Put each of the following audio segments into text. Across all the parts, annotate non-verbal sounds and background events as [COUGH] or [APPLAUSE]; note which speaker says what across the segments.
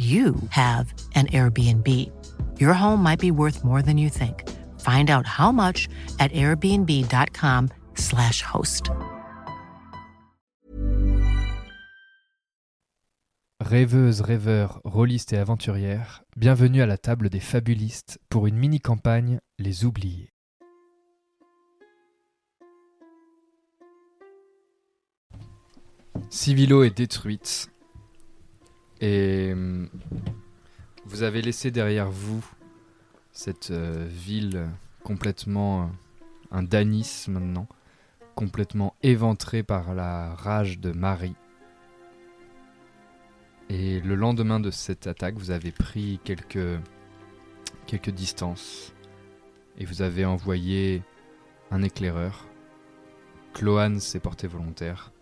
Speaker 1: you have an Airbnb. Your home might be worth more than you think. Find out how much at airbnb.com/slash host.
Speaker 2: Rêveuses, rêveurs, rôlistes et aventurières, bienvenue à la table des fabulistes pour une mini-campagne Les Oubliés. Civilo est détruite et hum, vous avez laissé derrière vous cette euh, ville complètement euh, un Danis maintenant, complètement éventrée par la rage de Marie. Et le lendemain de cette attaque, vous avez pris quelques, quelques distances et vous avez envoyé un éclaireur. Cloane s'est porté volontaire.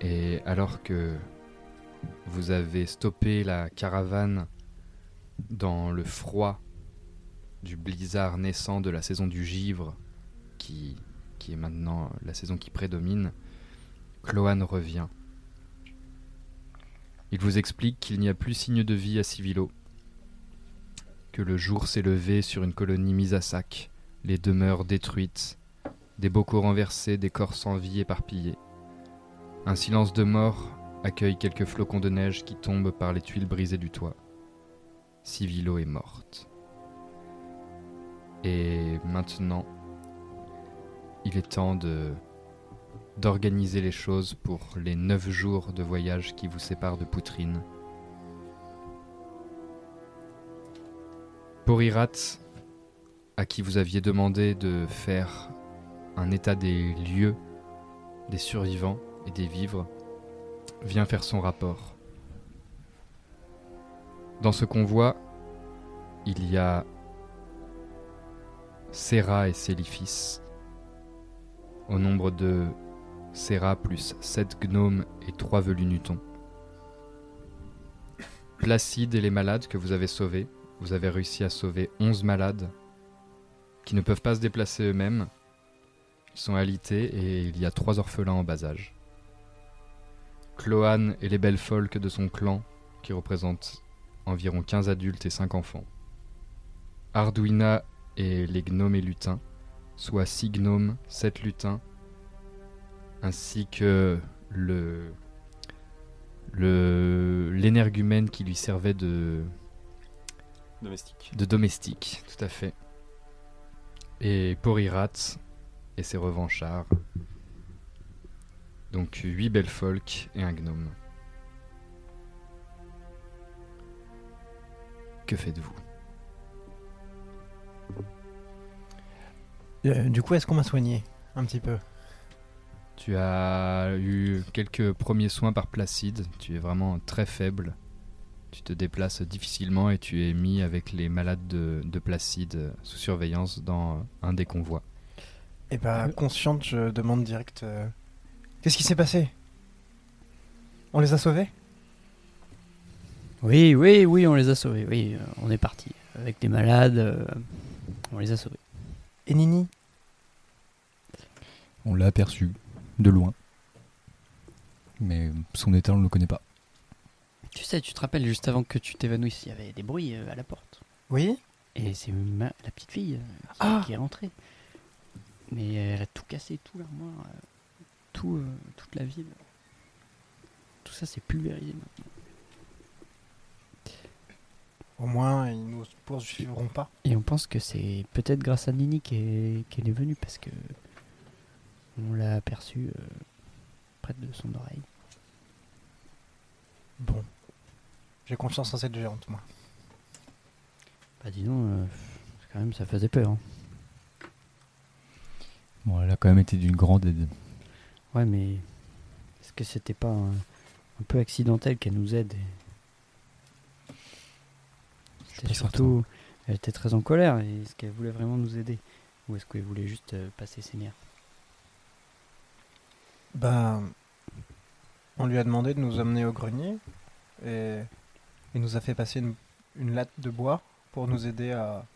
Speaker 2: Et alors que vous avez stoppé la caravane dans le froid du blizzard naissant de la saison du givre, qui, est maintenant la saison qui prédomine. Cloane revient. Il vous explique qu'il n'y a plus signe de vie à Civilo, que le jour s'est levé sur une colonie mise à sac, les demeures détruites, des bocaux renversés, des corps sans vie éparpillés. Un silence de mort accueille quelques flocons de neige qui tombent par les tuiles brisées du toit. Civilo est morte. Et maintenant, il est temps d'organiser les choses pour les neuf jours de voyage qui vous séparent de Poutrine. Porirat, à qui vous aviez demandé de faire un état des lieux, des survivants et des vivres, vient faire son rapport. Dans ce convoi, il y a Serra et Célifis, au nombre de Serra plus 7 gnomes et 3 velunutons. Placide et les malades que vous avez sauvés, vous avez réussi à sauver 11 malades qui ne peuvent pas se déplacer eux-mêmes. Ils sont alités et il y a 3 orphelins en bas âge. Cloane et les belles folks de son clan, qui représentent environ 15 adultes et 5 enfants. Arduina et les gnomes et lutins, soit 6 gnomes, 7 lutins, ainsi que le le l'énergumène qui lui servait de
Speaker 3: Domestique.
Speaker 2: de domestique, tout à fait. Et Porirat et ses revanchards. Donc 8 belles folk et un gnome. Que faites-vous?
Speaker 4: Euh, du coup, est-ce qu'on m'a soigné un petit peu?
Speaker 2: Tu as eu quelques premiers soins par Placide, tu es vraiment très faible. Tu te déplaces difficilement et tu es mis avec les malades de, de Placide sous surveillance dans un des convois.
Speaker 4: Et bah, consciente, je demande direct euh, Qu'est-ce qui s'est passé? On les a sauvés?
Speaker 5: Oui, oui, oui, on les a sauvés. Oui, euh, on est parti avec des malades. euh, on les a sauvés.
Speaker 4: Et Nini?
Speaker 6: On l'a aperçu, de loin. Mais son état, on ne le connaît pas.
Speaker 5: Tu sais, tu te rappelles, juste avant que tu t'évanouisses, il y avait des bruits euh, à la porte.
Speaker 4: Oui
Speaker 5: Et c'est ma- la petite fille euh, qui,
Speaker 4: Ah
Speaker 5: qui est rentrée. Mais elle a tout cassé, tout l'armoire, euh, tout, euh, toute la ville. Tout ça, c'est pulvérisé maintenant.
Speaker 4: Au moins, ils nous poursuivront pas.
Speaker 5: Et on pense que c'est peut-être grâce à Nini qu'elle est, qu'elle est venue parce que on l'a aperçue euh, près de son oreille.
Speaker 4: Bon. J'ai confiance en cette géante, moi.
Speaker 5: Bah dis donc, euh, quand même, ça faisait peur. hein.
Speaker 6: Bon, elle a quand même été d'une grande aide.
Speaker 5: Ouais, mais est-ce que c'était pas un, un peu accidentel qu'elle nous aide et- C'était surtout, elle était très en colère. et Est-ce qu'elle voulait vraiment nous aider? Ou est-ce qu'elle voulait juste euh, passer ses nerfs?
Speaker 4: Ben, on lui a demandé de nous amener au grenier et il nous a fait passer une, une latte de bois pour nous aider à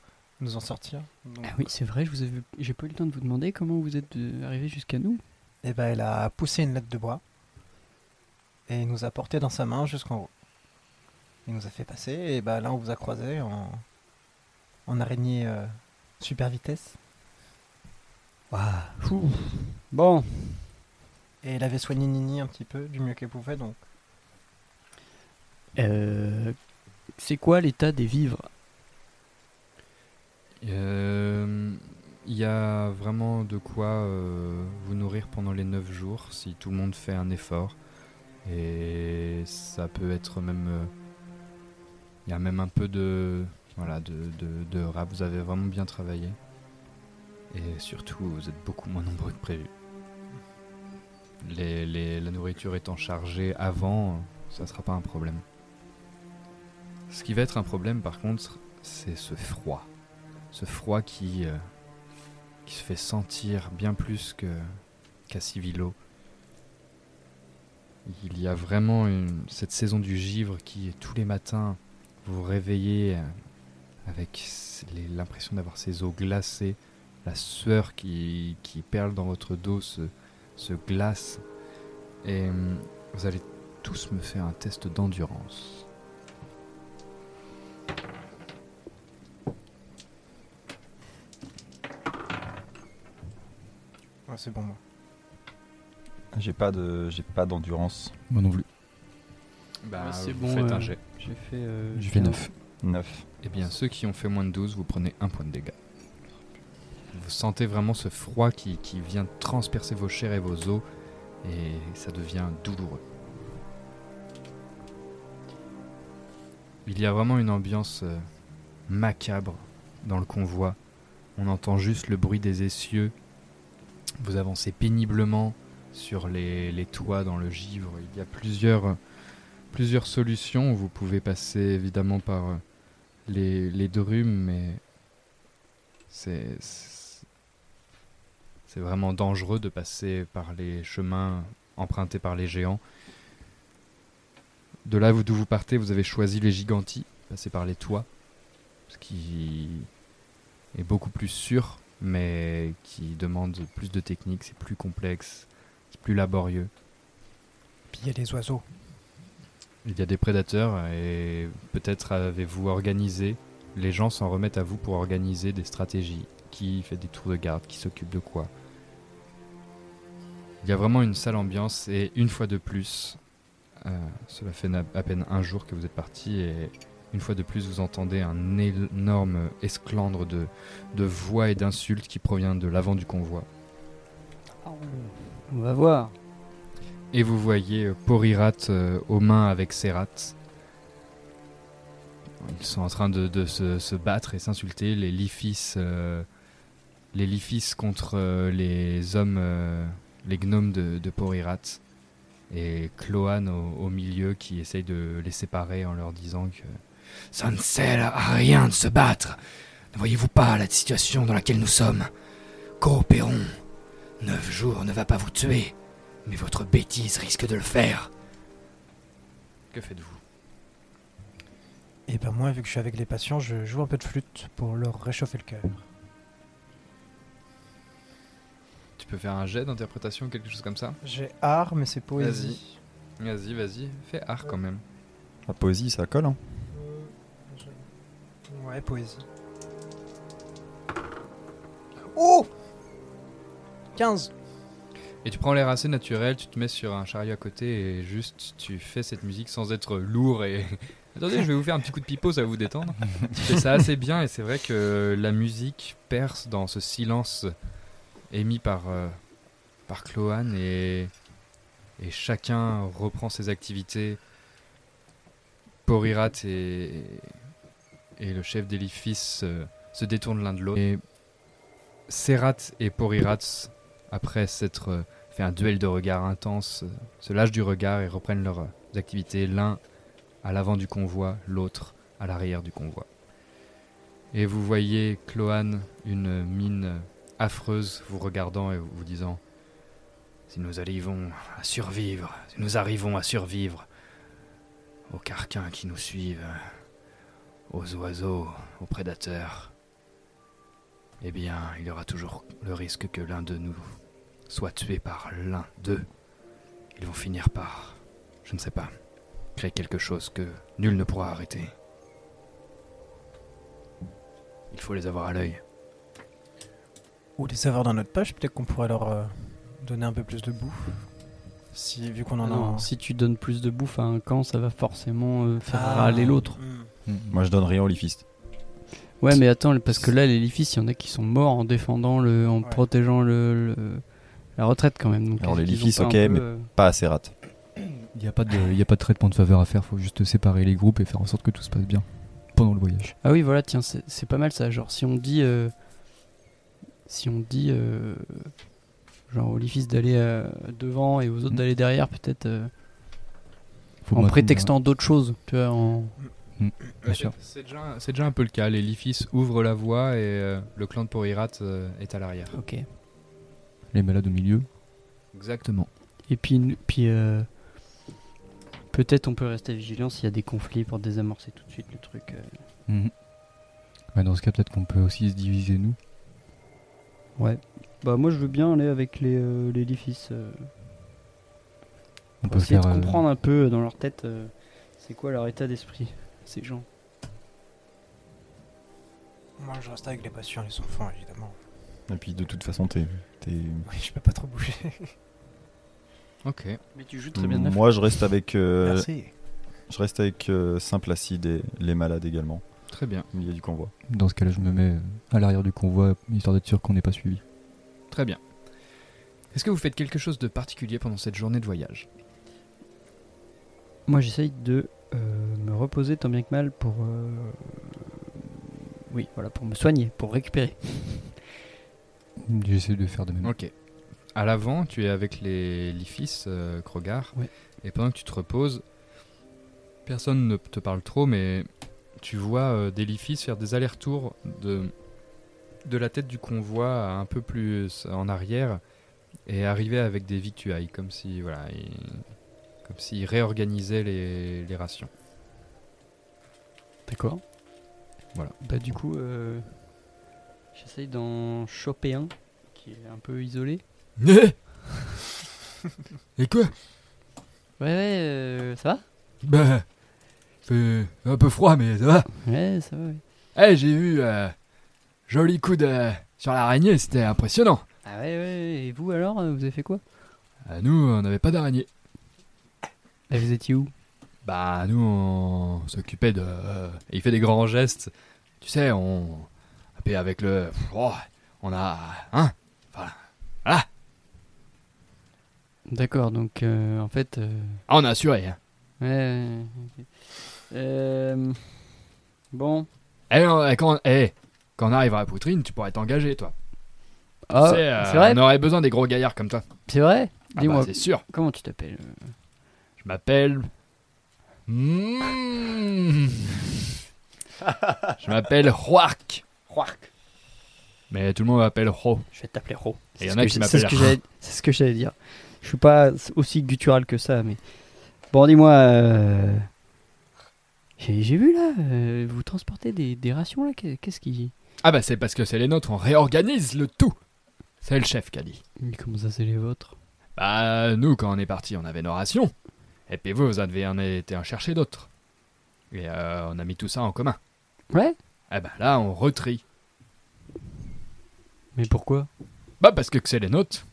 Speaker 4: nous en sortir. Donc,
Speaker 5: Ah oui, c'est vrai. Je vous ai vu- j'ai pas eu le temps de vous demander comment vous êtes euh, arrivé jusqu'à nous.
Speaker 4: Et ben, elle a poussé une latte de bois et nous a porté dans sa main jusqu'en haut. Il nous a fait passer et ben là on vous a croisé en, en araignée euh, super vitesse.
Speaker 5: Ouh. Bon,
Speaker 4: Et elle avait soigné Nini un petit peu du mieux qu'elle pouvait donc.
Speaker 5: euh, c'est quoi l'état des vivres?
Speaker 2: Euh, Il y a vraiment de quoi euh, vous nourrir pendant les 9 jours si tout le monde fait un effort. Et ça peut être même. euh, Il y a même un peu de. Voilà, de, de, de rats. Vous avez vraiment bien travaillé. Et surtout, vous êtes beaucoup moins nombreux que prévu. La nourriture étant chargée avant, ça sera pas un problème. Ce qui va être un problème par contre, c'est ce froid ce froid qui, euh, qui se fait sentir bien plus que qu'à Civilo. Il y a vraiment cette saison du givre qui, tous les matins, vous réveillez euh, avec l'impression d'avoir ces os glacés, la sueur qui, perle dans votre dos se, se glace. Et hum, vous allez tous me faire un test d'endurance.
Speaker 4: C'est bon moi.
Speaker 3: J'ai pas de, j'ai pas d'endurance.
Speaker 6: Moi non plus.
Speaker 2: Bah,
Speaker 5: Ouais, c'est
Speaker 2: vous
Speaker 5: bon,
Speaker 2: faites
Speaker 5: euh,
Speaker 2: un jet.
Speaker 5: J'ai fait. euh,
Speaker 6: J'ai fait
Speaker 5: 15.
Speaker 6: 9.
Speaker 3: 9.
Speaker 2: Eh bien, ceux qui ont fait moins de 12, vous prenez un point de dégâts. Vous sentez vraiment ce froid qui, qui vient transpercer vos chairs et vos os, et ça devient douloureux. Il y a vraiment une ambiance euh, macabre dans le convoi. On entend juste le bruit des essieux. Vous avancez péniblement sur les, les toits dans le givre. Il y a plusieurs, plusieurs solutions. Vous pouvez passer évidemment par euh, les, les drumes, mais c'est vraiment dangereux de passer par les chemins empruntés par les géants. De là où- d'où vous partez, vous avez choisi les gigantis, passer par les toits, ce qui est beaucoup plus sûr, mais qui demande plus de technique, c'est plus complexe, c'est plus laborieux.
Speaker 4: Puis il y a les oiseaux.
Speaker 2: Il y a des prédateurs et peut-être avez-vous organisé, les gens s'en remettent à vous pour organiser des stratégies. Qui fait des tours de garde, qui s'occupe de quoi? Il y a vraiment une sale ambiance et une fois de plus, euh, cela fait à peine un jour que vous êtes parti et une fois de plus vous entendez un énorme esclandre de, de voix et d'insultes qui provient de l'avant du convoi.
Speaker 5: On va voir.
Speaker 2: Et vous voyez euh, Porirat euh, aux mains avec Serat. Ils sont en train de, de se, se battre et s'insulter. Les Lifis, euh, les Lifis contre euh, les hommes, les gnomes de, de Porirat. Et Cloan au, au milieu qui essaye de les séparer en leur disant que ça ne sert à rien de se battre. Ne voyez-vous pas la situation dans laquelle nous sommes? Coopérons. Neuf jours ne va pas vous tuer. Mais votre bêtise risque de le faire. Que faites-vous?
Speaker 4: Et ben moi, vu que je suis avec les patients, je joue un peu de flûte pour leur réchauffer le cœur.
Speaker 2: Tu peux faire un jet d'interprétation, quelque chose comme ça?
Speaker 4: J'ai art, mais c'est poésie.
Speaker 2: Vas-y, vas-y, fais art quand même.
Speaker 3: La poésie, ça colle. Hein.
Speaker 4: Ouais, poésie. Oh 15
Speaker 2: Et tu prends l'air assez naturel, tu te mets sur un chariot à côté et juste tu fais cette musique sans être lourd et. [LAUGHS] Attendez, je vais vous faire un petit coup de pipeau, ça va vous détendre. tu fais ça assez bien et c'est vrai que la musique perce dans ce silence émis par, euh, par Cloane et, et chacun reprend ses activités. Porirat et, et le chef d'édifice euh, se détournent l'un de l'autre. Et Serat et Porirat, après s'être euh, fait un duel de regards intense, euh, se lâchent du regard et reprennent leurs activités, l'un à l'avant du convoi, l'autre à l'arrière du convoi. Et vous voyez Cloane, une mine affreuse, vous regardant et vous disant Si nous arrivons à survivre, si nous arrivons à survivre aux carquins qui nous suivent, aux oiseaux, aux prédateurs, eh bien, il y aura toujours le risque que l'un de nous soit tué par l'un d'eux. Ils vont finir par, je ne sais pas, créer quelque chose que nul ne pourra arrêter. Il faut les avoir à l'œil.
Speaker 4: Ou les avoir dans notre poche, peut-être qu'on pourrait leur euh, donner un peu plus de bouffe. Si, vu qu'on en a.
Speaker 5: Non,
Speaker 4: un-
Speaker 5: Si tu donnes plus de bouffe à un camp, ça va forcément euh, faire
Speaker 4: Ah,
Speaker 5: râler l'autre.
Speaker 4: Hmm.
Speaker 3: Moi, je donne rien aux lifistes.
Speaker 5: Ouais, mais attends, parce que là, les Lifis, il y en a qui sont morts en défendant le, en
Speaker 4: Ouais.
Speaker 5: protégeant le, le- la retraite quand même. Donc,
Speaker 3: Alors, les
Speaker 5: un
Speaker 3: ok,
Speaker 5: peu,
Speaker 3: mais-
Speaker 5: euh,
Speaker 3: Pas assez rat.
Speaker 6: Il n'y a, pas de- il y a pas de traitement de faveur à faire, faut juste séparer les groupes et faire en sorte que tout se passe bien pendant le voyage.
Speaker 5: Ah oui, voilà, tiens, c'est pas mal ça. Genre, si on dit, euh, si on dit, euh, genre aux Lifis d'aller euh, devant et aux autres
Speaker 6: Mm.
Speaker 5: d'aller derrière, peut-être euh, en prétextant d'autres choses, tu vois. En...
Speaker 6: Sûr.
Speaker 2: C'est déjà, un peu le cas. Les Lifis ouvrent la voie et euh, le clan de Porirat euh, est à l'arrière.
Speaker 5: Ok.
Speaker 6: Les malades au milieu.
Speaker 2: Exactement.
Speaker 5: Et puis, puis euh, peut-être on peut rester vigilant s'il y a des conflits pour désamorcer tout de suite le truc. euh.
Speaker 6: Mhm. Ouais, dans ce cas, peut-être qu'on peut aussi se diviser, nous.
Speaker 5: Ouais. Bah moi je veux bien aller avec les, euh, les Lifis. euh,
Speaker 6: On
Speaker 5: pour
Speaker 6: peut
Speaker 5: essayer
Speaker 6: faire.
Speaker 5: de
Speaker 6: euh,
Speaker 5: comprendre un peu dans leur tête euh, c'est quoi leur état d'esprit, ces gens.
Speaker 4: Moi, je reste avec les patients, les enfants, évidemment.
Speaker 3: Et puis, de toute façon, t'es. t'es- [LAUGHS]
Speaker 4: Oui, je peux pas trop bouger.
Speaker 2: Ok.
Speaker 5: Mais tu joues très bien de
Speaker 3: Moi, je reste avec. euh,
Speaker 4: Merci.
Speaker 3: je reste avec euh, Saint-Placide et les malades également,
Speaker 2: Très bien.
Speaker 3: au milieu du convoi.
Speaker 6: Dans ce cas-là, je me mets euh, à l'arrière du convoi, histoire d'être sûr qu'on n'est pas suivi.
Speaker 2: Très bien. Est-ce que vous faites quelque chose de particulier pendant cette journée de voyage?
Speaker 5: Moi j'essaye de me reposer tant bien que mal pour... euh, Oui, voilà, pour me soigner, pour récupérer.
Speaker 6: J'essaie de faire de même.
Speaker 2: Ok. À l'avant, tu es avec les Lifis, euh, Krogar.
Speaker 5: Ouais.
Speaker 2: Et pendant que tu te reposes, personne ne te parle trop, mais tu vois euh, des Lifis faire des allers-retours de, de la tête du convoi à un peu plus en arrière et arriver avec des victuailles, comme si voilà, ils- comme s'ils réorganisaient les, les rations.
Speaker 5: D'accord.
Speaker 2: Voilà.
Speaker 5: Bah du coup, euh, j'essaye d'en choper un qui est un peu isolé. [LAUGHS]
Speaker 2: Et quoi?
Speaker 5: Ouais, ouais, euh, ça
Speaker 2: Bah, fait un peu froid, mais ça va.
Speaker 5: va Ouais, ça va, ouais.
Speaker 2: Eh, j'ai vu euh, joli coup de sur l'araignée, c'était impressionnant.
Speaker 5: Ah ouais, ouais, et vous alors, euh, vous avez fait quoi?
Speaker 2: Euh, nous, on n'avait pas d'araignée.
Speaker 5: Et vous étiez où?
Speaker 2: Bah, nous, on s'occupait de. euh, il fait des grands gestes. Tu sais, on. Avec le. oh, on a. Hein Voilà. Voilà.
Speaker 5: D'accord, donc euh, en fait... euh,
Speaker 2: Ah, on a assuré. Hein.
Speaker 5: Ouais. Euh, Bon.
Speaker 2: Eh, eh, quand, eh, quand on arrive à la poutrine, tu pourrais t'engager, toi. Tu
Speaker 5: Ah,
Speaker 2: sais,
Speaker 5: c'est vrai?
Speaker 2: On aurait besoin des gros gaillards comme toi.
Speaker 5: C'est vrai?
Speaker 2: Ah
Speaker 5: Dis-moi,
Speaker 2: bah, c'est sûr.
Speaker 5: comment tu t'appelles
Speaker 2: m'appelle. Mm. Je m'appelle Roark.
Speaker 5: Roark.
Speaker 2: Mais tout le monde m'appelle Ro.
Speaker 5: Je vais t'appeler Ro.
Speaker 2: Et y
Speaker 5: C'est
Speaker 2: en
Speaker 5: ce
Speaker 2: a
Speaker 5: que
Speaker 2: qui m'appellent
Speaker 5: C'est ce que j'allais- dire. Je suis pas aussi guttural que ça, mais... Bon, dis-moi... euh, J'ai vu là, euh, vous transportez des, des rations là, qu'est- qu'est-ce qui...
Speaker 2: Ah bah c'est parce que c'est les nôtres, on réorganise le tout. C'est le chef qui a dit.
Speaker 5: Mais comment ça c'est les vôtres?
Speaker 2: Bah nous quand on est parti on avait nos rations. Et puis vous vous avez en été en chercher d'autres. Et euh, on a mis tout ça en commun.
Speaker 5: Ouais
Speaker 2: Eh ben là, on retrie.
Speaker 5: Mais pourquoi?
Speaker 2: Bah parce que c'est les nôtres.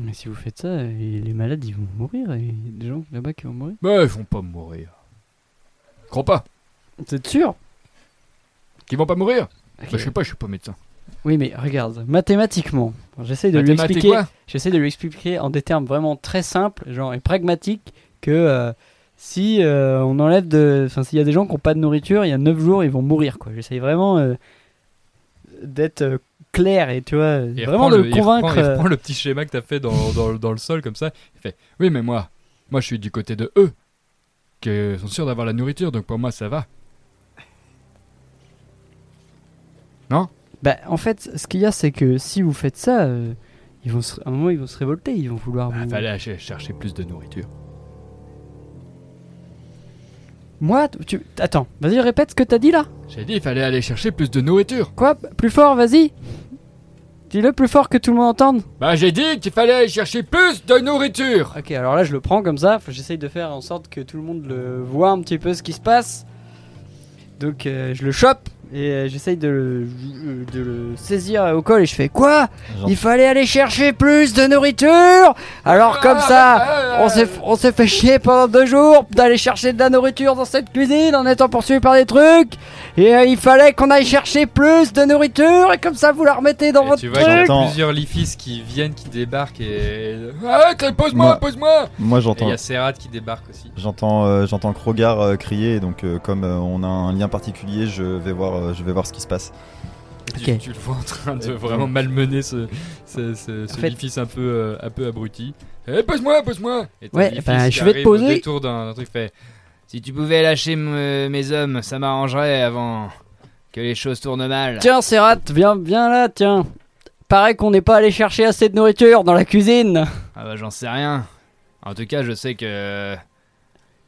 Speaker 5: Mais si vous faites ça, et les malades ils vont mourir et il y a des gens là-bas qui vont mourir.
Speaker 2: Bah ils vont pas mourir. Crois pas.
Speaker 5: C'est sûr
Speaker 2: Qu'ils vont pas mourir? Bah je sais pas, je suis pas médecin.
Speaker 5: Oui, mais regarde, mathématiquement, j'essaie de lui expliquer. J'essaie de lui expliquer en des termes vraiment très simples, genre et pragmatiques, que euh, si euh, on enlève de, enfin s'il y a des gens qui n'ont pas de nourriture, il y a 9 jours, ils vont mourir quoi. J'essaie vraiment euh, d'être clair et tu vois, vraiment de
Speaker 2: le-
Speaker 5: le
Speaker 2: il reprend-
Speaker 5: convaincre.
Speaker 2: Il reprend, le petit schéma que t'as fait dans, dans, dans le sol comme ça. Il fait Oui, mais moi, moi je suis du côté de eux. Qui sont sûrs d'avoir la nourriture, donc pour moi ça va.
Speaker 5: Bah, en fait, ce qu'il y a, c'est que si vous faites ça, euh, ils vont se- à un moment ils vont se révolter, ils vont vouloir.
Speaker 2: Bah,
Speaker 5: vous-
Speaker 2: fallait aller chercher plus de nourriture.
Speaker 5: Moi, tu, attends, vas-y répète ce que t'as dit là.
Speaker 2: J'ai dit il fallait aller chercher plus de nourriture.
Speaker 5: Quoi Plus fort, vas-y. Dis-le plus fort que tout le monde entende.
Speaker 2: Bah j'ai dit qu'il fallait aller chercher plus de nourriture.
Speaker 5: Ok, alors là je le prends comme ça, j'essaye de faire en sorte que tout le monde le voit un petit peu ce qui se passe. Donc euh, je le chope et euh, j'essaye de, le- de le saisir au col et je fais quoi? Il fallait aller chercher plus de nourriture? Alors comme ça, on s'est on s'est fait chier pendant deux jours d'aller chercher de la nourriture dans cette cuisine en étant poursuivi par des trucs et euh, il fallait qu'on aille chercher plus de nourriture et comme ça vous la remettez dans
Speaker 2: Et
Speaker 5: votre
Speaker 2: tu vois qu'il y a
Speaker 5: truc.
Speaker 3: J'entends-
Speaker 2: plusieurs lifis qui viennent, qui débarquent et. Arrête, pose-moi,
Speaker 3: Moi-
Speaker 2: pose-moi
Speaker 3: Moi
Speaker 2: Et il
Speaker 3: j'entends
Speaker 2: y a Serrat qui débarque aussi.
Speaker 3: j'entends euh, j'entends Krogar euh, crier donc euh, comme euh, on a un lien particulier, je vais voir euh, je vais voir ce qui se passe.
Speaker 2: Tu,
Speaker 5: Ok.
Speaker 2: tu le vois en train de vraiment malmener ce, ce, ce, ce
Speaker 5: fait-
Speaker 2: un peu, euh, un peu abruti. Eh, pose-moi, pose-moi Et
Speaker 5: Ouais, ben,
Speaker 2: qui
Speaker 5: je vais te
Speaker 2: au
Speaker 5: poser.
Speaker 2: détour d'un truc fait. Si tu pouvais lâcher m- mes hommes, ça m'arrangerait avant que les choses tournent mal.
Speaker 5: Tiens, Serrat, viens, viens là, tiens. Paraît qu'on n'est pas allé chercher assez de nourriture dans la cuisine.
Speaker 2: Ah bah j'en sais rien. En tout cas, je sais que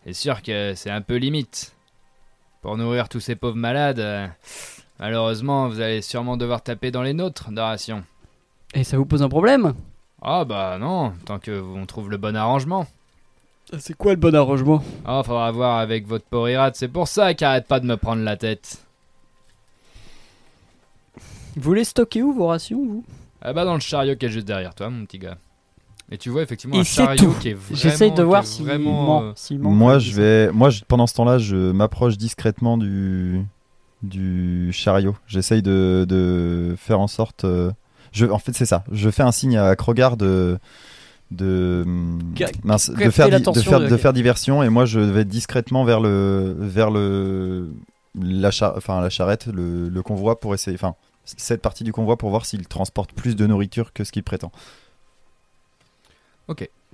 Speaker 2: c'est sûr que c'est un peu limite. Pour nourrir tous ces pauvres malades, euh, malheureusement, vous allez sûrement devoir taper dans les nôtres de ration.
Speaker 5: Et ça vous pose un problème
Speaker 2: Ah bah non, tant que on trouve le bon arrangement.
Speaker 5: C'est quoi le bon arrangement
Speaker 2: Ah, faudra voir avec votre porirate, c'est pour ça qu'il arrête pas de me prendre la tête.
Speaker 5: Vous voulez stocker où vos rations, vous?
Speaker 2: Ah bah dans le chariot qui est juste derrière toi, mon petit gars. Et tu vois effectivement
Speaker 5: Et
Speaker 2: un
Speaker 5: c'est
Speaker 2: chariot
Speaker 5: tout.
Speaker 2: qui est vraiment...
Speaker 5: J'essaye de voir
Speaker 2: est
Speaker 5: s'il
Speaker 2: vraiment,
Speaker 5: ment.
Speaker 2: euh,
Speaker 5: ment
Speaker 3: Moi je vais moi je- pendant ce temps-là, je m'approche discrètement du du chariot. J'essaye de, de faire en sorte euh, je en fait c'est ça. Je fais un signe à Krogar de de
Speaker 5: Ga-
Speaker 3: mince, de
Speaker 5: capter
Speaker 3: faire di- de
Speaker 5: l'attention
Speaker 3: faire
Speaker 5: de-
Speaker 3: de faire diversion et moi je vais discrètement vers le vers le la char- enfin la charrette le, le convoi pour essayer enfin cette partie du convoi pour voir s'il transporte plus de nourriture que ce qu'il prétend.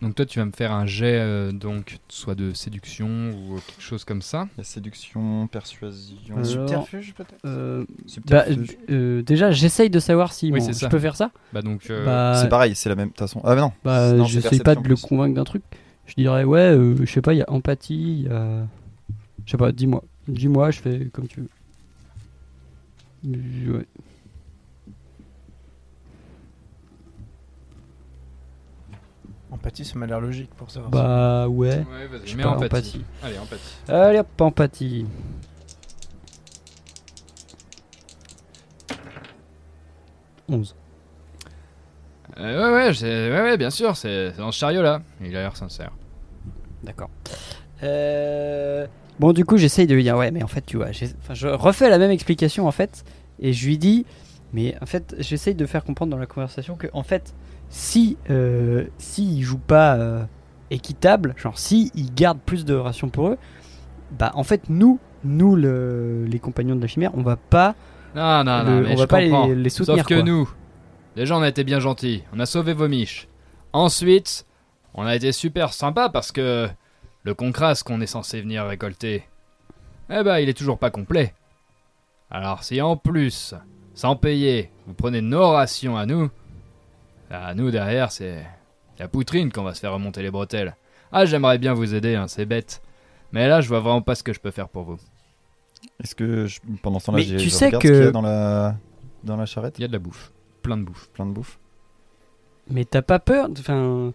Speaker 2: Donc toi tu vas me faire un jet euh, donc soit de séduction ou quelque chose comme ça.
Speaker 3: La séduction, persuasion,
Speaker 5: Euh,
Speaker 4: Subterfuge peut-être
Speaker 5: Euh, bah, euh, déjà, j'essaye de savoir s'il
Speaker 2: Oui, c'est
Speaker 5: Je
Speaker 2: ça.
Speaker 5: peux faire ça
Speaker 2: Bah donc euh,
Speaker 5: Bah,
Speaker 3: c'est pareil, c'est la même de toute façon. Ah mais non.
Speaker 5: bah
Speaker 3: Non, c'est
Speaker 5: j'essaye pas de le
Speaker 3: plus.
Speaker 5: convaincre d'un truc. Je dirais, ouais, euh, je sais pas, il y a empathie, il y a. Je sais pas, dis-moi. Dis-moi, je fais comme tu veux. Euh, Ouais.
Speaker 4: Empathie, ça m'a l'air logique pour savoir.
Speaker 5: Bah, ouais.
Speaker 2: Ouais, vas-y,
Speaker 5: Je
Speaker 2: mets
Speaker 5: pas,
Speaker 2: empathie.
Speaker 5: empathie.
Speaker 2: Allez, empathie.
Speaker 5: Allez hop, empathie. Onze.
Speaker 2: Euh, ouais, ouais, j'ai- ouais, ouais, bien sûr, c'est c'est dans ce chariot là. Il a l'air sincère.
Speaker 5: D'accord. Euh, Bon, du coup, j'essaye de lui dire, ouais, mais en fait, tu vois, enfin, je refais la même explication en fait, et je lui dis, mais en fait, j'essaye de faire comprendre dans la conversation que, en fait, si euh, s'ils jouent pas euh, équitable, genre si ils gardent plus de rations pour eux, bah en fait, nous, nous le- les compagnons de la chimère, on va pas,
Speaker 2: Non, non, non,
Speaker 5: Le-
Speaker 2: mais
Speaker 5: on va pas les- les soutenir,
Speaker 2: Sauf que
Speaker 5: quoi.
Speaker 2: nous, déjà on a été bien gentils. On a sauvé vos miches. Ensuite, on a été super sympa parce que le concrasse qu'on est censé venir récolter, eh ben il est toujours pas complet. Alors si en plus, sans payer, vous prenez nos rations à nous, à nous derrière c'est la poutrine qu'on va se faire remonter les bretelles. Ah j'aimerais bien vous aider, hein, c'est bête. Mais là je vois vraiment pas ce que je peux faire pour vous.
Speaker 3: Est-ce que je- pendant ce temps-là,
Speaker 5: Mais
Speaker 3: j'ai-
Speaker 5: tu
Speaker 3: je
Speaker 5: sais
Speaker 3: regarde
Speaker 5: que-
Speaker 3: ce qu'il y a dans la dans la charrette,
Speaker 2: Il y a de la bouffe, plein de bouffe.
Speaker 3: plein de bouffe.
Speaker 5: mais t'as pas peur, enfin,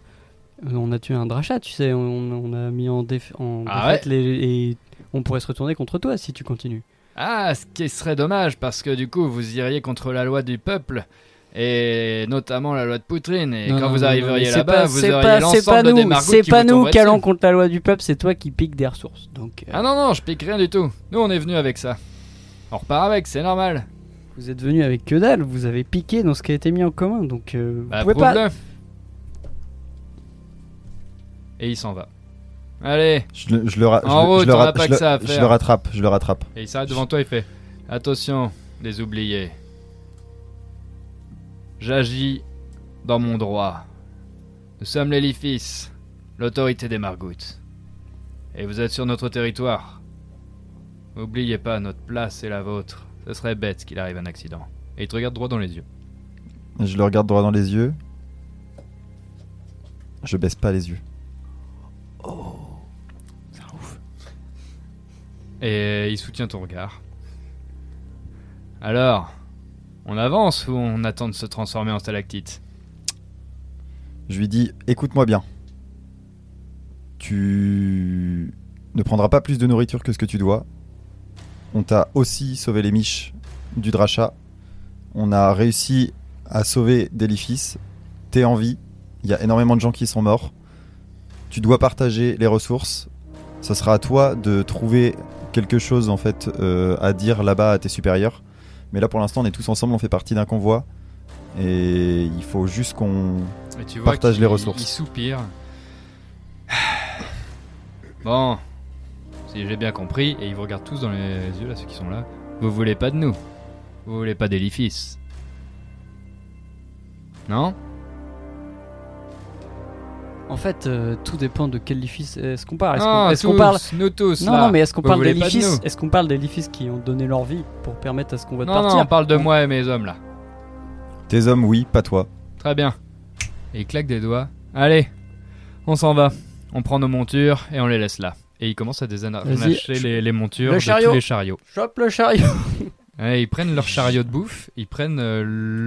Speaker 5: On a tué un drachat, tu sais. On, on a mis en, déf- en
Speaker 2: Ah
Speaker 5: défaite les, et on pourrait se retourner contre toi si tu continues.
Speaker 2: Ah, ce qui serait dommage, parce que du coup, vous iriez contre la loi du peuple, et notamment la loi de Poutrine, et
Speaker 5: Non,
Speaker 2: quand
Speaker 5: non,
Speaker 2: vous arriveriez là-bas, vous auriez
Speaker 5: pas- c'est pas
Speaker 2: l'ensemble des
Speaker 5: nous,
Speaker 2: margoutes
Speaker 5: C'est
Speaker 2: qui
Speaker 5: pas
Speaker 2: vous
Speaker 5: nous qui allons contre la loi du peuple, c'est toi qui piques des ressources. Donc, euh,
Speaker 2: Ah non, non, je pique rien du tout. Nous, on est venu avec ça. On repart avec, c'est normal.
Speaker 5: vous êtes venu avec que dalle, vous avez piqué dans ce qui a été mis en commun, donc euh,
Speaker 2: Bah,
Speaker 5: vous pouvez pas.
Speaker 2: Et il s'en va. Allez,
Speaker 3: Je le, je le, ra-
Speaker 2: En route,
Speaker 3: je le
Speaker 2: on
Speaker 3: ra-
Speaker 2: n'a pas
Speaker 3: je
Speaker 2: que
Speaker 3: le-
Speaker 2: ça à
Speaker 3: je
Speaker 2: faire.
Speaker 3: le rattrape, je le rattrape.
Speaker 2: et il s'arrête devant toi, il fait Attention, les oubliés. J'agis dans mon droit. Nous sommes l'édifice, l'autorité des margoutes. Et vous êtes sur notre territoire. N'oubliez pas, notre place est la vôtre. Ce serait bête qu'il arrive un accident. Et il te regarde droit dans les yeux.
Speaker 3: Je le regarde droit dans les yeux. Je baisse pas les yeux.
Speaker 2: Et il soutient ton regard. Alors, on avance ou on attend de se transformer en stalactite
Speaker 3: Je lui dis écoute-moi bien. Tu ne prendras pas plus de nourriture que ce que tu dois. On t'a aussi sauvé les miches du drachat. On a réussi à sauver Delifis. T'es en vie. Il y a énormément de gens qui sont morts. Tu dois partager les ressources. Ce sera à toi de trouver quelque chose en fait euh, à dire là-bas à tes supérieurs. Mais là pour l'instant on est tous ensemble, on fait partie d'un convoi. Et il faut juste qu'on Partage les ressources.
Speaker 2: Il soupire. Bon, si j'ai bien compris, et ils vous regardent tous dans les yeux, là, ceux qui sont là, vous voulez pas de nous. Vous voulez pas d'édifice. Non?
Speaker 5: En fait, euh, tout dépend de quel édifice est-ce qu'on parle. Est-ce
Speaker 2: Non,
Speaker 5: qu'on
Speaker 2: tous,
Speaker 5: parle
Speaker 2: nous tous,
Speaker 5: Non,
Speaker 2: là.
Speaker 5: non, mais est-ce qu'on parle
Speaker 2: voulez pas de
Speaker 5: d'édifices
Speaker 2: nous
Speaker 5: Est-ce qu'on parle d'édifices qui ont donné leur vie pour permettre à ce qu'on va
Speaker 2: Non,
Speaker 5: partir
Speaker 2: non, on parle de moi et mes hommes, là.
Speaker 3: Tes hommes, oui, pas toi.
Speaker 2: Très bien. Et il claque des doigts. Allez, on s'en va. On prend nos montures et on les laisse là. Et il commence à désenarcher
Speaker 5: Vas-y,
Speaker 2: les, les montures
Speaker 5: le
Speaker 2: de
Speaker 5: chariot.
Speaker 2: tous les chariots.
Speaker 5: Chope le chariot
Speaker 2: Ouais, ils prennent leur chariot de bouffe, ils prennent euh,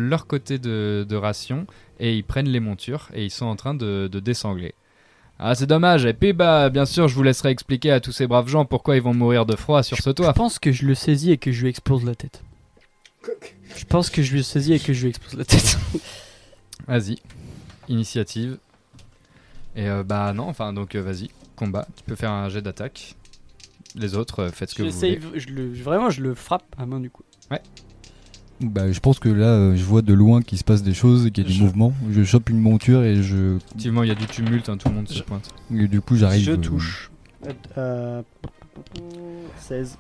Speaker 2: leur côté de, de ration et ils prennent les montures et ils sont en train de, de désangler. Ah, c'est dommage. Et puis, bah, bien sûr, je vous laisserai expliquer à tous ces braves gens pourquoi ils vont mourir de froid sur ce
Speaker 5: Je
Speaker 2: toit.
Speaker 5: pense que je le saisis et que je lui explose la tête. Je pense que je lui saisis et que je lui explose la tête. [LAUGHS]
Speaker 2: Vas-y, initiative. Et euh, bah, non, enfin, donc euh, vas-y, combat. Tu peux faire un jet d'attaque. Les autres, euh, faites ce que vous voulez.
Speaker 5: je le, vraiment, je le frappe à main du coup.
Speaker 6: Bah, je pense que là, euh, je vois de loin qu'il se passe des choses, qu'il y a des
Speaker 2: Je-
Speaker 6: mouvements. Je chope une monture et je.
Speaker 2: Effectivement, il y a du tumulte, hein, tout le monde se pointe.
Speaker 6: et du coup, j'arrive.
Speaker 5: je
Speaker 6: euh,
Speaker 5: touche. Euh, 16.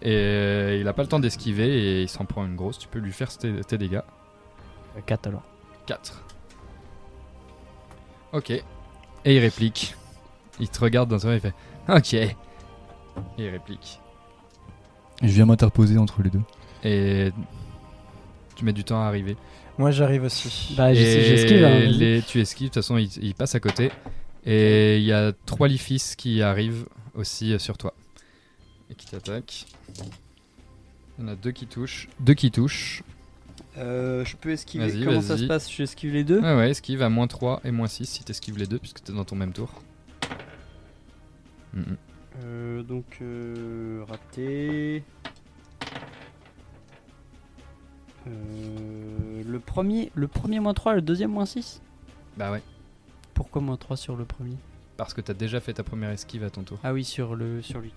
Speaker 2: Et euh, il a pas le temps d'esquiver et il s'en prend une grosse. Tu peux lui faire tes, tes dégâts.
Speaker 5: 4 alors.
Speaker 2: 4. Ok. Et il réplique. Il te regarde dans son il fait Ok. Et il réplique.
Speaker 6: Je viens m'interposer entre les deux.
Speaker 2: Et tu mets du temps à arriver.
Speaker 4: Moi j'arrive aussi.
Speaker 5: Bah, j'esquive. hein,
Speaker 2: les- tu esquives, de toute façon, il, il passe à côté. Et il y a trois lifis qui arrivent aussi euh, sur toi. Et qui t'attaquent. Il y en a deux qui touchent. Deux qui touchent.
Speaker 5: Euh, je peux esquiver.
Speaker 2: Vas-y,
Speaker 5: Comment ça se passe? Je esquive les deux?
Speaker 2: Ouais, ouais, esquive à moins 3 et moins 6 si t'esquives les deux, puisque t'es dans ton même tour.
Speaker 5: Euh, donc, euh, raté. Euh, le premier, le premier moins 3, le deuxième moins 6
Speaker 2: Bah ouais,
Speaker 5: Pourquoi moins 3 sur le premier
Speaker 2: parce que t'as déjà fait ta première esquive à ton tour.
Speaker 5: Ah oui, sur, le, sur lui.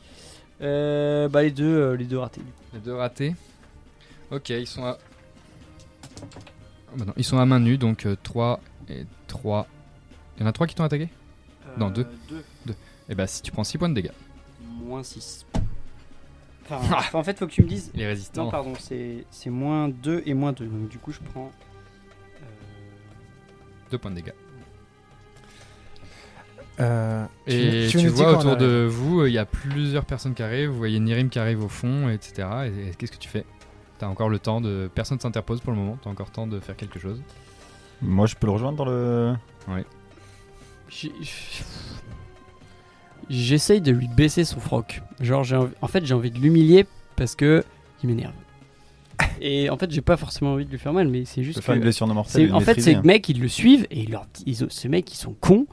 Speaker 5: Euh, bah les deux, euh, les deux ratés.
Speaker 2: Les deux ratés. Ok, ils sont à. Ah bah non, ils sont à main nue, donc 3 et 3. Il y en a 3 qui t'ont attaqué? Non, deux.
Speaker 5: Euh, deux.
Speaker 2: Et bah si tu prends 6 points de dégâts.
Speaker 5: Moins 6. Enfin, enfin, en fait, faut que tu me dises.
Speaker 2: Il est
Speaker 5: Non,
Speaker 2: résistant.
Speaker 5: pardon, c'est c'est moins 2 et moins 2. Donc, du coup, je prends. euh,
Speaker 2: 2 points de dégâts.
Speaker 4: Euh,
Speaker 2: Et tu, vois autour de vous, il y a plusieurs personnes qui arrivent. Vous voyez Nirim qui arrive au fond, etc. Et, et qu'est-ce que tu fais? T'as encore le temps de. Personne s'interpose pour le moment, t'as encore le temps de faire quelque chose.
Speaker 3: Moi, je peux le rejoindre dans le.
Speaker 5: j'ai- J'essaye de lui baisser son froc. Genre, j'ai envie- en fait, j'ai envie de l'humilier parce que il m'énerve. [LAUGHS] Et en fait, j'ai pas forcément envie de lui faire mal, mais c'est juste
Speaker 3: peux faire
Speaker 5: que.
Speaker 3: une blessure non mortelle.
Speaker 5: en fait, ces
Speaker 3: hein.
Speaker 5: mecs, ils le suivent et leur, ils, ces mecs, ils sont cons.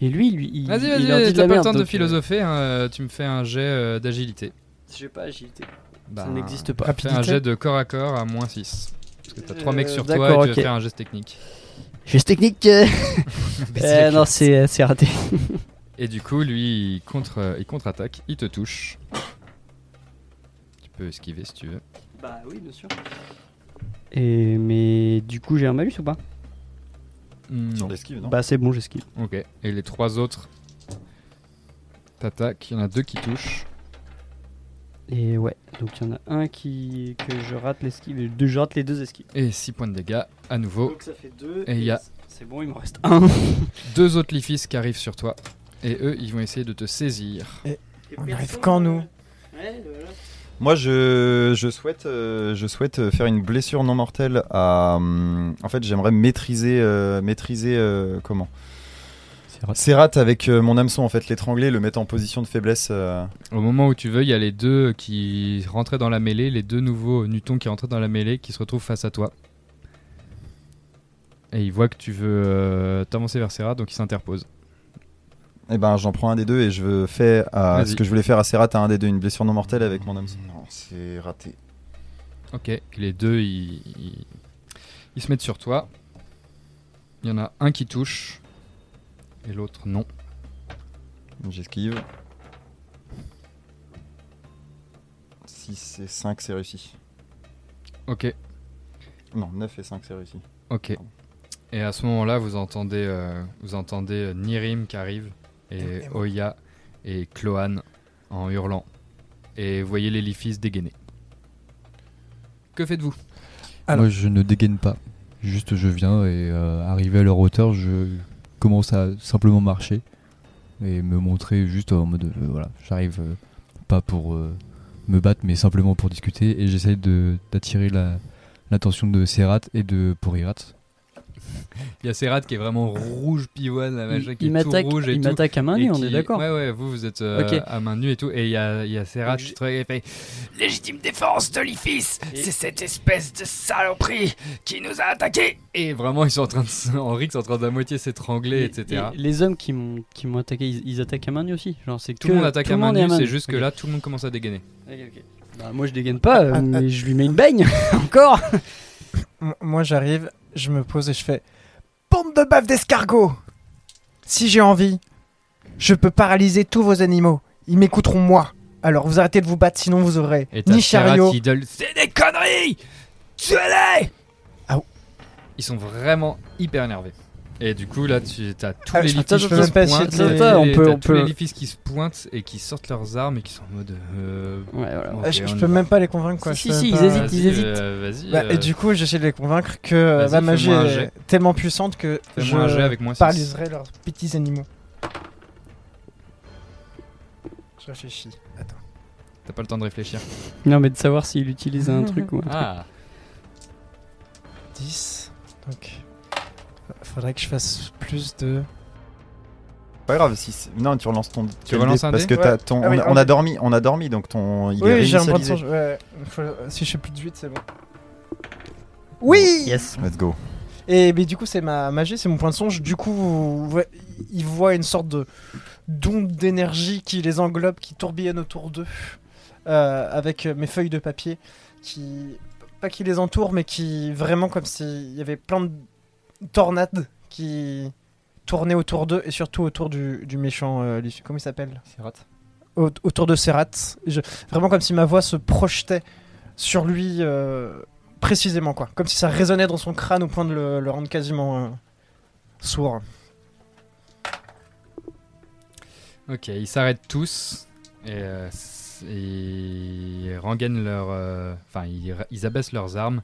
Speaker 5: Et lui, lui, il,
Speaker 2: Vas-y, vas-y, t'as pas le temps de
Speaker 5: euh,
Speaker 2: philosopher, hein, euh, tu me fais un jet euh, d'agilité.
Speaker 5: J'ai pas agilité.
Speaker 2: Bah,
Speaker 5: ça n'existe pas.
Speaker 2: Fais un jet de corps à corps à moins 6. Parce que t'as 3 mecs
Speaker 5: Euh,
Speaker 2: sur toi et tu vas
Speaker 5: ok.
Speaker 2: faire un geste technique.
Speaker 5: Geste technique. [LAUGHS] [LAUGHS] euh, euh, non, c'est raté.
Speaker 2: Et du coup, lui, il contre, euh, il contre-attaque, il te touche. Tu peux esquiver si tu veux.
Speaker 5: Bah oui, bien sûr. Et mais du coup, j'ai un malus ou pas?
Speaker 2: Non.
Speaker 3: L'esquive, non?
Speaker 5: Bah c'est bon, j'esquive.
Speaker 2: Ok. Et les trois autres t'attaquent. Il y en a deux qui touchent.
Speaker 5: Et ouais, donc il y en a un qui que je rate l'esquive et deux je rate les deux esquives.
Speaker 2: Et 6 points de dégâts à nouveau.
Speaker 5: Donc ça fait deux.
Speaker 2: Et il y a-
Speaker 5: C'est bon, il m'en reste un.
Speaker 2: Deux autres Lifis qui arrivent sur toi. Et eux, ils vont essayer de te saisir.
Speaker 4: On arrive quand, nous?
Speaker 3: Moi, je, je souhaite, euh, je souhaite euh, faire une blessure non mortelle à. hum, en fait, j'aimerais maîtriser, euh, maîtriser euh, comment? Serrat avec euh, mon hameçon, en fait, l'étrangler, le mettre en position de faiblesse. euh,
Speaker 2: Au moment où tu veux, il y a les deux qui rentraient dans la mêlée, les deux nouveaux Newtons qui rentraient dans la mêlée, qui se retrouvent face à toi. Et ils voient que tu veux euh, t'avancer vers Serra, donc ils s'interposent.
Speaker 3: Eh ben, j'en prends un des deux et je veux faire à ce que je voulais faire à Serrat à un des deux, une blessure non mortelle avec mon hameçon. Non, c'est raté.
Speaker 2: Ok, les deux, ils, ils- ils se mettent sur toi. Il y en a un qui touche, et l'autre non.
Speaker 3: J'esquive. 6 et 5, c'est réussi.
Speaker 2: Ok,
Speaker 3: Non, 9 et 5, c'est réussi.
Speaker 2: ok. Et à ce moment-là, vous entendez, euh, vous entendez euh, Nirim qui arrive, et. Oya, et Cloan en hurlant. Et voyez les Lifis dégainer. Que faites-vous?
Speaker 4: Alors-
Speaker 6: Moi, je ne dégaine pas. Juste, je viens et euh, arrivé à leur hauteur, je commence à simplement marcher et me montrer juste en mode euh, voilà, j'arrive euh, pas pour euh, me battre, mais simplement pour discuter et j'essaye de d'attirer la l'attention de Serrat et de Porirat. [LAUGHS]
Speaker 2: Il y a Serrat qui est vraiment rouge pivoine, la machin qui
Speaker 5: il
Speaker 2: est tout
Speaker 5: m'attaque,
Speaker 2: rouge et
Speaker 5: il m'attaque à main nue, on
Speaker 2: qui-
Speaker 5: est d'accord.
Speaker 2: Ouais, ouais, vous, vous êtes euh, à main nue et tout. Et il y a, il y a Serrat qui et fait
Speaker 7: Légitime défense de l'IFIS,
Speaker 5: Et-
Speaker 7: c'est cette espèce de saloperie qui nous a attaqués.
Speaker 2: Et vraiment, ils sont en train de. Henri [LAUGHS] est en train d'à moitié s'étrangler,
Speaker 5: Et-
Speaker 2: etc.
Speaker 5: et les hommes qui m'ont qui m'ont attaqué, ils, ils attaquent à main nue aussi. Genre c'est
Speaker 2: Tout le monde attaque
Speaker 5: tout
Speaker 2: à main nue, c'est juste que là, tout le monde commence à dégainer.
Speaker 5: Bah, moi je dégaine pas, euh, [LAUGHS] mais je lui mets une baigne encore.
Speaker 4: M- Moi, j'arrive, je me pose et je fais Bande de bave d'escargot Si j'ai envie, je peux paralyser tous vos animaux. Ils m'écouteront moi. Alors vous arrêtez de vous battre, sinon vous aurez
Speaker 2: Et
Speaker 4: ni chariot.
Speaker 7: C'est des conneries Tuez-les
Speaker 2: Ils sont vraiment hyper énervés. Et du coup, là, tu as tous
Speaker 4: Ah,
Speaker 2: les
Speaker 4: je
Speaker 2: qui se pointent.
Speaker 4: les-
Speaker 5: on peut- on
Speaker 2: tous
Speaker 5: peut-
Speaker 2: les lifis qui se pointent et qui sortent leurs armes et qui sont en mode. euh,
Speaker 5: Ouais, voilà.
Speaker 4: Ah, je, peux
Speaker 2: va.
Speaker 4: même pas les convaincre quoi.
Speaker 5: Si,
Speaker 4: je
Speaker 5: si, ils hésitent, ils hésitent.
Speaker 2: euh, Vas-y.
Speaker 4: Bah,
Speaker 2: euh,
Speaker 4: Et du coup, j'essaie de les convaincre que euh,
Speaker 2: Vas-y,
Speaker 4: ma magie est tellement puissante que je
Speaker 2: un avec
Speaker 4: paralyserai leurs petits animaux. Je réfléchis. Attends.
Speaker 2: T'as pas le temps de réfléchir.
Speaker 5: Non, mais de savoir s'il utilise un truc ou un [LAUGHS] truc.
Speaker 2: Ah
Speaker 4: 10. Donc. Faudrait que je fasse plus de.
Speaker 3: Pas grave, si c'est- non, tu relances ton.
Speaker 2: Tu relances un
Speaker 3: parce
Speaker 2: dé
Speaker 3: que t'as
Speaker 4: Ouais.
Speaker 3: ton.
Speaker 4: Ah oui,
Speaker 3: on, a,
Speaker 4: un
Speaker 3: on a
Speaker 4: dé.
Speaker 3: dormi, on a dormi, donc ton. Il est
Speaker 4: oui, j'ai un point de
Speaker 3: réinitialisé.
Speaker 4: songe. Ouais. Faut- Si je fais plus de 8, c'est bon. Oui
Speaker 5: Yes.
Speaker 3: Let's go.
Speaker 4: Et mais du coup, c'est ma magie, c'est mon point de songe. Du coup, vous- vous- ils voient une sorte de d'onde d'énergie qui les englobe, qui tourbillonne autour d'eux, euh, avec mes feuilles de papier, qui pas qui les entourent, mais qui vraiment comme s'il y avait plein de tornades qui tournaient autour d'eux et surtout autour du, du méchant. euh, comment il s'appelle?
Speaker 3: Serrat.
Speaker 4: Au- autour de Serrat. Je- Vraiment comme si ma voix se projetait sur lui euh, précisément, quoi. Comme si ça résonnait dans son crâne au point de le, le rendre quasiment euh, sourd.
Speaker 2: Ok, ils s'arrêtent tous et, euh, et ils rengainent leur. Enfin, ils, abaissent leurs armes.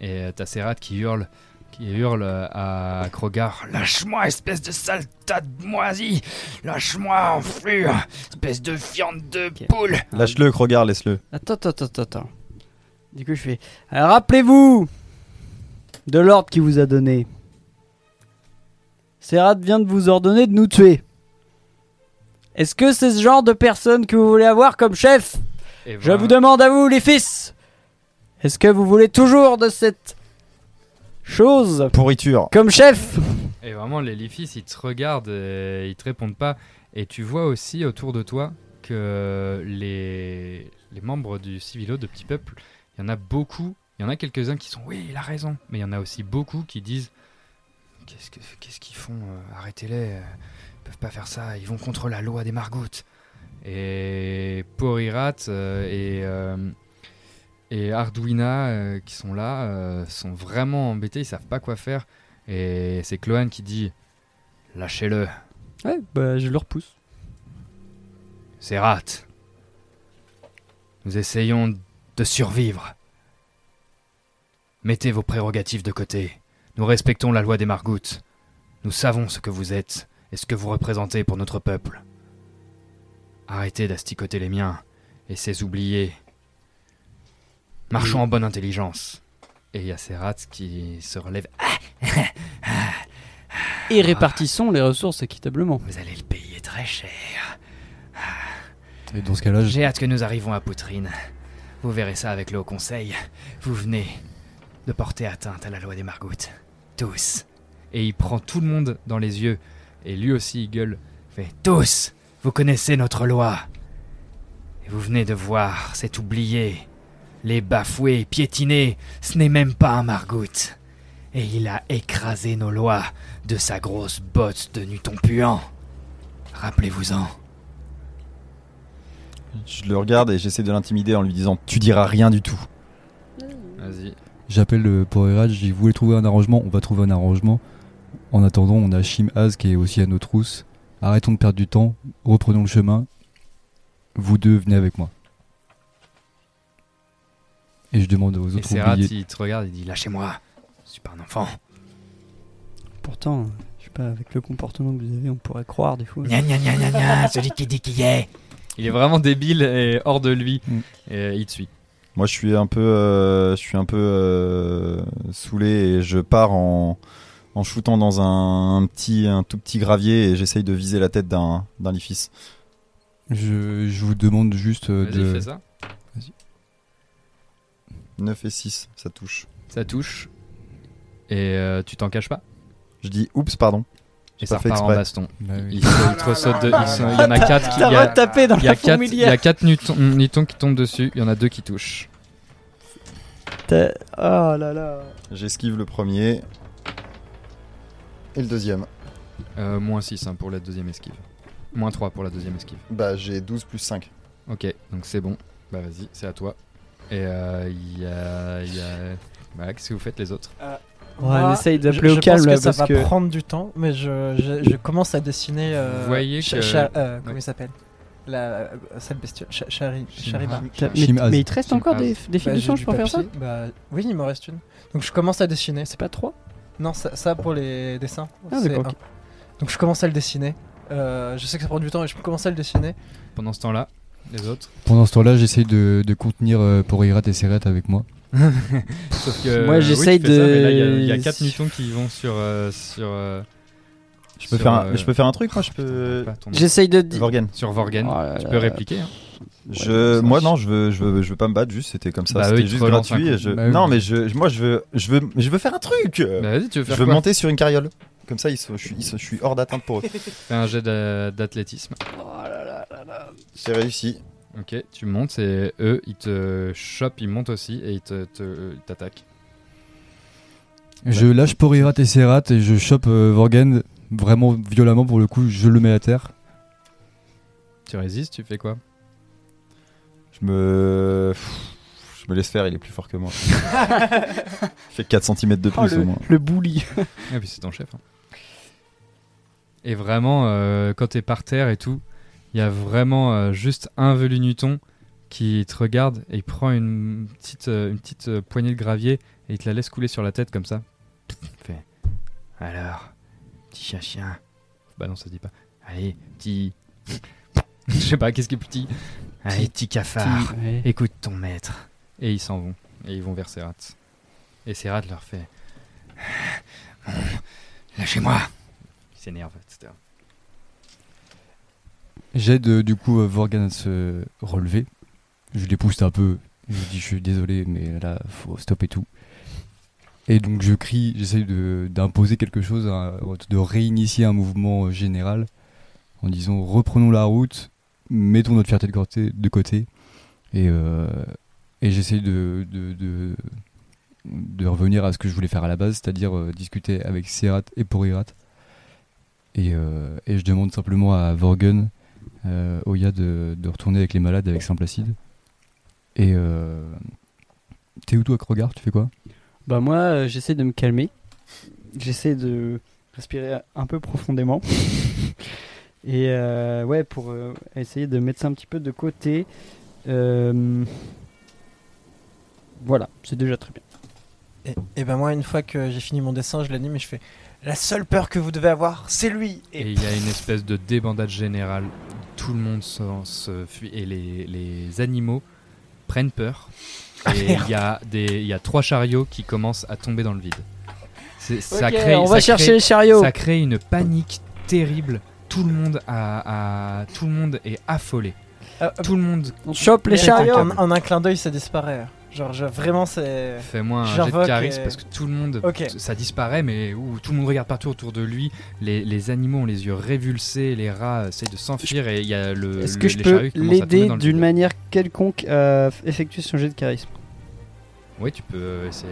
Speaker 2: Et t'as Serrat qui hurle, qui hurle euh, à Krogar.
Speaker 7: Lâche-moi, espèce de sale tas de moisie Lâche-moi, enflure Espèce de viande de poule
Speaker 3: Lâche-le, Krogar, laisse-le.
Speaker 5: Attends, attends, attends, attends. Du coup, je fais. Alors, rappelez-vous de l'ordre qu'il vous a donné. Serrat vient de vous ordonner de nous tuer. Est-ce que c'est ce genre de personne que vous voulez avoir comme chef?
Speaker 2: Et
Speaker 5: Je
Speaker 2: voilà.
Speaker 5: vous demande à vous, les fils Est-ce que vous voulez toujours de cette chose
Speaker 3: Pourriture.
Speaker 5: comme chef
Speaker 2: Et vraiment, les Leafys, ils te regardent, et ils te répondent pas. Et tu vois aussi autour de toi que les, les membres du Civilo de Petit Peuple, il y en a beaucoup. Il y en a quelques-uns qui sont oui, il a raison. Mais il y en a aussi beaucoup qui disent qu'est-ce que- qu'est-ce qu'ils font euh, Arrêtez-les. Ils peuvent pas faire ça. Ils vont contre la loi des margoutes. Et Porirat euh, et, euh, et Arduina euh, qui sont là euh, sont vraiment embêtés. Ils savent pas quoi faire. Et c'est Cloan qui dit Lâchez-le,
Speaker 5: Ouais, bah je le repousse.
Speaker 2: c'est rat. Nous essayons de survivre. Mettez vos prérogatives de côté. Nous respectons la loi des margoutes. Nous savons ce que vous êtes et ce que vous représentez pour notre peuple. Arrêtez d'asticoter les miens et ces oubliés. Marchons en bonne intelligence. Et il y a ces rats qui se relèvent.
Speaker 5: Et répartissons les ressources équitablement.
Speaker 7: Vous allez le payer très cher.
Speaker 6: Et dans ce cas-là,
Speaker 7: J'ai hâte que nous arrivons à Poutrine. Vous verrez ça avec le Haut Conseil. Vous venez de porter atteinte à la loi des margoutes. Tous.
Speaker 2: Et il prend tout le monde dans les yeux. Et lui aussi, il gueule.
Speaker 7: Fait tous. Vous connaissez notre loi. Et vous venez de voir cet oublié. Les bafouer, piétiner. Ce n'est même pas un margout. Et il a écrasé nos lois de sa grosse botte de nuton puant. Rappelez-vous-en.
Speaker 3: Je le regarde et j'essaie de l'intimider en lui disant Tu diras rien du tout.
Speaker 2: Vas-y.
Speaker 6: j'appelle le dis vous voulez trouver un arrangement, on va trouver un arrangement. En attendant, on a Shim Az qui est aussi à nos trousses. Arrêtons de perdre du temps, reprenons le chemin. Vous deux venez avec moi. Et je demande aux
Speaker 2: Et
Speaker 6: autres
Speaker 2: Serrat,
Speaker 6: oubliés.
Speaker 2: il te regarde, il dit
Speaker 7: Lâchez-moi. Je suis pas un enfant.
Speaker 5: Pourtant, je sais pas, avec le comportement que vous avez, on pourrait croire des fois.
Speaker 7: Gna gna gna gna gna, celui qui dit qui est.
Speaker 2: Il est vraiment débile et hors de lui.
Speaker 6: Mm.
Speaker 2: Et il te suit.
Speaker 3: Moi, je suis un peu, euh, je suis un peu euh, saoulé et je pars en, en shootant dans un, un petit, un tout petit gravier et j'essaye de viser la tête d'un d'un Lifis.
Speaker 6: Je, je vous demande juste euh, de.
Speaker 2: fais ça.
Speaker 3: 9 et 6, ça touche.
Speaker 2: Ça touche. Et euh, tu t'en caches pas?
Speaker 3: Je dis oups, pardon.
Speaker 2: Et ça repart en
Speaker 3: exprès.
Speaker 2: baston.
Speaker 6: Bah oui.
Speaker 2: Il, [LAUGHS] te de- y en a quatre qui.
Speaker 5: T'as
Speaker 2: Il y a,
Speaker 5: retapé dans
Speaker 2: il y a
Speaker 5: la
Speaker 2: quatre, il y
Speaker 5: fourmilière.
Speaker 2: a quatre nutons, nutons qui tombent dessus. Il y en a deux qui touchent.
Speaker 5: Oh là là.
Speaker 3: J'esquive le premier. Et le deuxième.
Speaker 2: Euh, moins 6 hein, pour la deuxième esquive. Moins 3 pour la deuxième esquive.
Speaker 3: Bah, j'ai 12 plus 5.
Speaker 2: Ok, donc c'est bon. Bah vas-y, c'est à toi. Et euh, il y a. il y a- Bah, qu'est-ce que vous faites les autres?
Speaker 5: On
Speaker 4: Moi,
Speaker 5: essaye
Speaker 4: je-
Speaker 5: d'appeler
Speaker 4: je
Speaker 5: au calme
Speaker 4: pense
Speaker 5: là
Speaker 4: que ça
Speaker 5: parce
Speaker 4: va
Speaker 5: que.
Speaker 4: prendre du temps, mais je, je, je commence à dessiner. euh,
Speaker 2: Vous voyez que-
Speaker 4: euh, comment
Speaker 2: Ouais.
Speaker 4: il s'appelle? La euh, cette bestiole, Chari- Chariba.
Speaker 5: T'as- Mais, il te reste encore des, des
Speaker 4: Bah,
Speaker 5: finitions
Speaker 4: j'ai
Speaker 5: pour faire ça?
Speaker 4: Bah oui, il me reste une. Donc je commence à dessiner.
Speaker 5: C'est pas trois?
Speaker 4: Non, ça, ça pour les dessins.
Speaker 5: Ah,
Speaker 4: c'est. Donc je commence à le dessiner. Euh, je sais que ça prend du temps, mais je commence à le dessiner.
Speaker 2: Pendant ce temps-là, les autres
Speaker 6: Pendant ce temps-là, j'essaye de, de contenir euh, Poirirat et Serret avec moi. [LAUGHS]
Speaker 2: Sauf que.
Speaker 5: Moi,
Speaker 2: oui,
Speaker 5: j'essaye
Speaker 2: Il y
Speaker 5: de-
Speaker 2: il y, a 4 nutons qui vont sur. euh, sur euh,
Speaker 3: Je peux,
Speaker 2: sur,
Speaker 3: faire un,
Speaker 2: euh,
Speaker 3: je peux faire un truc, moi Je peux.
Speaker 2: ton nom.
Speaker 5: J'essaye de.
Speaker 3: Vorgen.
Speaker 2: Sur Vorgen.
Speaker 5: Oh
Speaker 2: tu peux répliquer. Hein.
Speaker 3: Je,
Speaker 5: Ouais,
Speaker 3: moi non, je veux, je veux, je veux pas me battre. Juste, c'était comme ça.
Speaker 2: Bah,
Speaker 3: c'était
Speaker 2: te
Speaker 3: juste gratuit. Et je...
Speaker 6: Bah, oui.
Speaker 3: non, mais je, moi, je veux, je veux, je veux faire un truc.
Speaker 2: Bah, vas-y, tu veux
Speaker 3: je veux
Speaker 2: quoi
Speaker 3: monter sur une carriole. Comme ça, ils sont- je, suis, ils sont- je suis hors d'atteinte pour eux.
Speaker 2: Fais un jet d'a-
Speaker 3: J'ai réussi.
Speaker 2: Ok, tu montes et eux, ils te chopent, ils montent aussi et ils te- te- t'attaquent.
Speaker 6: Je lâche Poirirat et Serrat et je chope euh, Vorgen vraiment violemment pour le coup. Je le mets à terre.
Speaker 2: Tu résistes, tu fais quoi?
Speaker 3: Je me. Je me laisse faire, il est plus fort que moi. il fait 4 cm de
Speaker 5: Oh,
Speaker 3: plus
Speaker 5: le,
Speaker 3: au moins.
Speaker 5: le bully. [LAUGHS]
Speaker 2: Et puis c'est ton chef. hein. Et vraiment, euh, quand t'es par terre et tout, il y a vraiment euh, juste un velu Newton qui te regarde et il prend une petite, euh, une petite euh, poignée de gravier et il te la laisse couler sur la tête comme ça. Il fait Alors, petit chien-chien. Bah non, ça se dit pas. Allez, petit. [LAUGHS] Je sais pas, qu'est-ce qui est petit? Allez, petit cafard.
Speaker 5: Ouais.
Speaker 2: Écoute ton maître. Et ils s'en vont. Et ils vont vers Serrat. Et Serrat leur fait
Speaker 7: Lâchez-moi.
Speaker 2: Il s'énerve.
Speaker 6: J'aide du coup euh, Vorgan à se relever. Je les pousse un peu Je lui dis je suis désolé, mais là, faut stopper tout. Et donc je crie, j'essaye d'imposer quelque chose, un- de réinitier un mouvement euh, général en disant reprenons la route, mettons notre fierté de côté, et, euh, et j'essaye de, de, de, revenir à ce que je voulais faire à la base, c'est-à-dire discuter avec Serat et Porirat. Et, et je demande simplement à Vorgen, euh, Oya, de, de retourner avec les malades avec Saint-Placide. Et euh, t'es où toi, Krogar? Tu fais quoi?
Speaker 5: Bah moi, euh, j'essaie de me calmer. J'essaie de respirer un peu profondément. [LAUGHS] Et euh, ouais, pour euh, essayer de mettre ça un petit peu de côté. Euh, Voilà, c'est déjà très bien.
Speaker 4: Et, et ben moi, une fois que j'ai fini mon dessin, je l'anime et je fais La seule peur que vous devez avoir, c'est lui
Speaker 2: Et il y a une espèce de débandade générale. Tout le monde s'en- se fuit et les, les animaux prennent peur.
Speaker 4: Ah,
Speaker 2: Et il y, a des- il y a trois chariots qui commencent à tomber dans le vide. C'est- ça
Speaker 5: Ok,
Speaker 2: crée,
Speaker 5: on
Speaker 2: ça
Speaker 5: va chercher
Speaker 2: crée-
Speaker 5: les chariots.
Speaker 2: Ça crée une panique terrible. Tout le monde, a, a- tout le monde est affolé.
Speaker 4: Ah,
Speaker 2: Tout le monde.
Speaker 5: On chope les
Speaker 4: Mais
Speaker 5: chariots.
Speaker 4: En, en un clin d'œil, ça disparaît. Genre, je- vraiment, c'est.
Speaker 2: Fais-moi un jet de charisme
Speaker 4: et-
Speaker 2: parce que tout le monde,
Speaker 4: Ok.
Speaker 2: ça disparaît, mais ouh, tout le monde regarde partout autour de lui. Les, les animaux ont les yeux révulsés, les rats essayent de s'enfuir et il y a le.
Speaker 5: Est-ce que je peux
Speaker 2: chariots qui commencent à tomber
Speaker 5: l'aider
Speaker 2: dans le
Speaker 5: d'une manière quelconque à effectuer son jet de charisme
Speaker 2: Oui, tu peux essayer.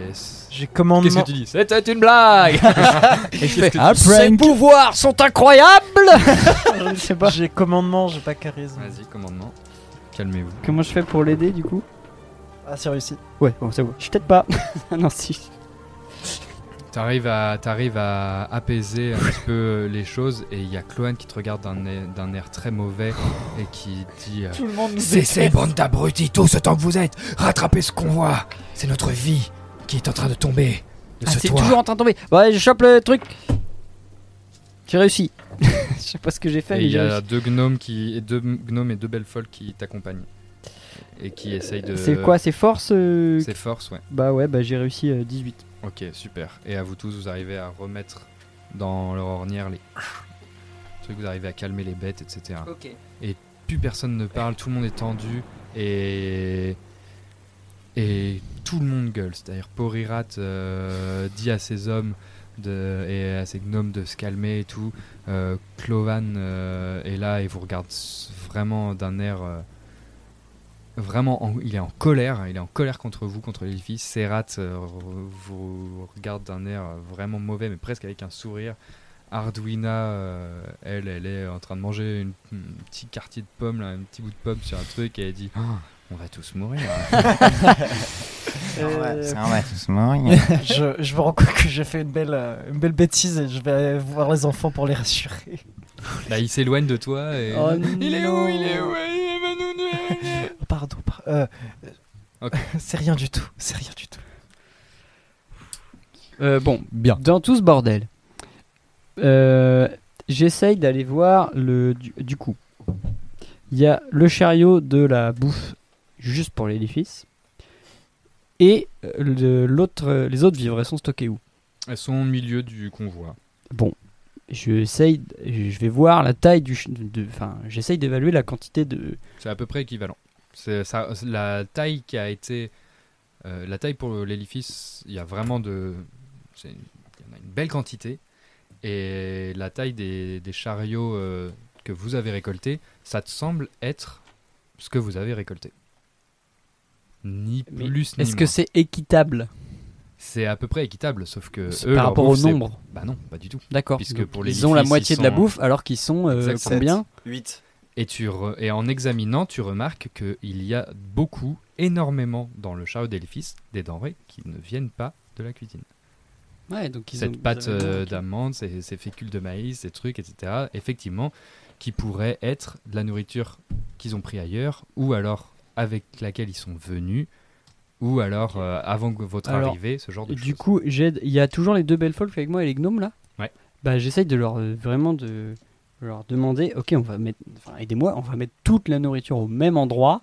Speaker 4: J'ai commandement.
Speaker 2: Qu'est-ce que tu dis C'était une blague [LAUGHS]
Speaker 5: Et je fais Ces
Speaker 6: prank
Speaker 5: pouvoirs sont incroyables Je ne sais pas.
Speaker 4: J'ai commandement, j'ai pas charisme.
Speaker 2: Vas-y, commandement. Calmez-vous.
Speaker 5: Comment je fais pour l'aider du coup
Speaker 4: Ah, c'est réussi.
Speaker 5: Ouais, bon, c'est bon. Je t'aide pas. [LAUGHS] Ah non, si.
Speaker 2: T'arrives à, t'arrives à apaiser un petit peu euh, les choses et il y a Chloane qui te regarde d'un air, d'un air très mauvais et qui dit euh,
Speaker 5: Tout le monde nous
Speaker 7: Cessez, bande d'abrutis, tout ce temps que vous êtes. Rattrapez ce convoi. C'est notre vie qui est en train de tomber de
Speaker 5: Ah,
Speaker 7: ce
Speaker 5: c'est
Speaker 7: toit.
Speaker 5: toujours en train de tomber. Bon, allez, je chope le truc. J'ai réussi. [LAUGHS] je sais pas ce que j'ai fait,
Speaker 2: Et
Speaker 5: mais
Speaker 2: il y
Speaker 5: j'ai
Speaker 2: a deux gnomes qui, et deux gnomes et deux belles folles qui t'accompagnent et qui essayent de.
Speaker 5: C'est quoi, c'est force euh,
Speaker 2: C'est force, ouais.
Speaker 5: Bah ouais, bah j'ai réussi euh, 18.
Speaker 2: Ok, super. Et à vous tous, vous arrivez à remettre dans leur ornière les [COUGHS] trucs, vous arrivez à calmer les bêtes, etc.
Speaker 5: Ok.
Speaker 2: Plus personne ne parle, tout le monde est tendu et et tout le monde gueule. C'est-à-dire Porirat euh, dit à ses hommes de, et à ses gnomes de se calmer et tout. Euh, Clovan euh, est là et vous regarde vraiment d'un air euh, vraiment en- il est en colère il est en colère contre vous contre l'édifice Serrat euh, vous regarde d'un air euh, vraiment mauvais mais presque avec un sourire Arduina euh, elle elle est en train de manger une, un petit quartier de pomme là, un petit bout de pomme sur un truc et elle dit Ah, on va tous mourir [LAUGHS]
Speaker 4: Euh,
Speaker 3: C'est vrai, tout mourir. [LAUGHS]
Speaker 4: je, je me rends compte que j'ai fait une belle, une belle bêtise et je vais aller voir les enfants pour les rassurer.
Speaker 2: Là, il s'éloigne de toi et
Speaker 5: Oh [LAUGHS]
Speaker 2: il est où il est où. Il va nous nuire.
Speaker 4: Pardon, par- euh, [LAUGHS] c'est rien du tout, c'est rien du tout.
Speaker 5: Euh, bon,
Speaker 6: Bien.
Speaker 5: dans tout ce bordel, euh, j'essaye d'aller voir le. Du, du coup, il y a le chariot de la bouffe juste pour l'édifice. Et euh, le- les autres vivres, elles sont stockées où?
Speaker 2: Elles sont au milieu du convoi.
Speaker 5: Bon, je essaye, je vais voir la taille du. Enfin, j'essaye d'évaluer la quantité de.
Speaker 2: C'est à peu près équivalent. C'est ça, la taille qui a été, euh, la taille pour l'édifice, il y a vraiment de, il y en a une belle quantité. Et la taille des, des chariots euh, que vous avez récoltés, ça te semble être ce que vous avez récolté. Ni
Speaker 5: Mais
Speaker 2: plus ni
Speaker 5: Est-ce que
Speaker 2: moins.
Speaker 5: c'est équitable?
Speaker 2: C'est à peu près équitable, sauf que
Speaker 5: C'est
Speaker 2: eux,
Speaker 5: par rapport au
Speaker 2: bouffe,
Speaker 5: nombre?
Speaker 2: Bah non, pas du tout.
Speaker 5: D'accord.
Speaker 2: Puisque
Speaker 5: Donc,
Speaker 2: pour
Speaker 5: ils ont la moitié
Speaker 2: ils
Speaker 5: de la bouffe alors qu'ils sont euh, combien?
Speaker 3: 8.
Speaker 2: Et, tu re- et en examinant, tu remarques qu'il y a beaucoup, énormément dans le chariot d'édifice, des denrées qui ne viennent pas de la cuisine.
Speaker 5: Ouais, donc ils
Speaker 2: Cette
Speaker 5: ont-
Speaker 2: pâte euh, d'amande, ces, ces fécules de maïs, ces trucs, etc., effectivement, qui pourraient être de la nourriture qu'ils ont pris ailleurs, ou alors avec laquelle ils sont venus, ou alors euh, avant votre
Speaker 5: Alors,
Speaker 2: arrivée, ce genre de
Speaker 5: Du
Speaker 2: choses.
Speaker 5: coup. Il y a toujours les deux belles folks avec moi et les gnomes là?
Speaker 2: Ouais.
Speaker 5: Bah, j'essaye de leur euh, vraiment de leur demander. Ok, on va mettre. Enfin, aidez-moi. On va mettre toute la nourriture au même endroit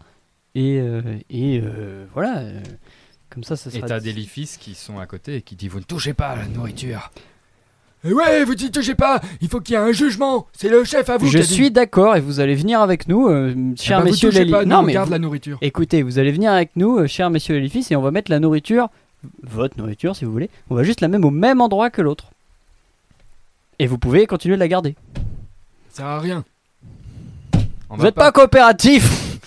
Speaker 5: et euh, et euh, voilà. euh, comme ça, ça
Speaker 2: Et
Speaker 5: sera.
Speaker 2: t'as des qui sont à côté et qui disent Vous ne touchez pas à la nourriture. Eh ouais, vous y touchez pas Il faut qu'il y ait un jugement C'est le chef à vous
Speaker 5: Je
Speaker 2: qui a dit.
Speaker 5: suis d'accord et vous allez venir avec nous, euh,
Speaker 2: Eh
Speaker 5: chers
Speaker 2: ben, vous
Speaker 5: messieurs
Speaker 2: touchez
Speaker 5: les
Speaker 2: pas,
Speaker 5: li-
Speaker 2: nous,
Speaker 5: Non,
Speaker 2: on
Speaker 5: mais
Speaker 2: garde
Speaker 5: vous-
Speaker 2: la nourriture.
Speaker 5: écoutez, vous allez venir avec nous, euh, chers messieurs les et on va mettre la nourriture, votre nourriture si vous voulez, on va juste la mettre au même endroit que l'autre. Et vous pouvez continuer de la garder.
Speaker 2: Ça sert à rien. On
Speaker 5: vous
Speaker 2: va
Speaker 5: êtes pas coopératif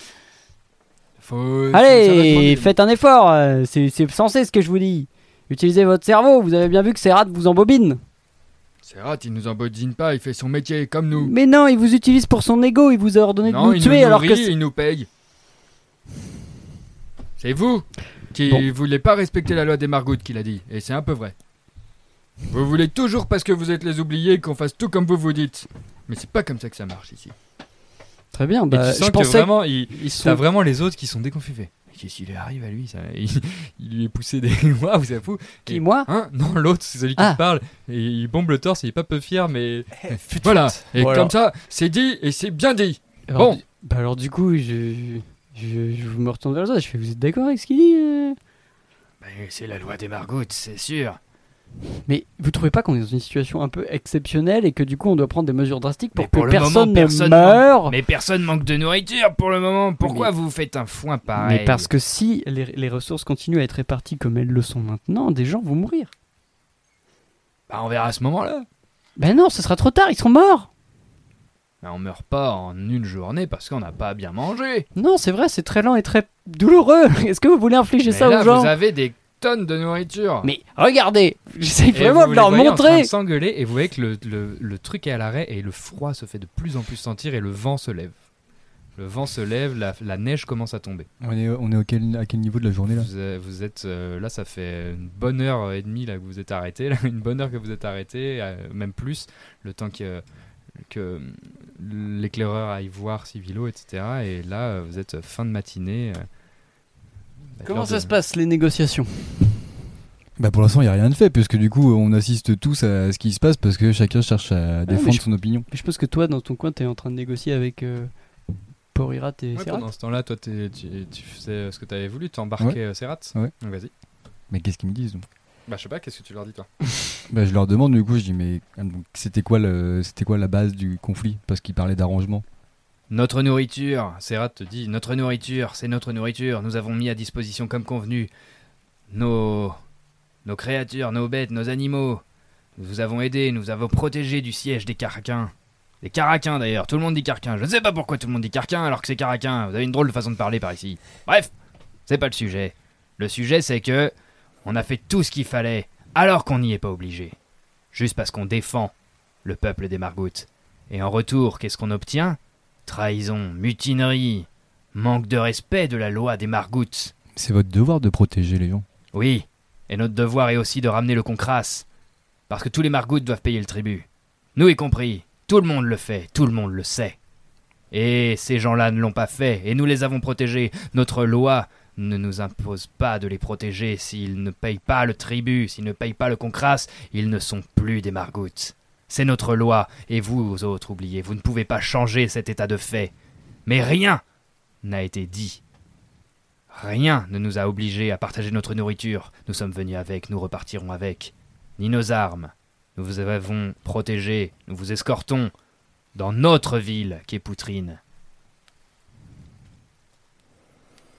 Speaker 2: Faut-
Speaker 5: Allez, faites un effort, euh, c'est censé ce que je vous dis. Utilisez votre cerveau, vous avez bien vu que Serrat vous embobine.
Speaker 2: Serrat, il nous embodine pas, il fait son métier comme nous.
Speaker 5: Mais non, il vous utilise pour son ego, il vous a ordonné
Speaker 2: non,
Speaker 5: de nous
Speaker 2: il
Speaker 5: tuer
Speaker 2: nous
Speaker 5: alors que...
Speaker 2: nourrit, il nous paye. C'est vous qui
Speaker 5: Bon.
Speaker 2: voulez pas respecter la loi des margoutes qu'il a dit, et c'est un peu vrai. Vous voulez toujours parce que vous êtes les oubliés qu'on fasse tout comme vous vous dites. Mais c'est pas comme ça que ça marche ici.
Speaker 5: Très bien,
Speaker 8: Et
Speaker 5: bah,
Speaker 8: tu sens
Speaker 5: je
Speaker 8: que
Speaker 5: pensais...
Speaker 8: vraiment, il,
Speaker 5: ils sont-
Speaker 8: t'as vraiment les autres qui sont déconfus. Qu'est-ce qui lui arrive à lui ça? Il, il lui est poussé des. [LAUGHS] Waouh, c'est fou.
Speaker 5: Qui,
Speaker 8: Et-
Speaker 5: moi
Speaker 8: Hein Non, l'autre, c'est celui qui
Speaker 5: Ah.
Speaker 8: parle. Et il bombe le torse, il est pas peu fier, mais. [LAUGHS]
Speaker 2: Voilà, et
Speaker 5: Voilà.
Speaker 2: comme ça, c'est dit et c'est bien dit.
Speaker 5: Alors,
Speaker 2: Bon.
Speaker 5: du- Bah alors du coup, je, je, je me retourne vers les autres, je fais, vous êtes d'accord avec ce qu'il dit euh?
Speaker 2: Ben, c'est la loi des margoutes, c'est sûr.
Speaker 5: Mais vous trouvez pas qu'on est dans une situation un peu exceptionnelle et que du coup on doit prendre des mesures drastiques pour que personne
Speaker 2: moment,
Speaker 5: ne meure
Speaker 2: Mais personne manque de nourriture pour le moment. Pourquoi
Speaker 5: Mais-
Speaker 2: vous faites un foin pareil
Speaker 5: Mais parce que si les, les ressources continuent à être réparties comme elles le sont maintenant, des gens vont mourir.
Speaker 2: Bah, on verra à ce moment-là.
Speaker 5: Ben non, ce sera trop tard, ils seront morts
Speaker 2: Mais on meurt pas en une journée parce qu'on n'a pas bien mangé.
Speaker 5: Non, c'est vrai, c'est très lent et très douloureux. [LAUGHS] Est-ce que vous voulez infliger
Speaker 2: Mais
Speaker 5: ça
Speaker 2: là,
Speaker 5: aux gens
Speaker 2: vous avez des tonnes de nourriture.
Speaker 5: Mais regardez, j'essaie vraiment de leur montrer
Speaker 8: s'engueuler et vous voyez que le, le- le truc est à l'arrêt et le froid se fait de plus en plus sentir et le vent se lève. Le vent se lève, la, la neige commence à tomber.
Speaker 6: On est, on est au quel- à quel niveau de la journée là?
Speaker 8: Vous, êtes- vous êtes euh, là, ça fait une bonne heure et demie là que vous êtes arrêté, là, une bonne heure que vous êtes arrêté, euh, même plus, le temps que, que l'éclaireur aille voir Civilo, etc. Et là, euh, vous êtes fin de matinée. euh,
Speaker 5: Comment ça
Speaker 8: de-
Speaker 5: se passe les négociations?
Speaker 6: Bah pour l'instant il n'y a rien de fait puisque du coup on assiste tous à ce qui se passe parce que chacun cherche à défendre
Speaker 5: je-
Speaker 6: son opinion.
Speaker 5: Mais je pense que toi, dans ton coin, t'es en train de négocier avec euh, Porirat et
Speaker 8: Ouais,
Speaker 5: Serrat.
Speaker 8: pendant ce temps-là, toi, t'es- tu, tu faisais euh, ce que tu avais voulu, t'embarquais euh, Serrat.
Speaker 6: Ouais.
Speaker 8: Donc vas-y.
Speaker 6: Mais qu'est-ce qu'ils me disent donc?
Speaker 8: Bah, je sais pas, qu'est-ce que tu leur dis, toi? [LAUGHS]
Speaker 6: Bah je leur demande du coup je dis mais ah, donc, c'était quoi le c'était quoi la base du conflit? Parce qu'ils parlaient d'arrangement.
Speaker 2: Notre nourriture, Serrat te dit, notre nourriture, c'est notre nourriture. Nous avons mis à disposition comme convenu nos, nos créatures, nos bêtes, nos animaux. Nous vous avons aidés, nous avons protégé du siège des Caraquins. Des Caraquins d'ailleurs, tout le monde dit Carquin. Je ne sais pas pourquoi tout le monde dit Carquin alors que c'est Caraquin. Vous avez une drôle de façon de parler par ici. Bref, c'est pas le sujet. Le sujet c'est que on a fait tout ce qu'il fallait alors qu'on n'y est pas obligé. Juste parce qu'on défend le peuple des Margoutes. Et en retour, qu'est-ce qu'on obtient? Trahison, mutinerie, manque de respect de la loi des Margoutes.
Speaker 6: C'est votre devoir de protéger les gens.
Speaker 2: Oui, et notre devoir est aussi de ramener le concrasse. Parce que tous les Margoutes doivent payer le tribut. Nous y compris. Tout le monde le fait, tout le monde le sait. Et ces gens-là ne l'ont pas fait, et nous les avons protégés. Notre loi ne nous impose pas de les protéger. S'ils ne payent pas le tribut, s'ils ne payent pas le concrasse, ils ne sont plus des Margoutes. C'est notre loi, et vous, autres, oubliez, vous ne pouvez pas changer cet état de fait. Mais rien n'a été dit. Rien ne nous a obligés à partager notre nourriture. Nous sommes venus avec, nous repartirons avec. Ni nos armes. Nous vous avons protégés, nous vous escortons dans notre ville qui est Poutrine.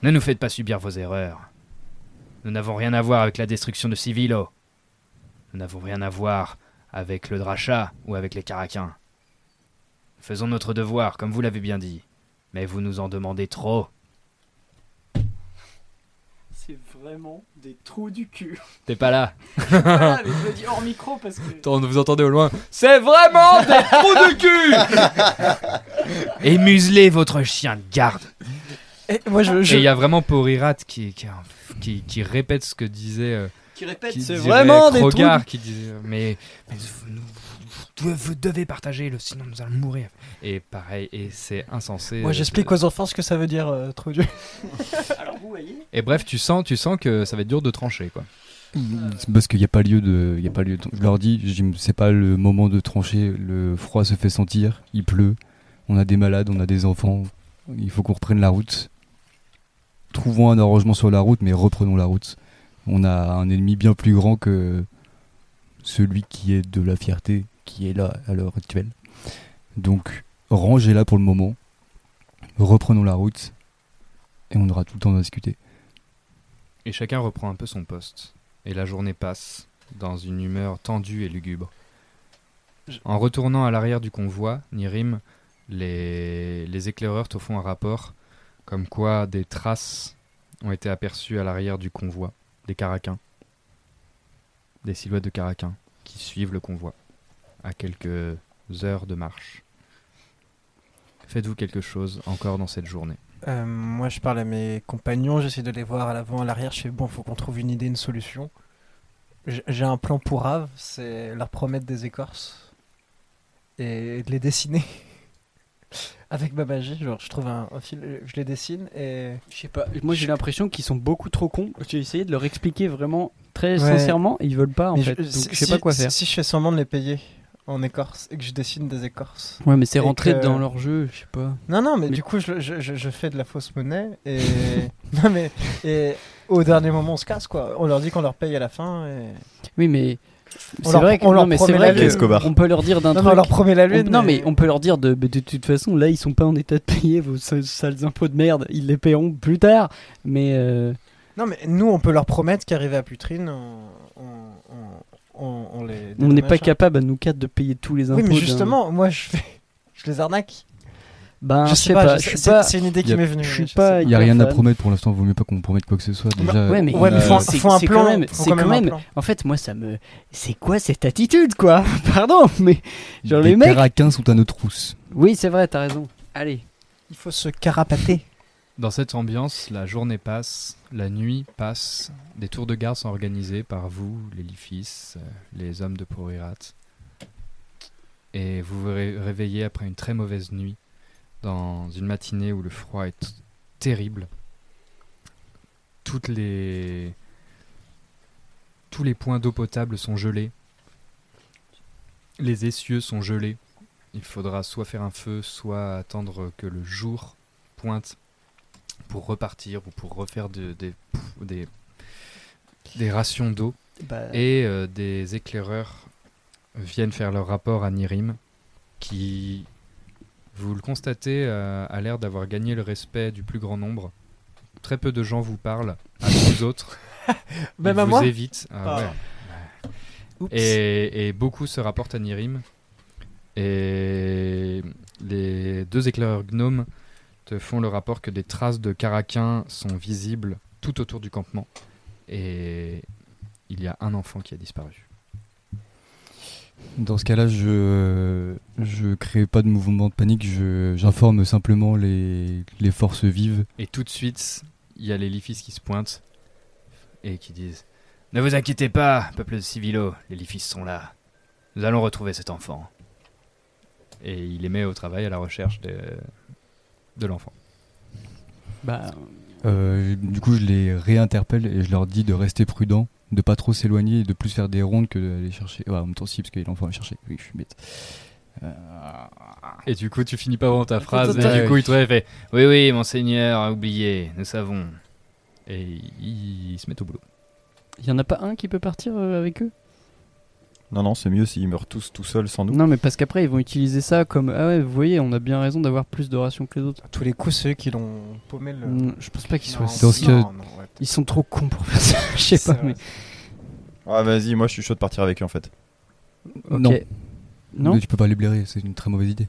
Speaker 2: Ne nous faites pas subir vos erreurs. Nous n'avons rien à voir avec la destruction de Civilo. Nous n'avons rien à voir avec le Dracha ou avec les Caraquins. Faisons notre devoir, comme vous l'avez bien dit. Mais vous nous en demandez trop.
Speaker 5: C'est vraiment des trous du cul.
Speaker 2: T'es pas là. [LAUGHS]
Speaker 5: Voilà, mais je le dis hors micro parce que.
Speaker 8: Attends, vous entendez au loin C'est vraiment des trous de cul [LAUGHS]
Speaker 2: Et muselez votre chien de garde.
Speaker 5: Et moi, je.
Speaker 8: il y a vraiment Porirat qui, qui, qui, qui répète ce que disait. euh,
Speaker 5: qui répète,
Speaker 8: qui
Speaker 5: c'est vraiment des du-
Speaker 8: qui disait. Mais, mais vous, vous- vous devez partager, le, sinon nous allons mourir. Et pareil, et c'est insensé.
Speaker 4: Moi,
Speaker 8: euh,
Speaker 4: j'explique aux enfants ce que ça veut dire, euh, trop dur. [LAUGHS]
Speaker 5: Alors vous voyez.
Speaker 8: Et bref, tu sens, tu sens que ça va être dur de trancher, quoi.
Speaker 6: C'est Parce qu'il n'y a pas lieu de, il y a pas lieu. de- Je leur dis, je dis, c'est pas le moment de trancher. Le froid se fait sentir, il pleut, on a des malades, on a des enfants. Il faut qu'on reprenne la route. Trouvons un arrangement sur la route, mais reprenons la route. On a un ennemi bien plus grand que celui qui est de la fierté, qui est là à l'heure actuelle. Donc, rangez-la pour le moment. Reprenons la route. Et on aura tout le temps d'en discuter.
Speaker 2: Et chacun reprend un peu son poste. Et la journée passe dans une humeur tendue et lugubre. En retournant à l'arrière du convoi, Nirim, les, les éclaireurs te font un rapport comme quoi des traces ont été aperçues à l'arrière du convoi, des caraquins. Des silhouettes de caraquins qui suivent le convoi à quelques heures de marche. Faites-vous quelque chose encore dans cette journée
Speaker 4: Euh, moi, je parle à mes compagnons, j'essaie de les voir à l'avant, à l'arrière. Je fais bon, faut qu'on trouve une idée, une solution. J'ai un plan pour Rave, c'est leur promettre des écorces et de les dessiner avec ma magie. Genre, je trouve un, un fil, je les dessine et
Speaker 5: Je sais pas. Moi, j'ai l'impression qu'ils sont beaucoup trop cons. J'ai essayé de leur expliquer vraiment très
Speaker 4: Ouais.
Speaker 5: sincèrement et ils veulent pas en
Speaker 4: Mais
Speaker 5: fait.
Speaker 4: je-
Speaker 5: Donc,
Speaker 4: si-
Speaker 5: je sais pas
Speaker 4: si-
Speaker 5: quoi faire.
Speaker 4: Si je fais semblant de les payer en écorce et que je dessine des écorces.
Speaker 5: Ouais, mais c'est
Speaker 4: Et
Speaker 5: rentré
Speaker 4: que-
Speaker 5: dans leur jeu. Je sais pas.
Speaker 4: Non, non, mais,
Speaker 5: Mais-
Speaker 4: du coup, je, je- je- je fais de la fausse monnaie et. [LAUGHS] non, mais. Et au dernier moment, on se casse, quoi. On leur dit qu'on leur paye à la fin et.
Speaker 5: Oui, mais c'est vrai que
Speaker 4: on leur
Speaker 5: on peut leur dire d'un truc.
Speaker 4: on leur promet la lune.
Speaker 5: On- non mais on peut leur dire de, de toute façon là ils sont pas en état de payer vos sa- sales impôts de merde, ils les paieront plus tard. Mais euh,
Speaker 4: Non, mais nous, on peut leur promettre qu'arrivé à Putrine, on, on, on, on- on les.
Speaker 5: on n'est pas capable à nous quatre de payer tous les impôts.
Speaker 4: Oui, mais justement, moi, je fais. [LAUGHS] Je les arnaque.
Speaker 5: Ben,
Speaker 4: je sais pas, c'est
Speaker 5: pas.
Speaker 4: c'est une idée qui m'est venue.
Speaker 5: je suis pas-
Speaker 6: Il n'y a rien à promettre pour l'instant, vaut mieux pas qu'on promette quoi que ce soit. Déjà,
Speaker 5: ouais, mais-
Speaker 4: Ouais, mais
Speaker 5: Euh,
Speaker 4: faut, un
Speaker 5: c'est
Speaker 4: plan.
Speaker 5: quand même-
Speaker 4: faut quand même.
Speaker 5: En fait, moi ça me. C'est quoi cette attitude quoi? [LAUGHS] Pardon, mais genre les
Speaker 6: les
Speaker 5: mecs.
Speaker 6: caraquins sont à nos trousses.
Speaker 5: Oui, c'est vrai, t'as raison. Allez.
Speaker 4: Il faut se carapater.
Speaker 2: Dans cette ambiance, la journée passe, la nuit passe, des tours de garde sont organisés par vous, les Lifis, euh, les hommes de Porirat. Et vous vous ré- réveillez après une très mauvaise nuit, dans une matinée où le froid est terrible. Toutes les... Tous les points d'eau potable sont gelés. Les essieux sont gelés. Il faudra soit faire un feu, soit attendre que le jour pointe pour repartir ou pour refaire de- des, des, des rations d'eau.
Speaker 5: Bah,
Speaker 2: Et euh, des éclaireurs viennent faire leur rapport à Nirim, qui, vous le constatez, euh, a l'air d'avoir gagné le respect du plus grand nombre. Très peu de gens vous parlent, à [LAUGHS] vous autres.
Speaker 4: Même à
Speaker 2: vous
Speaker 4: moi
Speaker 2: évitent. Ah
Speaker 4: Ah.
Speaker 2: ouais.
Speaker 4: Oups.
Speaker 2: Et, et beaucoup se rapportent à Nirim. Et les deux éclaireurs gnomes te font le rapport que des traces de caraquins sont visibles tout autour du campement. Et il y a un enfant qui a disparu.
Speaker 6: Dans ce cas-là, je je crée pas de mouvement de panique, je j'informe simplement les, les forces vives.
Speaker 2: Et tout de suite, il y a les Lifis qui se pointent et qui disent Ne vous inquiétez pas, peuple de Civilo, les Lifis sont là. Nous allons retrouver cet enfant. Et il les met au travail à la recherche de, de l'enfant.
Speaker 5: bah,
Speaker 6: Euh, du coup, je les réinterpelle et je leur dis de rester prudent, de pas trop s'éloigner et de plus faire des rondes que d'aller chercher. Ouais, en même temps, si, parce qu'il l'enfant à aller chercher. Oui, je suis bête. Euh,
Speaker 2: Et du coup, tu finis pas vraiment ta phrase. et du coup, il te fait Oui, oui, monseigneur a oublié, nous savons. Et il, il se met au boulot.
Speaker 5: il y en a pas un qui peut partir euh, avec eux?
Speaker 3: Non, non, c'est mieux s'ils meurent tous tout seuls sans nous.
Speaker 5: Non, mais parce qu'après ils vont utiliser ça comme ah ouais, vous voyez, on a bien raison d'avoir plus de rations que les autres.
Speaker 4: À tous les coups, c'est eux qui l'ont paumé le.
Speaker 5: Mm, Je pense pas qu'ils soient.
Speaker 4: Non,
Speaker 6: Dans ce cas-
Speaker 4: non, non, ouais,
Speaker 5: Ils sont trop cons pour faire ça. [LAUGHS] Je sais pas,
Speaker 4: vrai.
Speaker 5: mais.
Speaker 3: Ah, vas-y, moi je suis chaud de partir avec eux en fait.
Speaker 5: Ok.
Speaker 6: Non.
Speaker 5: Non.
Speaker 6: Mais tu peux pas les blairer, c'est une très mauvaise idée.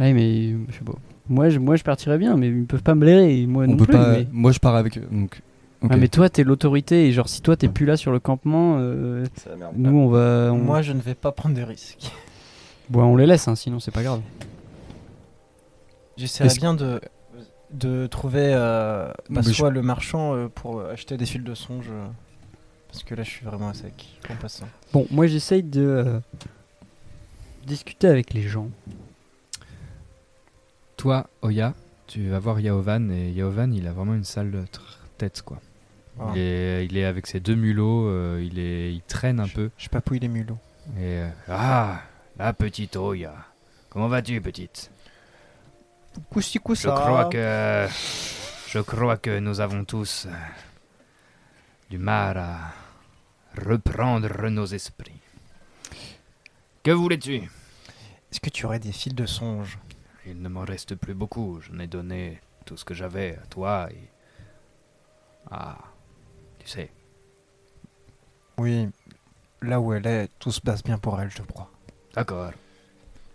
Speaker 5: Ouais, mais je sais pas. Moi, je, moi, je partirais bien, mais ils peuvent pas me blairer. Moi
Speaker 6: On
Speaker 5: non
Speaker 6: peut
Speaker 5: plus.
Speaker 6: pas.
Speaker 5: mais...
Speaker 6: Moi, je pars avec eux. Donc, ok.
Speaker 5: Ah, mais toi, t'es l'autorité et genre si toi t'es plus là sur le campement, euh,
Speaker 3: C'est la merde.
Speaker 5: nous on va. On...
Speaker 4: Moi, je ne vais pas prendre de risques.
Speaker 5: Bon, on les laisse, hein, sinon c'est pas grave.
Speaker 4: J'essaierais
Speaker 6: Est-ce-
Speaker 4: bien de, de trouver euh, bah,
Speaker 6: je-
Speaker 4: soit le marchand euh, pour acheter des fils de songe. euh, parce que là, je suis vraiment à sec en passant.
Speaker 5: Bon, moi j'essaye de euh, discuter avec les gens.
Speaker 2: Toi, Oya, tu vas voir Yaovan. Et Yaovan, il a vraiment une sale tête, quoi.
Speaker 4: Ah.
Speaker 2: Il, est, il est avec ses deux mulots, euh, il, est, il traîne un peu.
Speaker 4: Je papouille les mulots.
Speaker 2: Et, euh, ah, la petite Oya. Comment vas-tu, petite?
Speaker 4: Coussi
Speaker 2: Je crois que. Je crois que nous avons tous euh, du mal à
Speaker 7: reprendre nos esprits. Que voulais-tu?
Speaker 4: Est-ce que tu aurais des fils de songe?
Speaker 7: Il ne m'en reste plus beaucoup. J'en ai donné tout ce que j'avais à toi et. Ah. Tu sais.
Speaker 4: Oui, là où elle est, tout se passe bien pour elle, je crois.
Speaker 7: D'accord.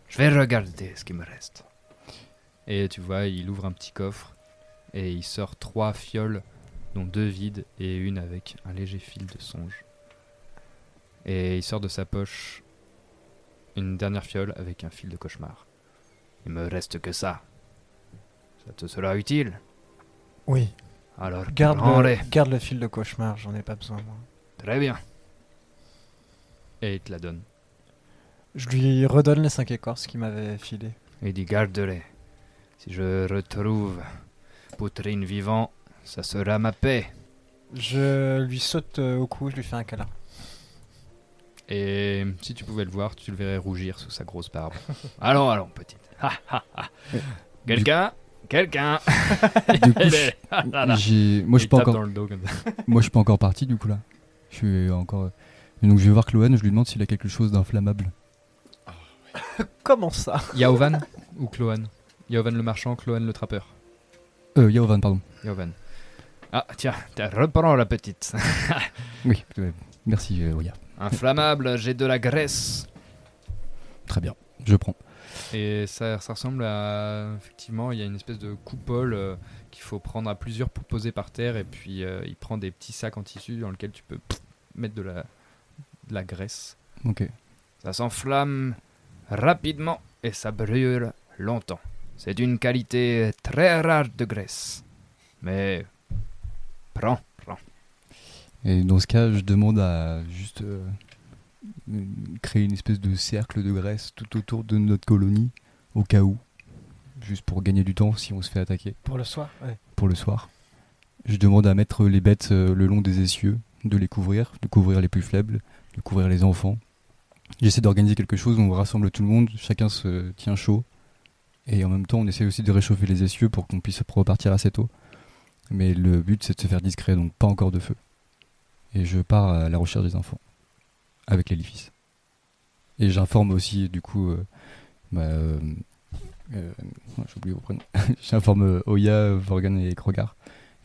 Speaker 7: Je vais regarder ce qui me reste.
Speaker 2: Et tu vois, il ouvre un petit coffre et il sort trois fioles, dont deux vides et une avec un léger fil de songe. Et il sort de sa poche une dernière fiole avec un fil de cauchemar.
Speaker 7: Il me reste que ça. Ça te sera utile
Speaker 4: Oui,
Speaker 7: Alors
Speaker 4: garde le, garde le fil de cauchemar, j'en ai pas besoin moi.
Speaker 7: Très bien.
Speaker 2: Et il te la donne.
Speaker 4: Je lui redonne les 5 écorces qu'il m'avait filé.
Speaker 7: Et d'y garder. Si je retrouve Poutrine vivant, ça sera ma paix.
Speaker 4: Je lui saute euh, au cou, je lui fais un câlin.
Speaker 2: Et si tu pouvais le voir, tu le verrais rougir sous sa grosse barbe. [LAUGHS]
Speaker 7: Allons, allons, petite. Ha, ha, ha. Quelqu'un Quelqu'un [LAUGHS]
Speaker 6: moi je suis pas encore moi je suis pas parti du coup là. Je suis encore et donc je vais voir Chloé, je lui demande s'il a quelque chose d'inflammable.
Speaker 4: Comment ça?
Speaker 2: Yaovan ou Cloan Yaovan le marchand, Cloan le trappeur.
Speaker 6: Euh Yaovan pardon.
Speaker 2: Yaovan.
Speaker 7: Ah, tiens, reprends la petite. [LAUGHS]
Speaker 6: Oui, euh, merci euh, Oya.
Speaker 7: Inflammable, j'ai de la graisse.
Speaker 6: Très bien. Je prends.
Speaker 2: Et ça, ça ressemble à. Effectivement, il y a une espèce de coupole euh, qu'il faut prendre à plusieurs pour poser par terre. Et puis euh, il prend des petits sacs en tissu dans lesquels tu peux pff, mettre de la, de la graisse.
Speaker 6: OK.
Speaker 7: Ça s'enflamme rapidement et ça brûle longtemps. C'est d'une qualité très rare de graisse. Mais prends, prends.
Speaker 6: Et dans ce cas, je demande à juste euh, euh, créer une espèce de cercle de graisse tout autour de notre colonie, au cas où, juste pour gagner du temps si on se fait attaquer
Speaker 4: Pour le soir Ouais.
Speaker 6: pour le soir. Je demande à mettre les bêtes euh, le long des essieux, de les couvrir, de couvrir les plus faibles, de couvrir les enfants. J'essaie d'organiser quelque chose où on rassemble tout le monde, chacun se tient chaud. Et en même temps, on essaie aussi de réchauffer les essieux pour qu'on puisse repartir assez tôt. Mais le but, c'est de se faire discret, donc pas encore de feu. Et je pars à la recherche des enfants, avec l'édifice. Et j'informe aussi, du coup, euh, bah, euh, euh, vos prénoms. [LAUGHS] j'informe euh, Oya, Vorgan et Krogar.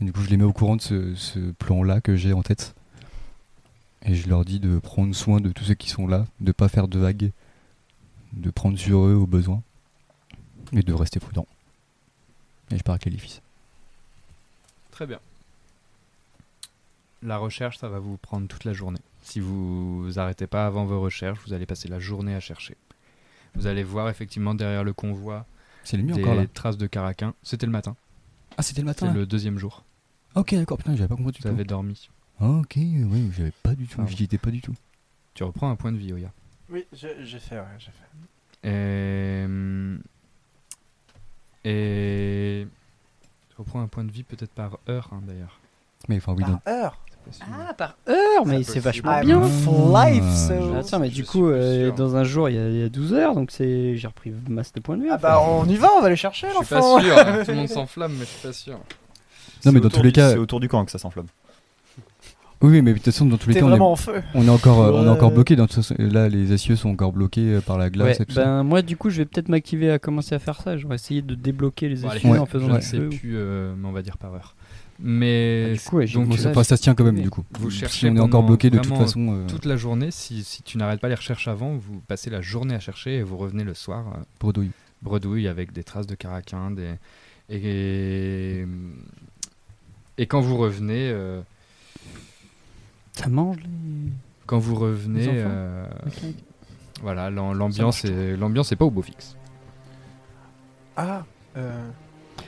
Speaker 6: Et du coup, je les mets au courant de ce, plan-là que j'ai en tête. Et je leur dis de prendre soin de tous ceux qui sont là, de pas faire de vagues, de prendre sur eux au besoin, et de rester prudent. Et je pars avec l'édifice.
Speaker 2: Très bien. La recherche, ça va vous prendre toute la journée. Si vous vous arrêtez pas avant vos recherches, vous allez passer la journée à chercher. Vous allez voir effectivement derrière le convoi
Speaker 6: C'est les nuits
Speaker 2: des
Speaker 6: encore là
Speaker 2: traces de caraquin. C'était le matin.
Speaker 6: Ah, c'était le
Speaker 2: C'est
Speaker 6: matin
Speaker 2: le deuxième jour.
Speaker 6: Ah, Ok, d'accord, putain, j'avais pas compris du
Speaker 2: Vous
Speaker 6: tout.
Speaker 2: avez dormi.
Speaker 6: Ah, ok, oui, j'avais pas du tout,
Speaker 2: Pardon.
Speaker 6: j'y étais pas du tout.
Speaker 2: Tu reprends un point de vie, Oya.
Speaker 4: Oui, j'ai j'ai fait, ouais, j'ai fait.
Speaker 2: Et... hum, Et... Tu reprends un point de vie peut-être par heure, hein, d'ailleurs.
Speaker 6: Mais enfin, oui.
Speaker 4: Par heure.
Speaker 5: Ah, par heure Mais
Speaker 2: C'est
Speaker 5: vachement
Speaker 4: I'm
Speaker 5: bien.
Speaker 4: life,
Speaker 6: Ah,
Speaker 4: so-
Speaker 5: Attends, mais
Speaker 2: Je
Speaker 5: du coup, euh, dans un jour, il y, a- il y a 12 heures, donc c'est j'ai repris masse de points de vue.
Speaker 4: Ah bah on y va, on va les chercher
Speaker 2: Je suis
Speaker 4: l'enfant
Speaker 2: pas sûr. hein. [LAUGHS] Tout le monde s'enflamme, mais je suis pas sûr.
Speaker 6: Non, mais dans tous les cas-
Speaker 3: C'est autour du camp que ça s'enflamme.
Speaker 6: Oui, mais de toute façon, dans tous les cas, on est,
Speaker 4: vraiment en feu.
Speaker 6: on est encore, euh, on est encore bloqué. Dans là, les essieux sont encore bloqués euh, par la glace
Speaker 5: Ouais,
Speaker 6: et tout ça.
Speaker 5: ben moi du coup je vais peut-être m'activer à commencer à faire ça. Je vais essayer de débloquer les
Speaker 2: Bon, allez,
Speaker 5: essieux
Speaker 6: Ouais.
Speaker 5: en faisant
Speaker 2: je
Speaker 5: un
Speaker 2: ne sais plus, euh, mais on va dire par heure. Mais
Speaker 5: Ah, du coup, ouais,
Speaker 2: donc
Speaker 6: ça, enfin, ça se tient quand même, du coup.
Speaker 2: Vous
Speaker 6: si
Speaker 2: cherchez
Speaker 6: on est encore bloqué de toute façon. euh,
Speaker 2: toute la journée, si, si tu n'arrêtes pas les recherches avant, vous passez la journée à chercher et vous revenez le soir euh,
Speaker 6: bredouille.
Speaker 2: bredouille avec des traces de caraquin. Des... Et... et quand vous revenez, euh,
Speaker 5: Ça mange les.
Speaker 2: quand vous revenez,
Speaker 5: Les
Speaker 2: euh, voilà, l'am- l'ambiance est l'ambiance est pas au beau fixe.
Speaker 4: Ah, euh,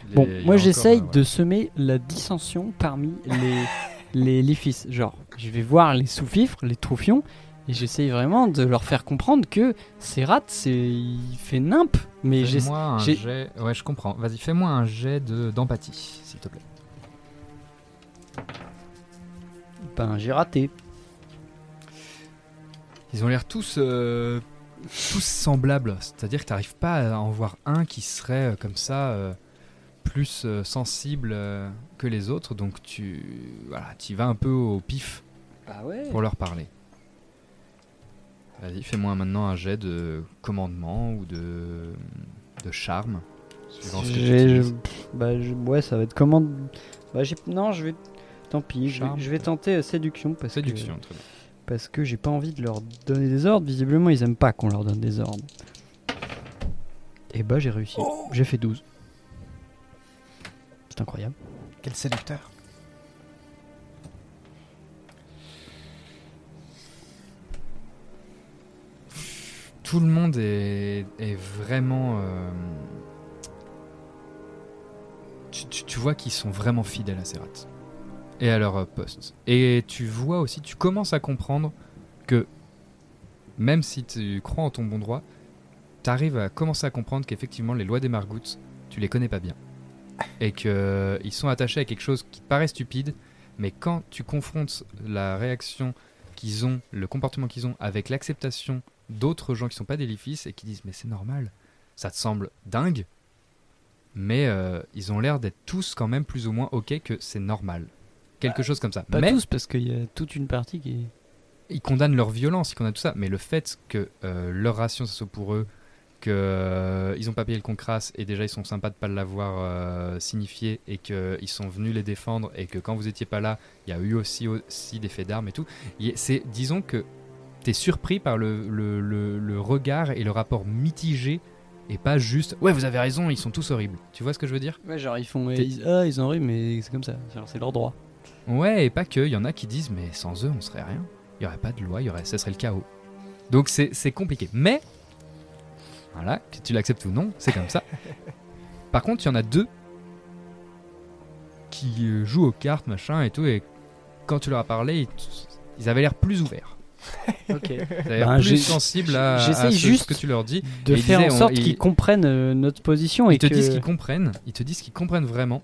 Speaker 2: Les-
Speaker 5: Bon, moi j'essaye
Speaker 2: euh,
Speaker 5: de semer la dissension parmi les, [LAUGHS] les, les fils. Genre, je vais voir les sous-fifres, les troufions, et j'essaye vraiment de leur faire comprendre que ces rats, c'est. Il fait nimp. Mais j'ai.
Speaker 2: Fais-moi un
Speaker 5: j'ai-
Speaker 2: jet. Ouais, je comprends. Vas-y, fais-moi un jet de- d'empathie, s'il te plaît.
Speaker 5: Ben, j'ai raté.
Speaker 2: Ils ont l'air tous, euh, tous semblables. C'est-à-dire que tu n'arrives pas à en voir un qui serait euh, comme ça euh, plus euh, sensible euh, que les autres. Donc tu voilà, y vas un peu au pif
Speaker 5: Ah ouais
Speaker 2: pour leur parler. Vas-y, fais-moi maintenant un jet de commandement ou de, de charme. suivant ce que tu
Speaker 5: bah, je- ouais, ça va être comment Bah, non, je vais. Tant pis, je vais,
Speaker 2: Charme,
Speaker 5: je vais tenter euh, séduction parce
Speaker 2: Séduction,
Speaker 5: que
Speaker 2: très bien.
Speaker 5: parce que j'ai pas envie de leur donner des ordres. Visiblement, ils aiment pas qu'on leur donne des ordres. Et bah, j'ai réussi. J'ai fait 12. C'est incroyable.
Speaker 4: Quel séducteur.
Speaker 2: Tout le monde est, est vraiment. euh, Tu, tu- tu vois qu'ils sont vraiment fidèles à Serrat et à leur euh, poste. Et tu vois aussi, tu commences à comprendre que même si tu crois en ton bon droit, tu arrives à commencer à comprendre qu'effectivement les lois des Margouts, tu les connais pas bien. Et qu'ils sont attachés à quelque chose qui te paraît stupide, mais quand tu confrontes la réaction qu'ils ont, le comportement qu'ils ont avec l'acceptation d'autres gens qui sont pas des et qui disent mais c'est normal, ça te semble dingue, mais euh, ils ont l'air d'être tous quand même plus ou moins ok que c'est normal. Quelque chose comme ça.
Speaker 5: Pas
Speaker 2: mais
Speaker 5: tous, parce qu'il y a toute une partie qui.
Speaker 2: ils condamnent leur violence, ils condamnent tout ça, mais le fait que euh, leur ration ça soit pour eux, que euh, ils ont pas payé le concrasse et déjà ils sont sympas de pas l'avoir euh, signifié et qu'ils sont venus les défendre et que quand vous étiez pas là, il y a eu aussi, aussi des faits d'armes et tout. C'est, disons que t'es surpris par le, le, le- le regard et le rapport mitigé et pas juste ouais vous avez raison ils sont tous horribles. Tu vois ce que je veux dire?
Speaker 5: Ouais, genre ils font. Ils- ah, ils ont ri, mais c'est comme ça. C'est leur droit.
Speaker 2: Ouais, et pas que. Il y en a qui disent, mais sans eux, on serait rien. Il y aurait pas de loi, il y aurait, ce serait le chaos. Donc c'est c'est compliqué. Mais, voilà, que tu l'acceptes ou non, c'est comme ça. [LAUGHS] Par contre, il y en a deux qui euh, jouent aux cartes, machin et tout, et quand tu leur as parlé, ils, ils avaient l'air plus ouverts. [LAUGHS]
Speaker 5: Ok.
Speaker 2: Ils avaient l'air
Speaker 5: Ben,
Speaker 2: plus sensibles à, ce,
Speaker 5: juste
Speaker 2: ce que tu leur dis.
Speaker 5: De
Speaker 2: Et
Speaker 5: faire
Speaker 2: disaient,
Speaker 5: en sorte
Speaker 2: ils-
Speaker 5: qu'ils comprennent euh, notre position et
Speaker 2: Ils te
Speaker 5: que...
Speaker 2: disent qu'ils comprennent, ils te disent qu'ils comprennent vraiment.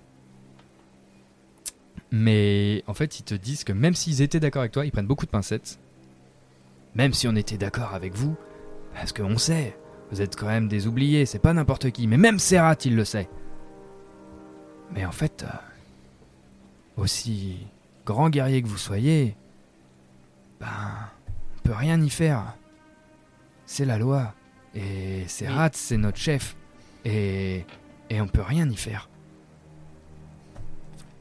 Speaker 2: Mais en fait, ils te disent que même s'ils étaient d'accord avec toi, ils prennent beaucoup de pincettes. Même si on était d'accord avec vous, parce qu'on sait, vous êtes quand même des oubliés, c'est pas n'importe qui, mais même Serrat, il le sait. Mais en fait, euh, aussi grand guerrier que vous soyez, ben, on peut rien y faire. C'est la loi. Et Serrat, c'est notre chef. Et, et on peut rien y faire.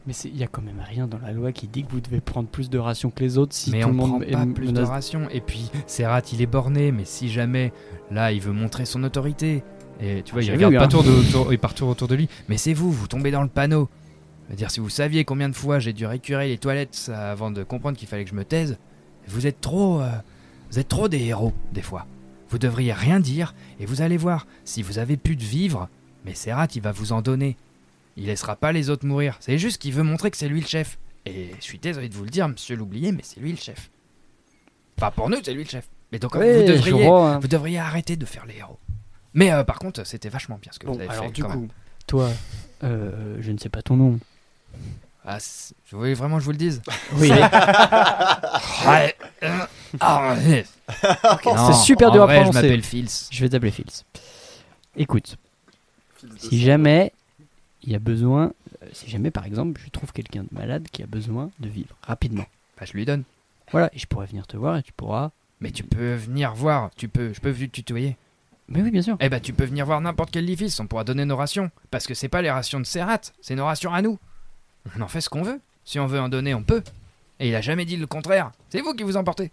Speaker 5: Mais il y a quand même rien dans la loi qui dit que vous devez prendre plus de rations que les autres si
Speaker 2: mais
Speaker 5: tout
Speaker 2: on
Speaker 5: le monde
Speaker 2: prend
Speaker 5: est
Speaker 2: pas plus de rations. Et puis, Serrat, il est borné, mais si jamais, là, il veut montrer son autorité. Et tu vois, il
Speaker 5: J'ai
Speaker 2: regarde
Speaker 5: vu,
Speaker 2: pas
Speaker 5: hein.
Speaker 2: tour de, [LAUGHS] autour, il part tour autour de lui. Mais c'est vous, vous tombez dans le panneau. Je veux dire, si vous saviez combien de fois j'ai dû récurer les toilettes ça, avant de comprendre qu'il fallait que je me taise, vous êtes trop. euh, vous êtes trop des héros, des fois. Vous devriez rien dire, et vous allez voir, si vous avez pu de vivre, mais Serrat, il va vous en donner. Il laissera pas les autres mourir. C'est juste qu'il veut montrer que c'est lui le chef. Et je suis désolé de vous le dire, monsieur l'oublié, mais c'est lui le chef. Enfin, pour nous, c'est lui le chef. Mais donc, vous,
Speaker 5: je
Speaker 2: devriez,
Speaker 5: vois, hein.
Speaker 2: vous devriez arrêter de faire les héros. Mais euh, par contre, c'était vachement bien ce que
Speaker 5: Bon,
Speaker 2: vous avez
Speaker 5: alors
Speaker 2: fait.
Speaker 5: du
Speaker 2: quand
Speaker 5: coup,
Speaker 2: même.
Speaker 5: toi, euh, je ne sais pas ton nom.
Speaker 2: Ah, c'est- vous voulez vraiment que je vous le dise
Speaker 5: Oui. [LAUGHS]
Speaker 2: Ouais. Euh, ah,
Speaker 5: c'est super
Speaker 2: en
Speaker 5: dur à
Speaker 2: vrai,
Speaker 5: prononcer.
Speaker 2: Je m'appelle Fils.
Speaker 5: Je vais t'appeler Fils. Écoute, si jamais il y a besoin, euh, si jamais par exemple je trouve quelqu'un de malade qui a besoin de vivre rapidement,
Speaker 2: Bah, je lui donne.
Speaker 5: voilà, et je pourrais venir te voir et tu pourras.
Speaker 2: Mais tu peux venir voir. Tu peux, je peux te tutoyer.
Speaker 5: Mais oui, bien sûr.
Speaker 2: Eh bah, tu peux venir voir n'importe quel Lifis. On pourra donner nos rations. Parce que c'est pas les rations de Serrat, c'est nos rations à nous. On en fait ce qu'on veut. Si on veut en donner, on peut. Et il a jamais dit le contraire. C'est vous qui vous emportez.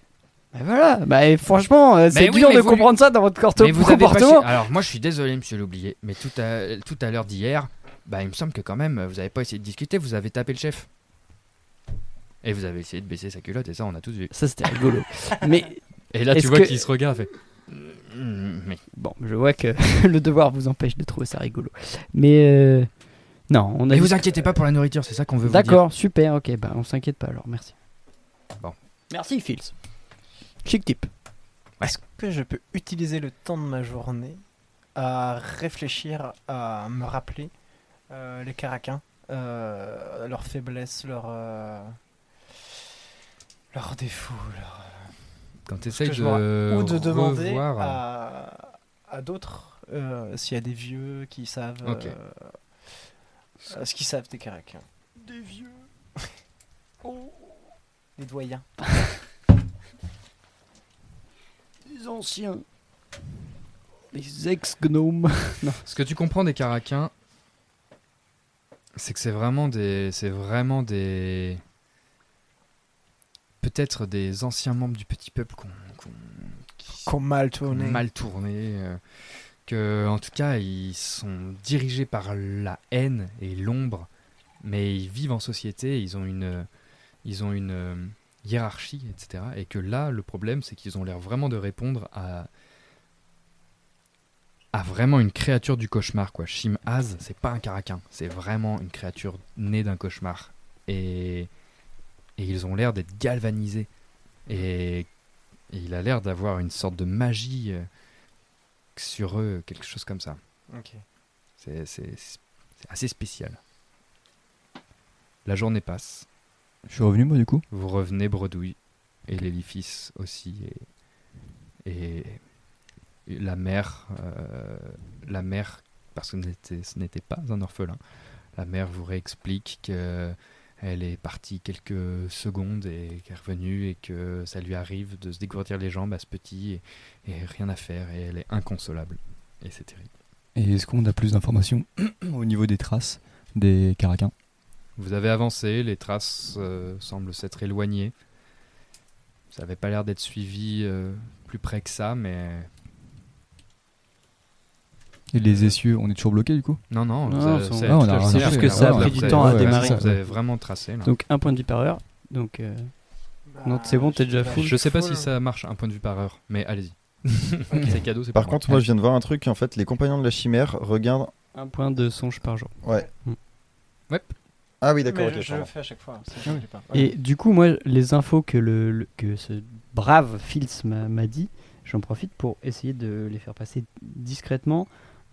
Speaker 5: Bah voilà, bah franchement, euh, c'est
Speaker 2: Mais oui,
Speaker 5: dur
Speaker 2: mais
Speaker 5: de comprendre ça dans votre corte-
Speaker 2: Mais vous avez pas
Speaker 5: comportement.
Speaker 2: chi- Alors moi je suis désolé monsieur l'oublié, mais tout à, tout à l'heure d'hier, bah il me semble que quand même vous avez pas essayé de discuter, vous avez tapé le chef. Et vous avez essayé de baisser sa culotte et ça on a tous vu.
Speaker 5: Ça c'était rigolo. [LAUGHS] Mais
Speaker 2: Et là tu vois
Speaker 5: que-
Speaker 2: qu'il se regarde fait. Mais
Speaker 5: bon, je vois que [LAUGHS] le devoir vous empêche de trouver ça rigolo. Mais euh, non, on a.
Speaker 2: Mais vous inquiétez pas pour la nourriture, c'est ça qu'on veut vous dire.
Speaker 5: D'accord, super, ok, bah on s'inquiète pas alors, merci.
Speaker 2: Bon.
Speaker 5: Merci Fils. Chic type.
Speaker 4: Est-ce que je peux utiliser le temps de ma journée à réfléchir, à me rappeler euh, les Caraquins, euh, leurs faiblesses, leurs, euh, leurs défauts, leurs-
Speaker 2: Quand tu
Speaker 4: que
Speaker 2: essayes
Speaker 4: je
Speaker 2: de,
Speaker 4: ou de demander
Speaker 2: revoir,
Speaker 4: à, à d'autres euh, s'il y a des vieux qui savent euh, euh, ce qu'ils savent des Caraquins. Des vieux. [LAUGHS] Des doyens. [LAUGHS]
Speaker 5: Les anciens. Les ex-gnomes. [LAUGHS] non.
Speaker 2: Ce que tu comprends des Caraquins, c'est que c'est vraiment des, c'est vraiment des, peut-être des anciens membres du petit peuple qu'on, qu'on- qui-
Speaker 4: Qu'on mal tourné.
Speaker 2: mal tourné, euh, que en tout cas ils sont dirigés par la haine et l'ombre, mais ils vivent en société, ils ont une, ils ont une euh, hiérarchie, etc. Et que là, le problème, c'est qu'ils ont l'air vraiment de répondre à à vraiment une créature du cauchemar quoi. Shim-Az, c'est pas un caraquin, c'est vraiment une créature née d'un cauchemar et et ils ont l'air d'être galvanisés et, et il a l'air d'avoir une sorte de magie euh, sur eux, quelque chose comme ça.
Speaker 4: Ok.
Speaker 2: C'est assez spécial. La journée passe,
Speaker 6: Je suis revenu moi du coup.
Speaker 2: vous revenez bredouille et l'édifice aussi et, et et la mère euh, la mère parce que ce n'était- pas un orphelin la mère vous réexplique que elle est partie quelques secondes et qu'elle est revenue et que ça lui arrive de se dégourdir les jambes à ce petit et, et rien à faire et elle est inconsolable et c'est terrible
Speaker 6: Et est-ce qu'on a plus d'informations [CLEARS THROAT] au niveau des traces des caraquins
Speaker 2: Vous avez avancé, les traces euh, semblent s'être éloignées. Ça n'avait pas l'air d'être suivi euh, plus près que ça, mais
Speaker 6: Et les essieux, on est toujours bloqué du coup
Speaker 2: non, non.
Speaker 5: Non,
Speaker 2: vous avez-
Speaker 5: c'est-
Speaker 2: tout à
Speaker 6: rien
Speaker 2: fait
Speaker 6: faire.
Speaker 2: là.
Speaker 6: ça a
Speaker 2: Ouais,
Speaker 6: pris du
Speaker 5: temps à
Speaker 2: ouais,
Speaker 5: démarrer.
Speaker 2: Vous avez vraiment tracé. Là.
Speaker 5: Donc un point de vue par heure. Donc euh, Non, c'est bon, t'es déjà full.
Speaker 2: je sais pas si ça marche un point de vue par heure, mais allez-y. [LAUGHS] c'est cadeau, c'est
Speaker 3: Par
Speaker 2: pour
Speaker 3: contre,
Speaker 2: moi.
Speaker 3: je viens de voir un truc. En fait, les compagnons de la chimère regardent.
Speaker 5: un point de songe par jour.
Speaker 3: Ouais.
Speaker 5: Mm.
Speaker 2: Ouais.
Speaker 3: Ah oui, d'accord. Ok,
Speaker 4: je, je
Speaker 3: pardon.
Speaker 4: le fais à chaque fois. ça,
Speaker 5: Ah
Speaker 4: je pas.
Speaker 5: Et du coup, moi, les infos que, le, le- que ce brave Fils m'a m'a dit, j'en profite pour essayer de les faire passer discrètement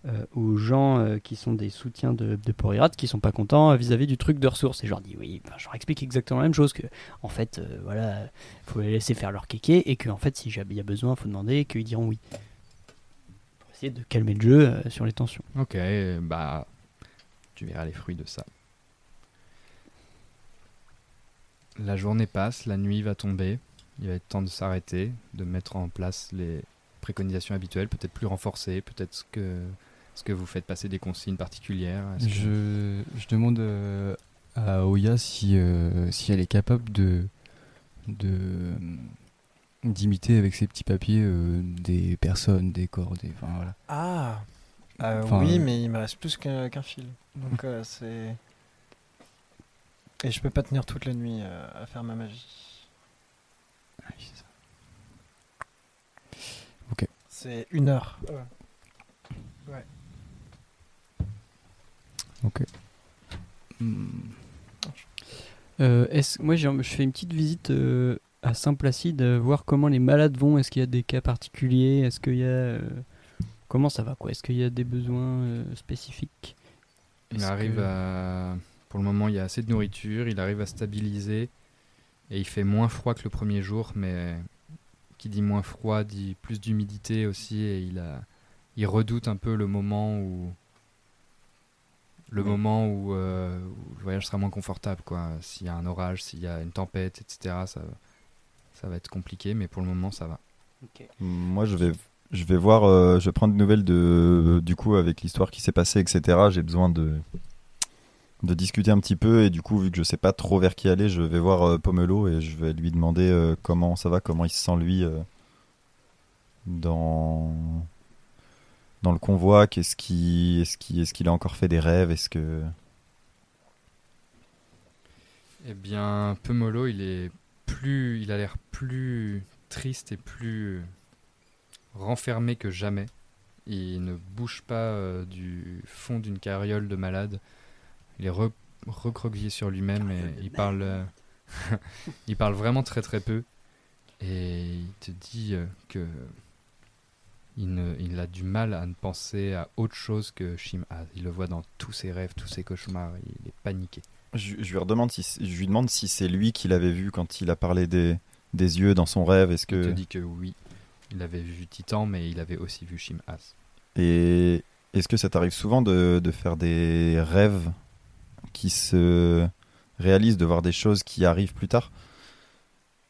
Speaker 5: euh, aux gens euh, qui sont des soutiens de, de Porirat, qui sont pas contents euh, vis-à-vis du truc de ressources. Et je leur dis, oui, enfin, je leur explique exactement la même chose, que en fait, euh, voilà, faut les laisser faire leur kéké, et que en fait, si il y a besoin, faut demander, qu'ils diront oui. Pour essayer de calmer le jeu sur les tensions.
Speaker 2: Ok, bah. Tu verras les fruits de ça. La journée passe, la nuit va tomber. Il va être temps de s'arrêter, de mettre en place les préconisations habituelles, peut-être plus renforcées, peut-être que. Est-ce que vous faites passer des consignes particulières? Que-
Speaker 6: Je, je demande euh, à Oya si, euh, si elle est capable de de d'imiter avec ses petits papiers euh, des personnes, des corps, des enfin voilà.
Speaker 4: Ah Euh,
Speaker 6: Enfin,
Speaker 4: Oui,
Speaker 6: euh,
Speaker 4: mais il me reste plus qu'un qu'un fil. Donc euh, c'est. Et je peux pas tenir toute la nuit euh, à faire ma magie.
Speaker 6: Ok.
Speaker 4: C'est une heure.
Speaker 6: Ok. Hmm.
Speaker 5: Euh, est-ce- moi, j'ai- je fais une petite visite euh, à Saint-Placide, euh, voir comment les malades vont. Est-ce qu'il y a des cas particuliers? Est-ce qu'il y a. euh, comment ça va quoi? Est-ce qu'il y a des besoins euh, spécifiques?
Speaker 2: Il arrive
Speaker 5: que-
Speaker 2: à. Pour le moment, il y a assez de nourriture, il arrive à stabiliser. Et il fait moins froid que le premier jour, mais qui dit moins froid dit plus d'humidité aussi. Et il, a... il redoute un peu le moment où. Le moment où, euh, où le voyage sera moins confortable. quoi. S'il y a un orage, s'il y a une tempête, etc., ça, ça va être compliqué, mais pour le moment, ça va.
Speaker 3: Moi, je vais, je vais voir. euh, je vais prendre des nouvelles de, du coup, avec l'histoire qui s'est passée, etc. J'ai besoin de, de discuter un petit peu. Et du coup, vu que je sais pas trop vers qui aller, je vais voir euh, Pomelo et je vais lui demander euh, comment ça va, comment il se sent lui euh, dans dans le convoi. Qu'est-ce qui, est-ce qui, est-ce qu'il a encore fait des rêves Est-ce que
Speaker 2: Eh bien, Pemolo, il est plus, il a l'air plus triste et plus renfermé que jamais. Il ne bouge pas euh, du fond d'une carriole de malade. Il est re- recroquevillé sur lui-même et il parle, euh, [LAUGHS] il parle vraiment très très peu. Et il te dit euh, que il, ne- il a du mal à ne penser à autre chose que Shim-Az. Il le voit dans tous ses rêves, tous ses cauchemars. Il est paniqué.
Speaker 3: je, je lui redemande si, je lui demande si c'est lui qui l'avait vu quand il a parlé des, des yeux dans son rêve. Est-ce
Speaker 2: Il te
Speaker 3: que
Speaker 2: dit que oui, il avait vu Titan, mais il avait aussi vu Shim-Az.
Speaker 3: Et est-ce que ça t'arrive souvent de, de faire des rêves qui se réalisent, de voir des choses qui arrivent plus tard?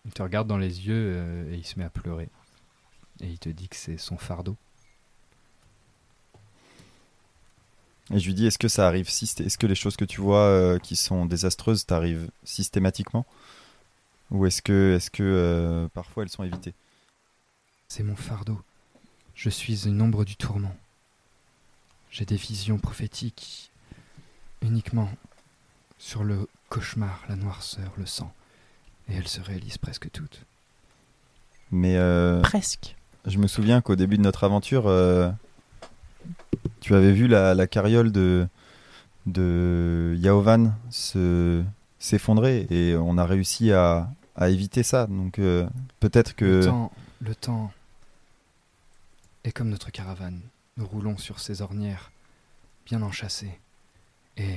Speaker 2: Il te regarde dans les yeux euh, et il se met à pleurer. Et il te dit que c'est son fardeau.
Speaker 3: Et je lui dis, est-ce que ça arrive Est-ce que les choses que tu vois euh, qui sont désastreuses t'arrivent systématiquement? Ou est-ce que, est-ce que euh, parfois elles sont évitées?
Speaker 2: C'est mon fardeau. Je suis une ombre du tourment. J'ai des visions prophétiques uniquement sur le cauchemar, la noirceur, le sang. Et elles se réalisent presque toutes.
Speaker 3: Mais euh,
Speaker 4: Presque.
Speaker 3: Je me souviens qu'au début de notre aventure, euh, tu avais vu la, carriole de, de Yaovan se, s'effondrer et on a réussi à, éviter ça. Donc euh, peut-être
Speaker 2: Le
Speaker 3: que...
Speaker 2: temps, le temps est comme notre caravane. Nous roulons sur ces ornières, bien enchâssées. Et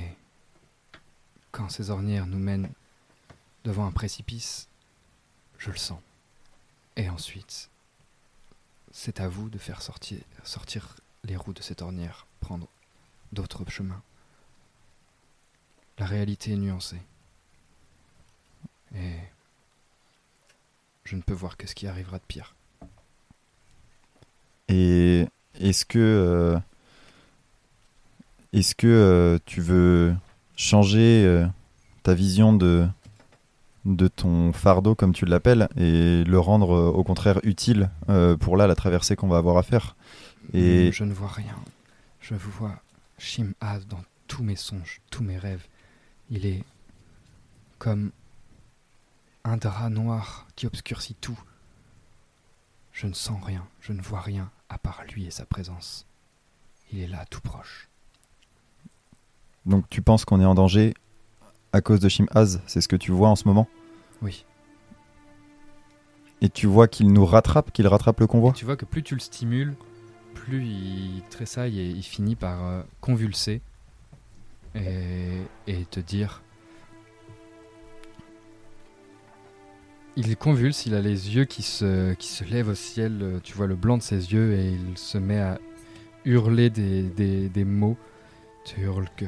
Speaker 2: quand ces ornières nous mènent devant un précipice, je le sens. Et ensuite, c'est à vous de faire sortir, sortir les roues de cette ornière, prendre d'autres chemins. La réalité est nuancée. Et je ne peux voir que ce qui arrivera de pire.
Speaker 3: Et est-ce que euh, est-ce que euh, tu veux changer euh, ta vision de de ton fardeau comme tu l'appelles et le rendre euh, au contraire utile euh, pour là la traversée qu'on va avoir à faire et
Speaker 2: Hmm, Je ne vois rien. Je vous vois Shim-Az dans tous mes songes, tous mes rêves. Il est comme un drap noir qui obscurcit tout. Je ne sens rien, je ne vois rien à part lui et sa présence. Il est là, tout proche.
Speaker 3: donc tu penses qu'on est en danger à cause de Shim-Az c'est ce que tu vois en ce moment
Speaker 2: Oui.
Speaker 3: et tu vois qu'il nous rattrape qu'il rattrape le convoi
Speaker 2: Tu vois que plus tu le stimules, plus il tressaille et il finit par euh, convulser et, et te dire. Il convulse, il a les yeux qui se, qui se lèvent au ciel, euh, tu vois le blanc de ses yeux et il se met à hurler des, des, des mots. Tu hurles que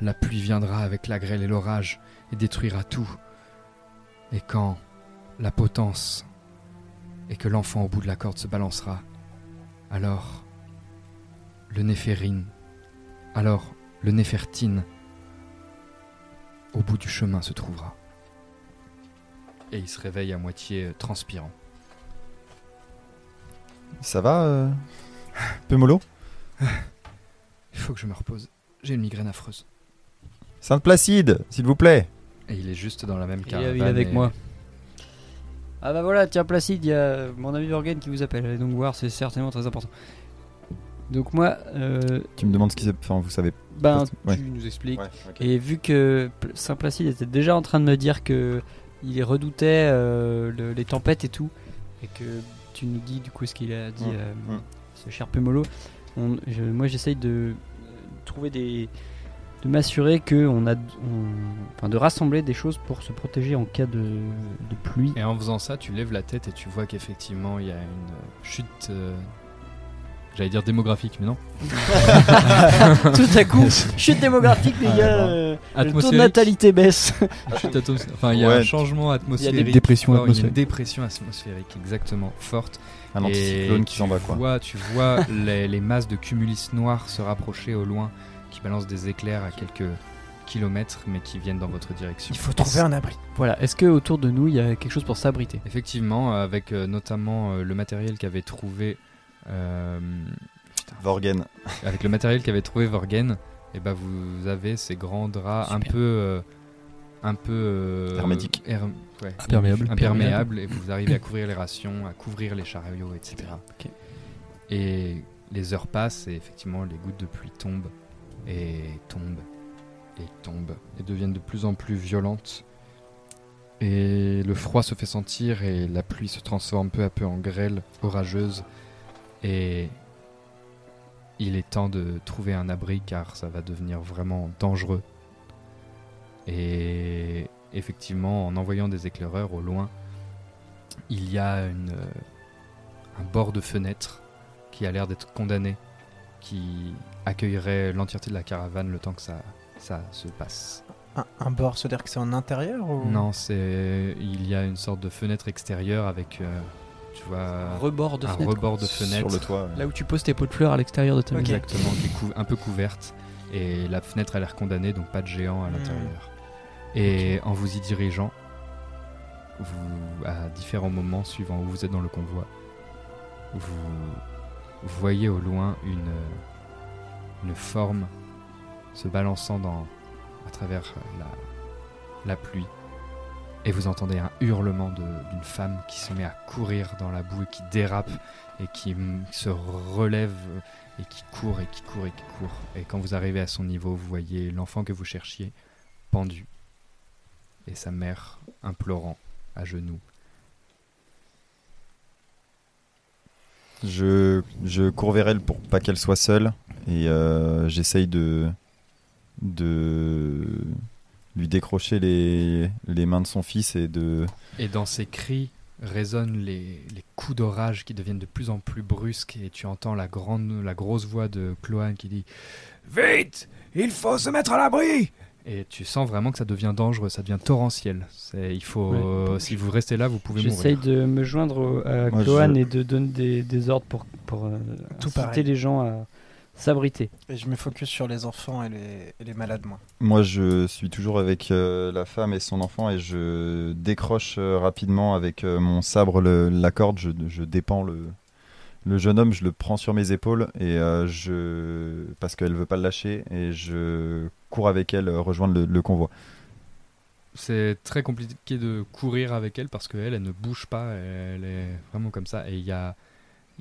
Speaker 2: la pluie viendra avec la grêle et l'orage et détruira tout. Et quand la potence et que l'enfant au bout de la corde se balancera, alors le Néphérine, alors le Néfertine, au bout du chemin se trouvera. Et il se réveille à moitié euh, transpirant.
Speaker 3: ça va euh, Pemolo?
Speaker 2: Il faut que je me repose. J'ai une migraine affreuse.
Speaker 3: Sainte Placide s'il vous plaît
Speaker 2: Et il est juste dans la même caravane.
Speaker 5: il est avec
Speaker 2: et-
Speaker 5: moi. Ah bah voilà, tiens Placide, il y a mon ami Morgan qui vous appelle. Allez donc voir, c'est certainement très important. Donc moi, euh,
Speaker 3: tu me demandes ce qui s'est enfin vous savez
Speaker 5: ben
Speaker 3: Ouais.
Speaker 5: tu nous expliques.
Speaker 3: Ouais.
Speaker 5: Et vu que Pl- Saint Placide était déjà en train de me dire que il redoutait euh, le- les tempêtes et tout, et que tu nous dis du coup ce qu'il a dit,
Speaker 3: Mm,
Speaker 5: euh,
Speaker 3: mm.
Speaker 5: ce cher Pemolo, on- je- moi j'essaye de trouver des, de m'assurer que on a, on- enfin de rassembler des choses pour se protéger en cas de, de pluie.
Speaker 2: Et en faisant ça, tu lèves la tête et tu vois qu'effectivement, il y a une chute. euh, J'allais dire démographique, mais non. [LAUGHS]
Speaker 5: Tout à coup, chute démographique les
Speaker 6: Ah,
Speaker 5: gars, euh, le taux de natalité baisse.
Speaker 2: Chute atos- Enfin, il y a
Speaker 3: Ouais.
Speaker 2: un changement atmosphérique. fort, il y a
Speaker 6: atmosphérique.
Speaker 2: Une dépression atmosphérique, exactement, forte.
Speaker 3: un
Speaker 2: Et
Speaker 3: anticyclone qui
Speaker 2: tu
Speaker 3: s'en va quoi
Speaker 2: Vois, tu vois [LAUGHS] les, les masses de cumulus noirs se rapprocher au loin, qui balancent des éclairs à quelques kilomètres, mais qui viennent dans votre direction.
Speaker 4: Il faut trouver un abri.
Speaker 5: Voilà, est-ce que autour de nous il y a quelque chose pour s'abriter?
Speaker 2: Effectivement, avec euh, notamment euh, le matériel qu'avait trouvé. euh, putain,
Speaker 3: Vorgen
Speaker 2: avec le matériel qu'avait trouvé Vorgen, et ben vous avez ces grands draps un peu. euh, un peu. euh,
Speaker 3: Hermétiques.
Speaker 2: herm- ouais,
Speaker 6: Imperméables.
Speaker 2: imperméables, et vous arrivez à couvrir les rations, à couvrir les chariots, etc. Et les heures passent et effectivement les gouttes de pluie tombent et tombent et tombent et deviennent de plus en plus violentes. Et le froid se fait sentir et la pluie se transforme peu à peu en grêle orageuse. Et il est temps de trouver un abri car ça va devenir vraiment dangereux. Et effectivement, en envoyant des éclaireurs au loin, il y a une, euh, un bord de fenêtre qui a l'air d'être condamné, qui accueillerait l'entièreté de la caravane le temps que ça, ça se passe.
Speaker 4: Un, un bord, c'est-à-dire que c'est en intérieur ou...
Speaker 2: Non, c'est il y a une sorte de fenêtre extérieure avec, euh, tu vois
Speaker 5: Rebord de
Speaker 2: un
Speaker 5: fenêtre.
Speaker 2: rebord de fenêtre.
Speaker 3: Sur le toit.
Speaker 5: Là où tu poses tes pots de fleurs à l'extérieur de ta
Speaker 4: Ok.
Speaker 5: maison.
Speaker 2: Exactement, qui est cou- un peu couverte. Et la fenêtre a l'air condamnée, donc pas de géant à
Speaker 4: Hmm.
Speaker 2: l'intérieur. Et en vous y dirigeant, vous, à différents moments, suivant où vous êtes dans le convoi, vous, vous voyez au loin une, une forme se balançant dans, à travers la, pluie. Et vous entendez un hurlement d'une femme qui se met à courir dans la boue qui dérape et qui se relève et qui court et qui court et qui court. Et quand vous arrivez à son niveau, vous voyez l'enfant que vous cherchiez pendu et sa mère implorant à genoux.
Speaker 3: Je, je cours vers elle pour pas qu'elle soit seule et euh, j'essaye de, de lui décrocher les, les mains de son fils et de.
Speaker 2: Et dans ces cris résonnent les, les coups d'orage qui deviennent de plus en plus brusques et tu entends la, grande, la grosse voix de Cloane qui dit Vite Il faut se mettre à l'abri Et tu sens vraiment que ça devient dangereux, ça devient torrentiel. Il faut,
Speaker 5: Ouais.
Speaker 2: euh, si vous restez là, vous pouvez
Speaker 5: J'essaye
Speaker 2: mourir.
Speaker 5: de me joindre à
Speaker 3: je-
Speaker 5: et de donner des, des ordres pour, pour euh,
Speaker 4: Tout
Speaker 5: inciter
Speaker 4: pareil.
Speaker 5: les gens à s'abriter.
Speaker 4: Et je me focus sur les enfants et les, et les malades, moi.
Speaker 3: Moi, je suis toujours avec euh, la femme et son enfant et je décroche euh, rapidement avec euh, mon sabre le- la corde. Je, je dépends le, le jeune homme, je le prends sur mes épaules et euh, je parce qu'elle veut pas le lâcher et je cours avec elle euh, rejoindre le, le convoi.
Speaker 2: C'est très compliqué de courir avec elle parce qu'elle, elle ne bouge pas, elle est vraiment comme ça. Et il y a,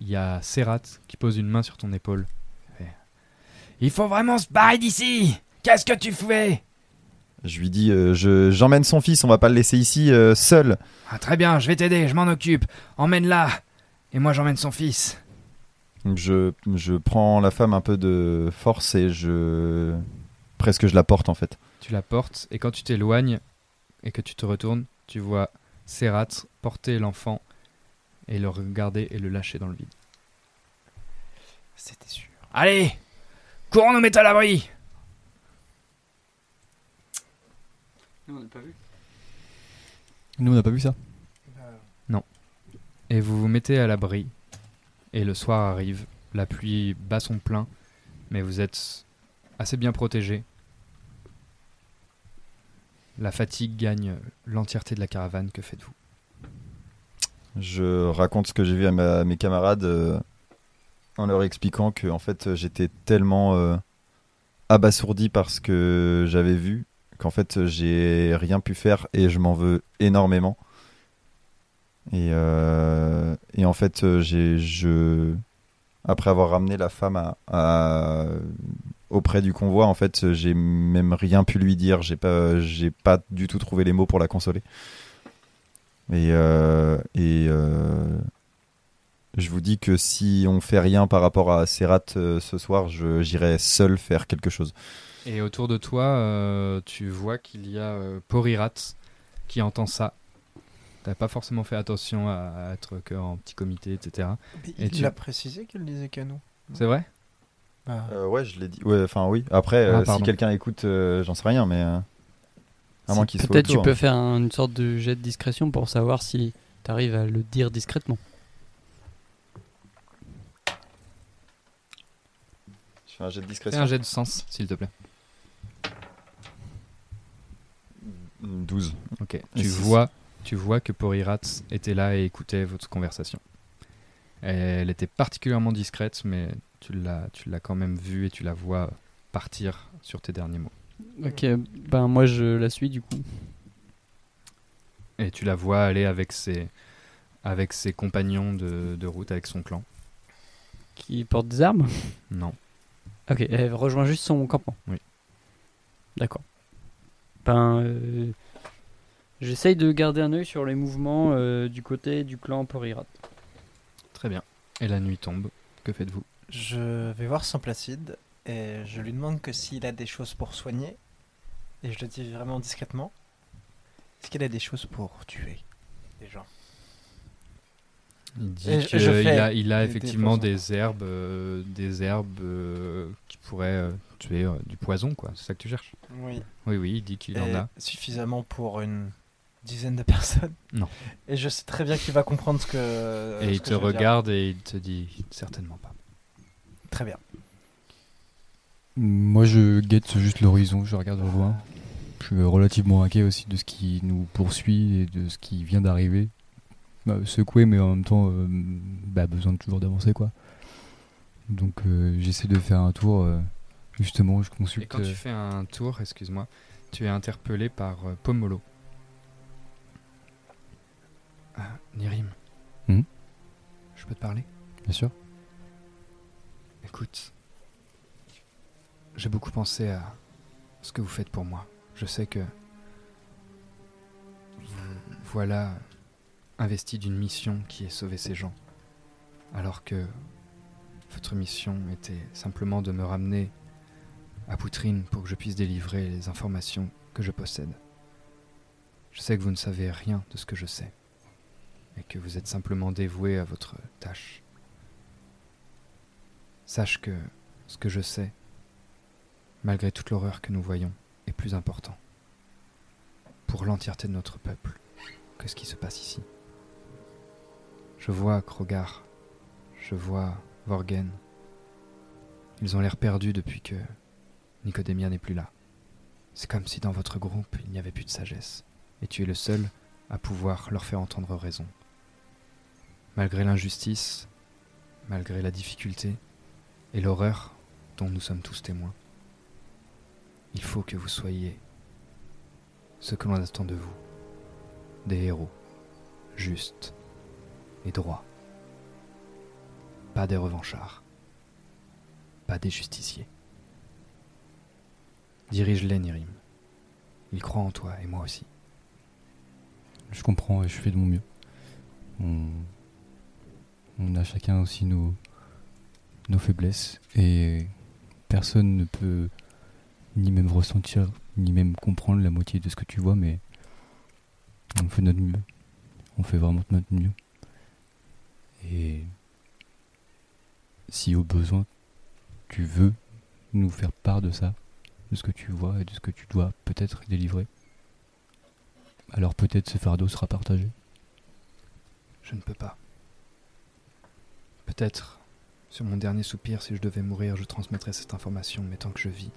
Speaker 2: y a Serrat qui pose une main sur ton épaule.
Speaker 7: Il faut vraiment se barrer d'ici Qu'est-ce que tu fais?
Speaker 3: Je lui dis, euh, je- j'emmène son fils, on va pas le laisser ici euh, seul.
Speaker 7: Ah, Très bien, je vais t'aider, je m'en occupe. Emmène-la. Et moi, j'emmène son fils.
Speaker 3: Je, je prends la femme un peu de force et je presque je la porte en fait.
Speaker 2: Tu la portes et quand tu t'éloignes et que tu te retournes, tu vois Serrat porter l'enfant et le regarder et le lâcher dans le vide.
Speaker 4: C'était sûr.
Speaker 7: Allez Courons nous mettre à l'abri
Speaker 6: Nous, on n'a pas vu ça.
Speaker 2: Et vous vous mettez à l'abri. Et le soir arrive, la pluie bat son plein, mais vous êtes assez bien protégé. La fatigue gagne l'entièreté de la caravane, que faites-vous?
Speaker 3: Je raconte ce que j'ai vu à, mes camarades euh, en leur expliquant que en fait j'étais tellement euh, abasourdi par ce que j'avais vu qu'en fait j'ai rien pu faire et je m'en veux énormément. Et, euh, et en fait euh, je après avoir ramené la femme auprès du convoi en fait j'ai même rien pu lui dire j'ai pas j'ai pas du tout trouvé les mots pour la consoler. Et, euh, et je vous dis que si on fait rien par rapport à Serrat ce soir, j'irai seul faire quelque chose.
Speaker 2: Et autour de toi, tu vois qu'il y a Porirat qui entend ça. T'as pas forcément fait attention à, à être que en petit comité, etc.
Speaker 4: Mais
Speaker 2: Et
Speaker 4: il
Speaker 2: tu-
Speaker 4: a précisé qu'il le disait qu'à nous.
Speaker 2: C'est vrai?
Speaker 4: Bah,
Speaker 3: Euh, ouais, je l'ai dit. Ouais, enfin oui. Après,
Speaker 2: Ah,
Speaker 3: euh, si quelqu'un écoute, euh, j'en sais rien, mais euh, à moins qu'il soit
Speaker 5: Peut-être tu peux faire un- une sorte de jet de discrétion pour savoir si tu arrives à le dire discrètement.
Speaker 3: Je fais un jet de
Speaker 2: Fais
Speaker 3: discrétion.
Speaker 2: un jet de sens, s'il te plaît.
Speaker 3: 12.
Speaker 2: Ok.
Speaker 3: Et
Speaker 2: Tu vois, tu vois que Porirat était là et écoutait votre conversation. Elle était particulièrement discrète, mais tu l'as, tu l'as quand même vue et tu la vois partir sur tes derniers mots.
Speaker 5: Ok, ben moi je la suis du coup.
Speaker 2: Et tu la vois aller avec ses, avec ses compagnons de, de route, avec son clan.
Speaker 5: Qui porte des armes?
Speaker 2: Non.
Speaker 5: Ok, elle rejoint juste son campement.
Speaker 2: Oui.
Speaker 5: D'accord. Ben, euh, j'essaye de garder un œil sur les mouvements euh, du côté du clan Porirat.
Speaker 2: Très bien. Et la nuit tombe. Que faites-vous?
Speaker 4: Je vais voir Saint Placide et je lui demande que s'il a des choses pour soigner. Et je le dis vraiment discrètement. Est-ce qu'il a des choses pour tuer des gens?
Speaker 2: Il dit qu'il a, il a
Speaker 4: des-
Speaker 2: effectivement des herbes, euh, des herbes euh, qui pourraient euh, tuer euh, du poison, quoi. C'est ça que tu cherches?
Speaker 4: Oui.
Speaker 2: Oui, oui, il dit qu'il en a.
Speaker 4: Suffisamment pour une dizaine de personnes.
Speaker 2: Non.
Speaker 4: Et je sais très bien qu'il va comprendre ce que.
Speaker 2: et
Speaker 4: ce
Speaker 2: il
Speaker 4: que
Speaker 2: te
Speaker 4: je veux dire.
Speaker 2: regarde et il te dit certainement pas.
Speaker 4: Très bien.
Speaker 6: Moi, je guette juste l'horizon, je regarde au loin. Je suis relativement inquiet aussi de ce qui nous poursuit et de ce qui vient d'arriver. Bah, secoué, mais en même temps, euh, bah, besoin de toujours d'avancer, quoi. Donc, euh, j'essaie de faire un tour. euh, justement, je
Speaker 2: Et
Speaker 6: consulte.
Speaker 2: quand tu fais un tour, excuse-moi, tu es interpellé par euh, Pomolo. Ah, Nirim.
Speaker 6: Hmm
Speaker 2: Je peux te parler?
Speaker 6: Bien sûr.
Speaker 2: Écoute, j'ai beaucoup pensé à ce que vous faites pour moi. Je sais que vous voilà investi d'une mission qui est sauver ces gens, alors que votre mission était simplement de me ramener à Poutrine pour que je puisse délivrer les informations que je possède. Je sais que vous ne savez rien de ce que je sais, et que vous êtes simplement dévoué à votre tâche. Sache que ce que je sais, malgré toute l'horreur que nous voyons, est plus important pour l'entièreté de notre peuple que ce qui se passe ici. Je vois Krogar, je vois Vorgen. Ils ont l'air perdus depuis que Nicodémia n'est plus là. C'est comme si dans votre groupe il n'y avait plus de sagesse, et tu es le seul à pouvoir leur faire entendre raison. Malgré l'injustice, malgré la difficulté, et l'horreur dont nous sommes tous témoins. Il faut que vous soyez ce que l'on attend de vous, des héros, justes et droits. Pas des revanchards, pas des justiciers. Dirige-les, Nirim. Ils croient en toi et moi aussi.
Speaker 6: Je comprends et je fais de mon mieux. On a chacun aussi nos, nos faiblesses et personne ne peut ni même ressentir ni même comprendre la moitié de ce que tu vois, mais on fait notre mieux. On fait vraiment notre mieux. Et si au besoin tu veux nous faire part de ça, de ce que tu vois et de ce que tu dois peut-être délivrer, alors peut-être ce fardeau sera partagé.
Speaker 2: Je ne peux pas. Peut-être, sur mon dernier soupir, si je devais mourir, je transmettrais cette information, mais tant que je vis,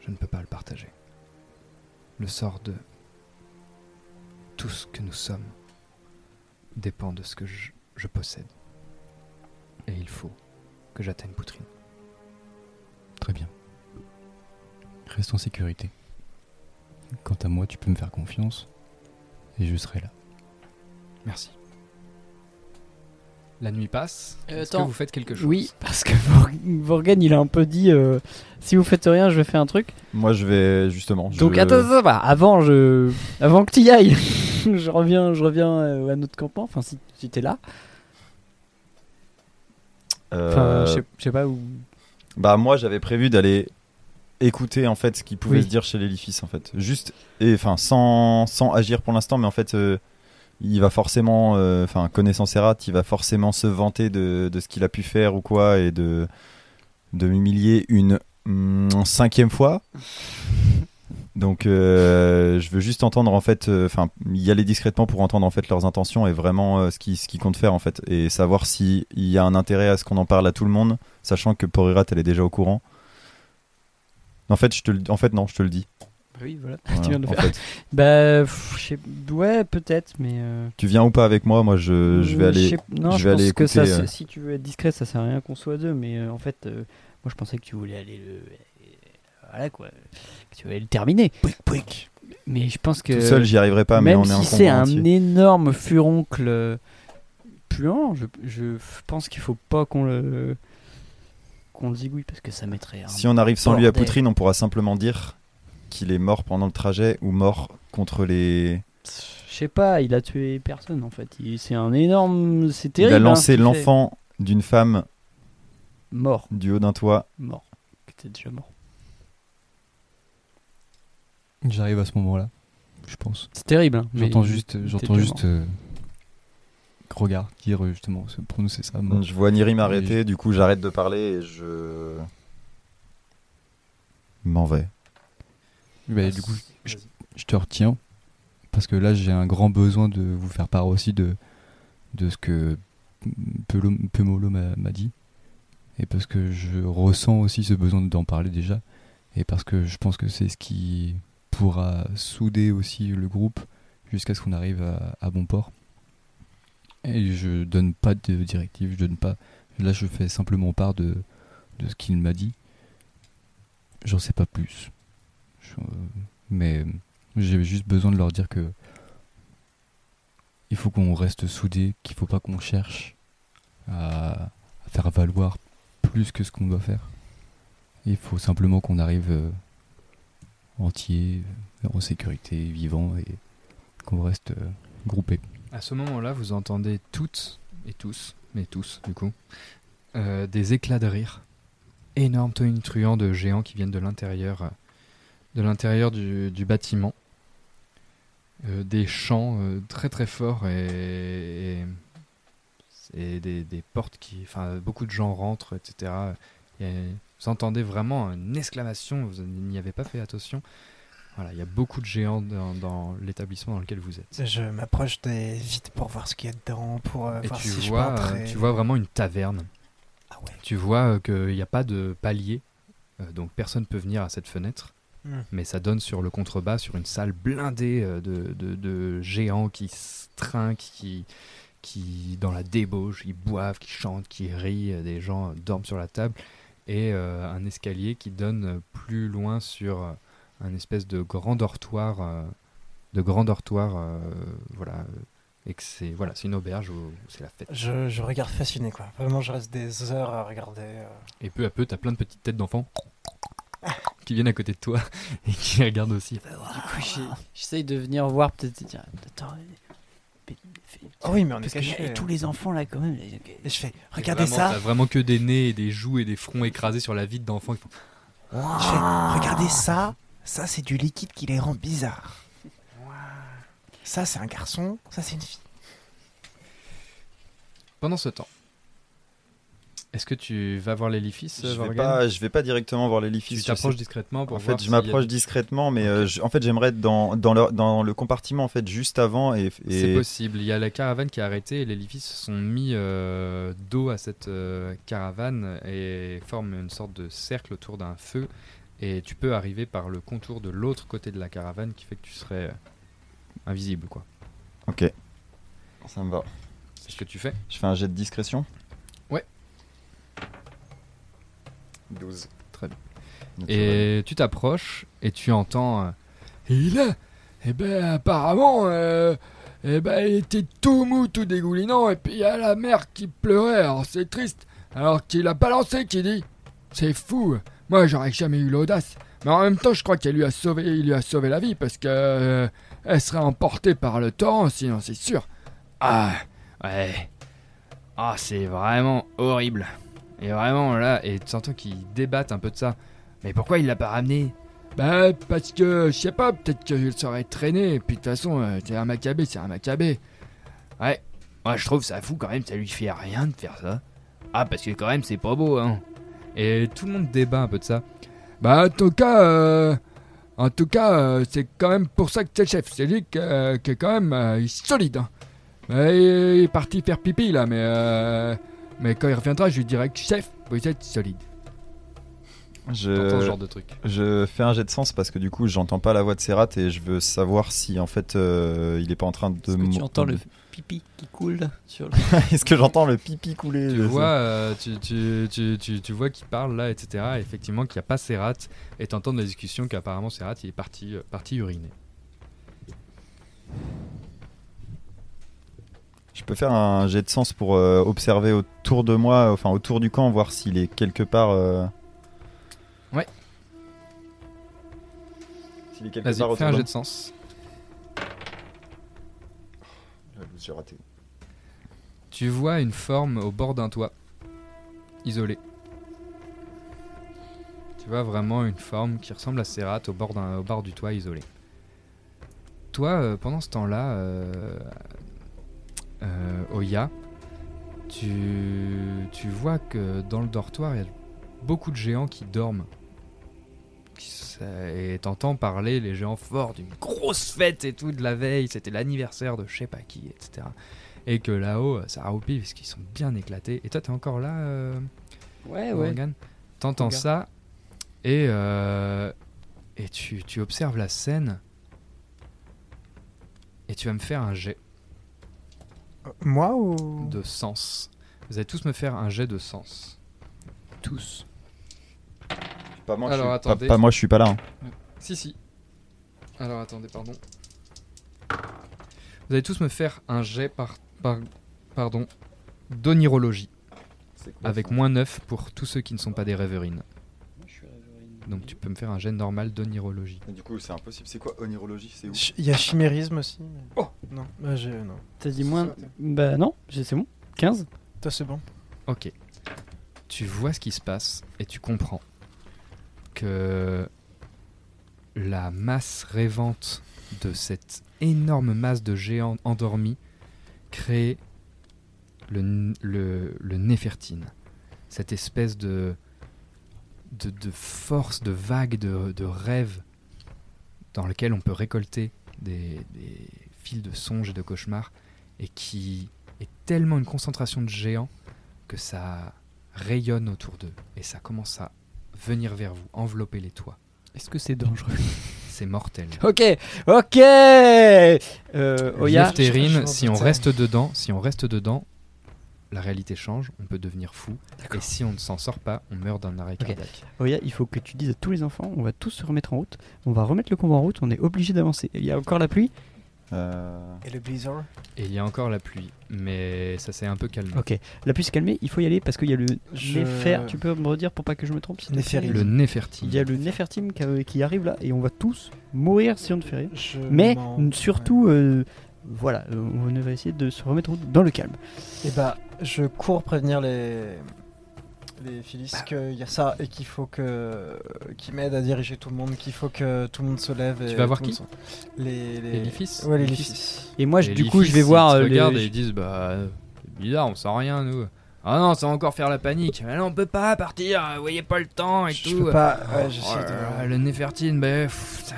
Speaker 2: je ne peux pas le partager. Le sort de tout ce que nous sommes dépend de ce que je, je possède. Et il faut que j'atteigne Poutrine.
Speaker 6: Très bien. Reste en sécurité. Quant à moi, tu peux me faire confiance et je serai là.
Speaker 2: Merci. La nuit passe.
Speaker 5: Euh,
Speaker 2: Est-ce que
Speaker 5: attends.
Speaker 2: vous faites quelque chose
Speaker 5: Oui, parce que Vor- Vorgen, il a un peu dit euh, si vous faites rien, je fais un truc.
Speaker 3: Moi, je vais justement. je-
Speaker 5: Donc attends, attends, bah, avant, je, avant que tu y ailles, [LAUGHS] je reviens, je reviens euh, à notre campement. Enfin, si, si t'es là.
Speaker 3: Euh,
Speaker 5: Enfin, je sais- je sais pas où.
Speaker 3: Bah moi j'avais prévu d'aller écouter en fait ce qui pouvait
Speaker 5: Oui.
Speaker 3: se dire chez l'édifice en fait. Juste et enfin sans, sans agir pour l'instant mais en fait euh, il va forcément euh, enfin connaissant Serrat, il va forcément se vanter de, de ce qu'il a pu faire ou quoi et de de m'humilier une hum, cinquième fois. [LAUGHS] Donc euh, je veux juste entendre en fait euh, enfin y aller discrètement pour entendre en fait leurs intentions et vraiment ce qui ce qu'ils comptent faire en fait et savoir si il y a un intérêt à ce qu'on en parle à tout le monde sachant que Porirat elle est déjà au courant. En fait, je te en fait non, je te le dis.
Speaker 5: Oui, voilà. [LAUGHS]
Speaker 3: Voilà,
Speaker 5: tu viens de le faire.
Speaker 3: fait. [LAUGHS]
Speaker 5: Bah, pff, je sais- ouais, peut-être, mais. euh,
Speaker 3: Tu viens ou pas avec moi Moi, je, je vais
Speaker 5: euh,
Speaker 3: aller.
Speaker 5: Non,
Speaker 3: je
Speaker 5: je,
Speaker 3: vais
Speaker 5: pense
Speaker 3: aller
Speaker 5: que
Speaker 3: écouter, euh.
Speaker 5: si tu veux être discret, ça sert à rien qu'on soit deux. Mais euh, en fait, moi, je pensais que tu voulais aller le. Voilà quoi. Que tu voulais le terminer. Mais je pense que.
Speaker 3: Tout seul, j'y arriverai pas, mais est
Speaker 5: si c'est un
Speaker 3: entier.
Speaker 5: énorme furoncle puant, je, je pense qu'il faut pas qu'on le. qu'on le zigouille parce que ça mettrait. un
Speaker 3: Si on arrive sans lui à. Poutrine, on pourra simplement dire qu'il est mort pendant le trajet ou mort contre les.
Speaker 5: Je sais pas, il a tué personne en fait. Il- C'est un énorme. C'est
Speaker 3: Il
Speaker 5: terrible.
Speaker 3: a
Speaker 5: hein,
Speaker 3: lancé l'enfant d'une femme
Speaker 5: Mort.
Speaker 3: du haut d'un toit.
Speaker 5: Mort. Qui était déjà mort.
Speaker 6: J'arrive à ce moment-là, je pense.
Speaker 5: C'est terrible. hein,
Speaker 6: J'entends
Speaker 5: il-
Speaker 6: juste,
Speaker 5: il
Speaker 6: j'entends juste euh, Regard dire euh, justement, se prononcer ça. mort.
Speaker 3: Je vois Nirim
Speaker 6: Et
Speaker 3: arrêter, du coup, j'arrête de parler et je. m'en vais.
Speaker 6: Bah, du coup, je, je te retiens parce que là j'ai un grand besoin de vous faire part aussi de, de ce que Pemolo m'a m'a dit. Et parce que je ressens aussi ce besoin d'en parler déjà. Et parce que je pense que c'est ce qui pourra souder aussi le groupe jusqu'à ce qu'on arrive à, à bon port. Et je donne pas de directive, je donne pas. Là, je fais simplement part de, de ce qu'il m'a dit. J'en sais pas plus. Je- mais j'ai juste besoin de leur dire que il faut qu'on reste soudés, qu'il faut pas qu'on cherche à, faire valoir plus que ce qu'on doit faire. Il faut simplement qu'on arrive euh, entier, euh, en sécurité, vivant et qu'on reste euh, groupés.
Speaker 2: À ce moment-là, vous entendez toutes et tous, mais tous du coup, euh, des éclats de rire. Énormes tonitruants de géants qui viennent de l'intérieur, euh, de l'intérieur du, du bâtiment. Euh, des chants euh, très très forts et, et, et des, des portes qui, enfin, beaucoup de gens rentrent, etc. Et vous entendez vraiment une exclamation. Vous n'y avez pas fait attention. Voilà, il y a beaucoup de géants dans, dans l'établissement dans lequel vous êtes.
Speaker 4: Je m'approche des vite pour voir ce qu'il y a dedans, pour euh,
Speaker 2: Et
Speaker 4: voir
Speaker 2: tu
Speaker 4: si
Speaker 2: vois,
Speaker 4: je peux entrer.
Speaker 2: tu vois vraiment une taverne.
Speaker 4: Ah ouais.
Speaker 2: Tu vois qu'il n'y a pas de palier, donc personne peut venir à cette fenêtre.
Speaker 4: Hmm.
Speaker 2: Mais ça donne sur le contrebas, sur une salle blindée euh, de, de- de géants qui se trinquent, qui, qui dans la débauche, qui boivent, qui chantent, qui rient, euh, des gens dorment sur la table, et euh, un escalier qui donne plus loin sur un espèce de grand dortoir, euh, de grand dortoir, euh, voilà, et que c'est voilà, c'est une auberge où c'est la fête.
Speaker 4: Je, je regarde fasciné, quoi. Vraiment, je reste des heures à regarder. euh.
Speaker 2: Et peu à peu, t'as plein de petites têtes d'enfants qui viennent à côté de toi [LAUGHS] et qui regardent aussi.
Speaker 5: Du coup, j'ai- j'essaye de venir voir, peut-être. Attends,
Speaker 4: Oh oui, mais on est
Speaker 5: parce
Speaker 4: caché.
Speaker 5: tous les enfants là quand même.
Speaker 4: Et je fais, regardez
Speaker 2: vraiment,
Speaker 4: ça.
Speaker 2: T'as vraiment que des nez et des joues et des fronts écrasés sur la vide d'enfants
Speaker 4: Je fais, regardez ça. Ça, c'est du liquide qui les rend bizarres. Ça, c'est un garçon. Ça, c'est une fille.
Speaker 2: Pendant ce temps, est-ce que tu vas voir l'édifice,
Speaker 3: Je vais, pas, je vais pas directement voir l'édifice.
Speaker 2: Tu
Speaker 3: je
Speaker 2: t'approches discrètement pour
Speaker 3: En
Speaker 2: voir
Speaker 3: fait, je
Speaker 2: a
Speaker 3: m'approche discrètement, mais euh, je- en fait, j'aimerais être dans, dans, le, dans le compartiment en fait juste avant et,
Speaker 2: C'est possible. Il y a la caravane qui est arrêtée et les se sont mis euh, dos à cette euh, caravane et forment une sorte de cercle autour d'un feu. Et tu peux arriver par le contour de l'autre côté de la caravane qui fait que tu serais euh, invisible. quoi.
Speaker 3: ok, ça me va.
Speaker 2: C'est ce que tu fais?
Speaker 3: Je fais un jet de discrétion.
Speaker 2: Ouais.
Speaker 3: 12.
Speaker 2: Très bien. Et tu t'approches et tu entends. euh,
Speaker 7: Et là, eh ben apparemment, euh, eh ben il était tout mou, tout dégoulinant, et puis il y a la mère qui pleurait, alors c'est triste. Alors qu'il a balancé, qui dit, c'est fou. Moi j'aurais jamais eu l'audace, mais en même temps je crois qu'elle lui a sauvé, il lui a sauvé la vie parce que euh, elle serait emportée par le torrent, sinon c'est sûr.
Speaker 2: Ah, ouais. Ah, c'est vraiment horrible. Et vraiment là, et entends qu'ils débattent un peu de ça. Mais pourquoi il l'a pas ramené?
Speaker 7: Bah parce que je sais pas, peut-être qu'il serait traîné, puis de toute façon euh, c'est un macabé, c'est un macabé.
Speaker 2: Ouais, moi je trouve ça fou quand même, ça lui fait rien de faire ça. Ah, parce que quand même c'est pas beau, hein. Et tout le monde débat un peu de ça.
Speaker 7: Bah en tout cas, euh, en tout cas, euh, c'est quand même pour ça que c'est le chef. C'est lui qui euh, est quand même euh, solide. hein. Il est parti faire pipi là, mais euh, mais quand il reviendra, je lui dirai que chef, vous êtes solide.
Speaker 2: T'entends ce
Speaker 3: Je,
Speaker 2: genre de truc.
Speaker 3: je fais un jet de sens parce que du coup, j'entends pas la voix de Serrat et je veux savoir si en fait euh, il est pas en train de.
Speaker 5: Est-ce que tu entends le pipi qui coule sur le... [LAUGHS]
Speaker 3: Est-ce que j'entends le pipi couler
Speaker 2: Tu
Speaker 3: je
Speaker 2: vois, euh, tu, tu, tu, tu, tu vois qu'il parle là, etc. Et effectivement, qu'il n'y a pas Serrat. Et t'entends de la discussion qu'apparemment Serrat il est parti, euh, parti uriner.
Speaker 3: Je peux faire un jet de sens pour euh, observer autour de moi, enfin autour du camp, voir s'il est quelque part. euh,
Speaker 2: Ouais.
Speaker 3: S'il est quelque part
Speaker 2: Vas-y, fais un jet de sens.
Speaker 3: J'ai raté.
Speaker 2: Tu vois une forme au bord d'un toit, isolée. Tu vois vraiment une forme qui ressemble à Serrat au bord, d'un- au bord du toit isolé. Toi, euh, pendant ce temps-là, Oya, tu, tu vois que dans le dortoir, il y a beaucoup de géants qui dorment. et t'entends parler les géants forts d'une grosse fête et tout de la veille, c'était l'anniversaire de je sais pas qui, etc. Et que là-haut, ça roupille parce qu'ils sont bien éclatés. Et toi, t'es encore là, euh,
Speaker 5: Ouais, ouais.
Speaker 2: T'entends ça et, euh, et tu, tu observes la scène et tu vas me faire un jet
Speaker 4: Moi ou
Speaker 2: de sens. Vous allez tous me faire un jet de sens.
Speaker 5: Tous.
Speaker 3: Pas moi,
Speaker 2: Alors,
Speaker 3: je suis,
Speaker 2: attendez.
Speaker 3: pas, pas moi, je suis pas là. hein.
Speaker 2: Si, si. Alors attendez, pardon. Vous allez tous me faire un jet par, par pardon, d'onirologie. Avec moins 9 pour tous ceux qui ne sont pas des rêverines. Donc tu peux me faire un jet normal d'onirologie.
Speaker 3: Du coup, c'est impossible. C'est quoi onirologie? C'est où?
Speaker 4: Il y a chimérisme aussi. mais-
Speaker 2: Oh
Speaker 4: Non, bah, j'ai non.
Speaker 5: T'as dit moins. Bah non, j'ai- c'est bon. 15
Speaker 4: Toi c'est bon.
Speaker 2: Ok. Tu vois ce qui se passe et tu comprends que la masse rêvante de cette énorme masse de géants endormis crée le, n- le, le Néfertine. Cette espèce de, de, de force, de vague, de, de rêve dans lequel on peut récolter des, des fils de songes et de cauchemars et qui est tellement une concentration de géants que ça rayonne autour d'eux et ça commence à venir vers vous, envelopper les toits.
Speaker 5: Est-ce que c'est dangereux?
Speaker 2: C'est mortel. [LAUGHS]
Speaker 5: Ok, ok euh, Oya,
Speaker 2: si on reste dedans, si on reste dedans, la réalité change, on peut devenir fou. Et si on ne s'en sort pas, on meurt d'un arrêt
Speaker 5: Ok.
Speaker 2: cardiaque.
Speaker 5: Oya, il faut que tu dises à tous les enfants, on va tous se remettre en route, on va remettre le combat en route, on est obligé d'avancer. Il y a encore la pluie
Speaker 3: Euh,
Speaker 4: Et le blizzard
Speaker 2: Et il y a encore la pluie, mais ça s'est un peu calmé.
Speaker 5: Ok, la pluie s'est calmée, il faut y aller parce qu'il y a le
Speaker 4: Je-
Speaker 5: Néfer, tu peux me redire pour pas que je me trompe
Speaker 4: Néphérime.
Speaker 2: Le Néfertime.
Speaker 5: Il y a le Néfertime qui, arrive là et on va tous mourir si on ne fait rien.
Speaker 4: Je
Speaker 5: Mais surtout, euh, voilà, euh, on va essayer de se remettre dans le calme.
Speaker 4: Et bah, je cours prévenir les les Phyllis
Speaker 2: Bah.
Speaker 4: qu'il y a ça et qu'il faut que qu'ils m'aident à diriger tout le monde, qu'il faut que tout le monde se lève. Et
Speaker 2: Tu vas voir qui
Speaker 4: se- Les les
Speaker 2: Les Lifis
Speaker 4: Ouais, les
Speaker 2: Les
Speaker 4: Lifis.
Speaker 5: Et moi, je- du
Speaker 2: les
Speaker 5: coup, je vais voir
Speaker 2: Ils
Speaker 5: euh,
Speaker 2: te regardent
Speaker 5: les-
Speaker 2: et ils disent Bah, c'est bizarre, on sent rien, nous. Ah non, ça va encore faire la panique. Mais non, on peut pas partir, vous voyez pas le temps et
Speaker 4: Je
Speaker 2: tout.
Speaker 4: peux pas.
Speaker 2: Oh,
Speaker 4: Ouais,
Speaker 2: oh
Speaker 4: de-
Speaker 2: là là, Le Néfertine, ben, pff, ça-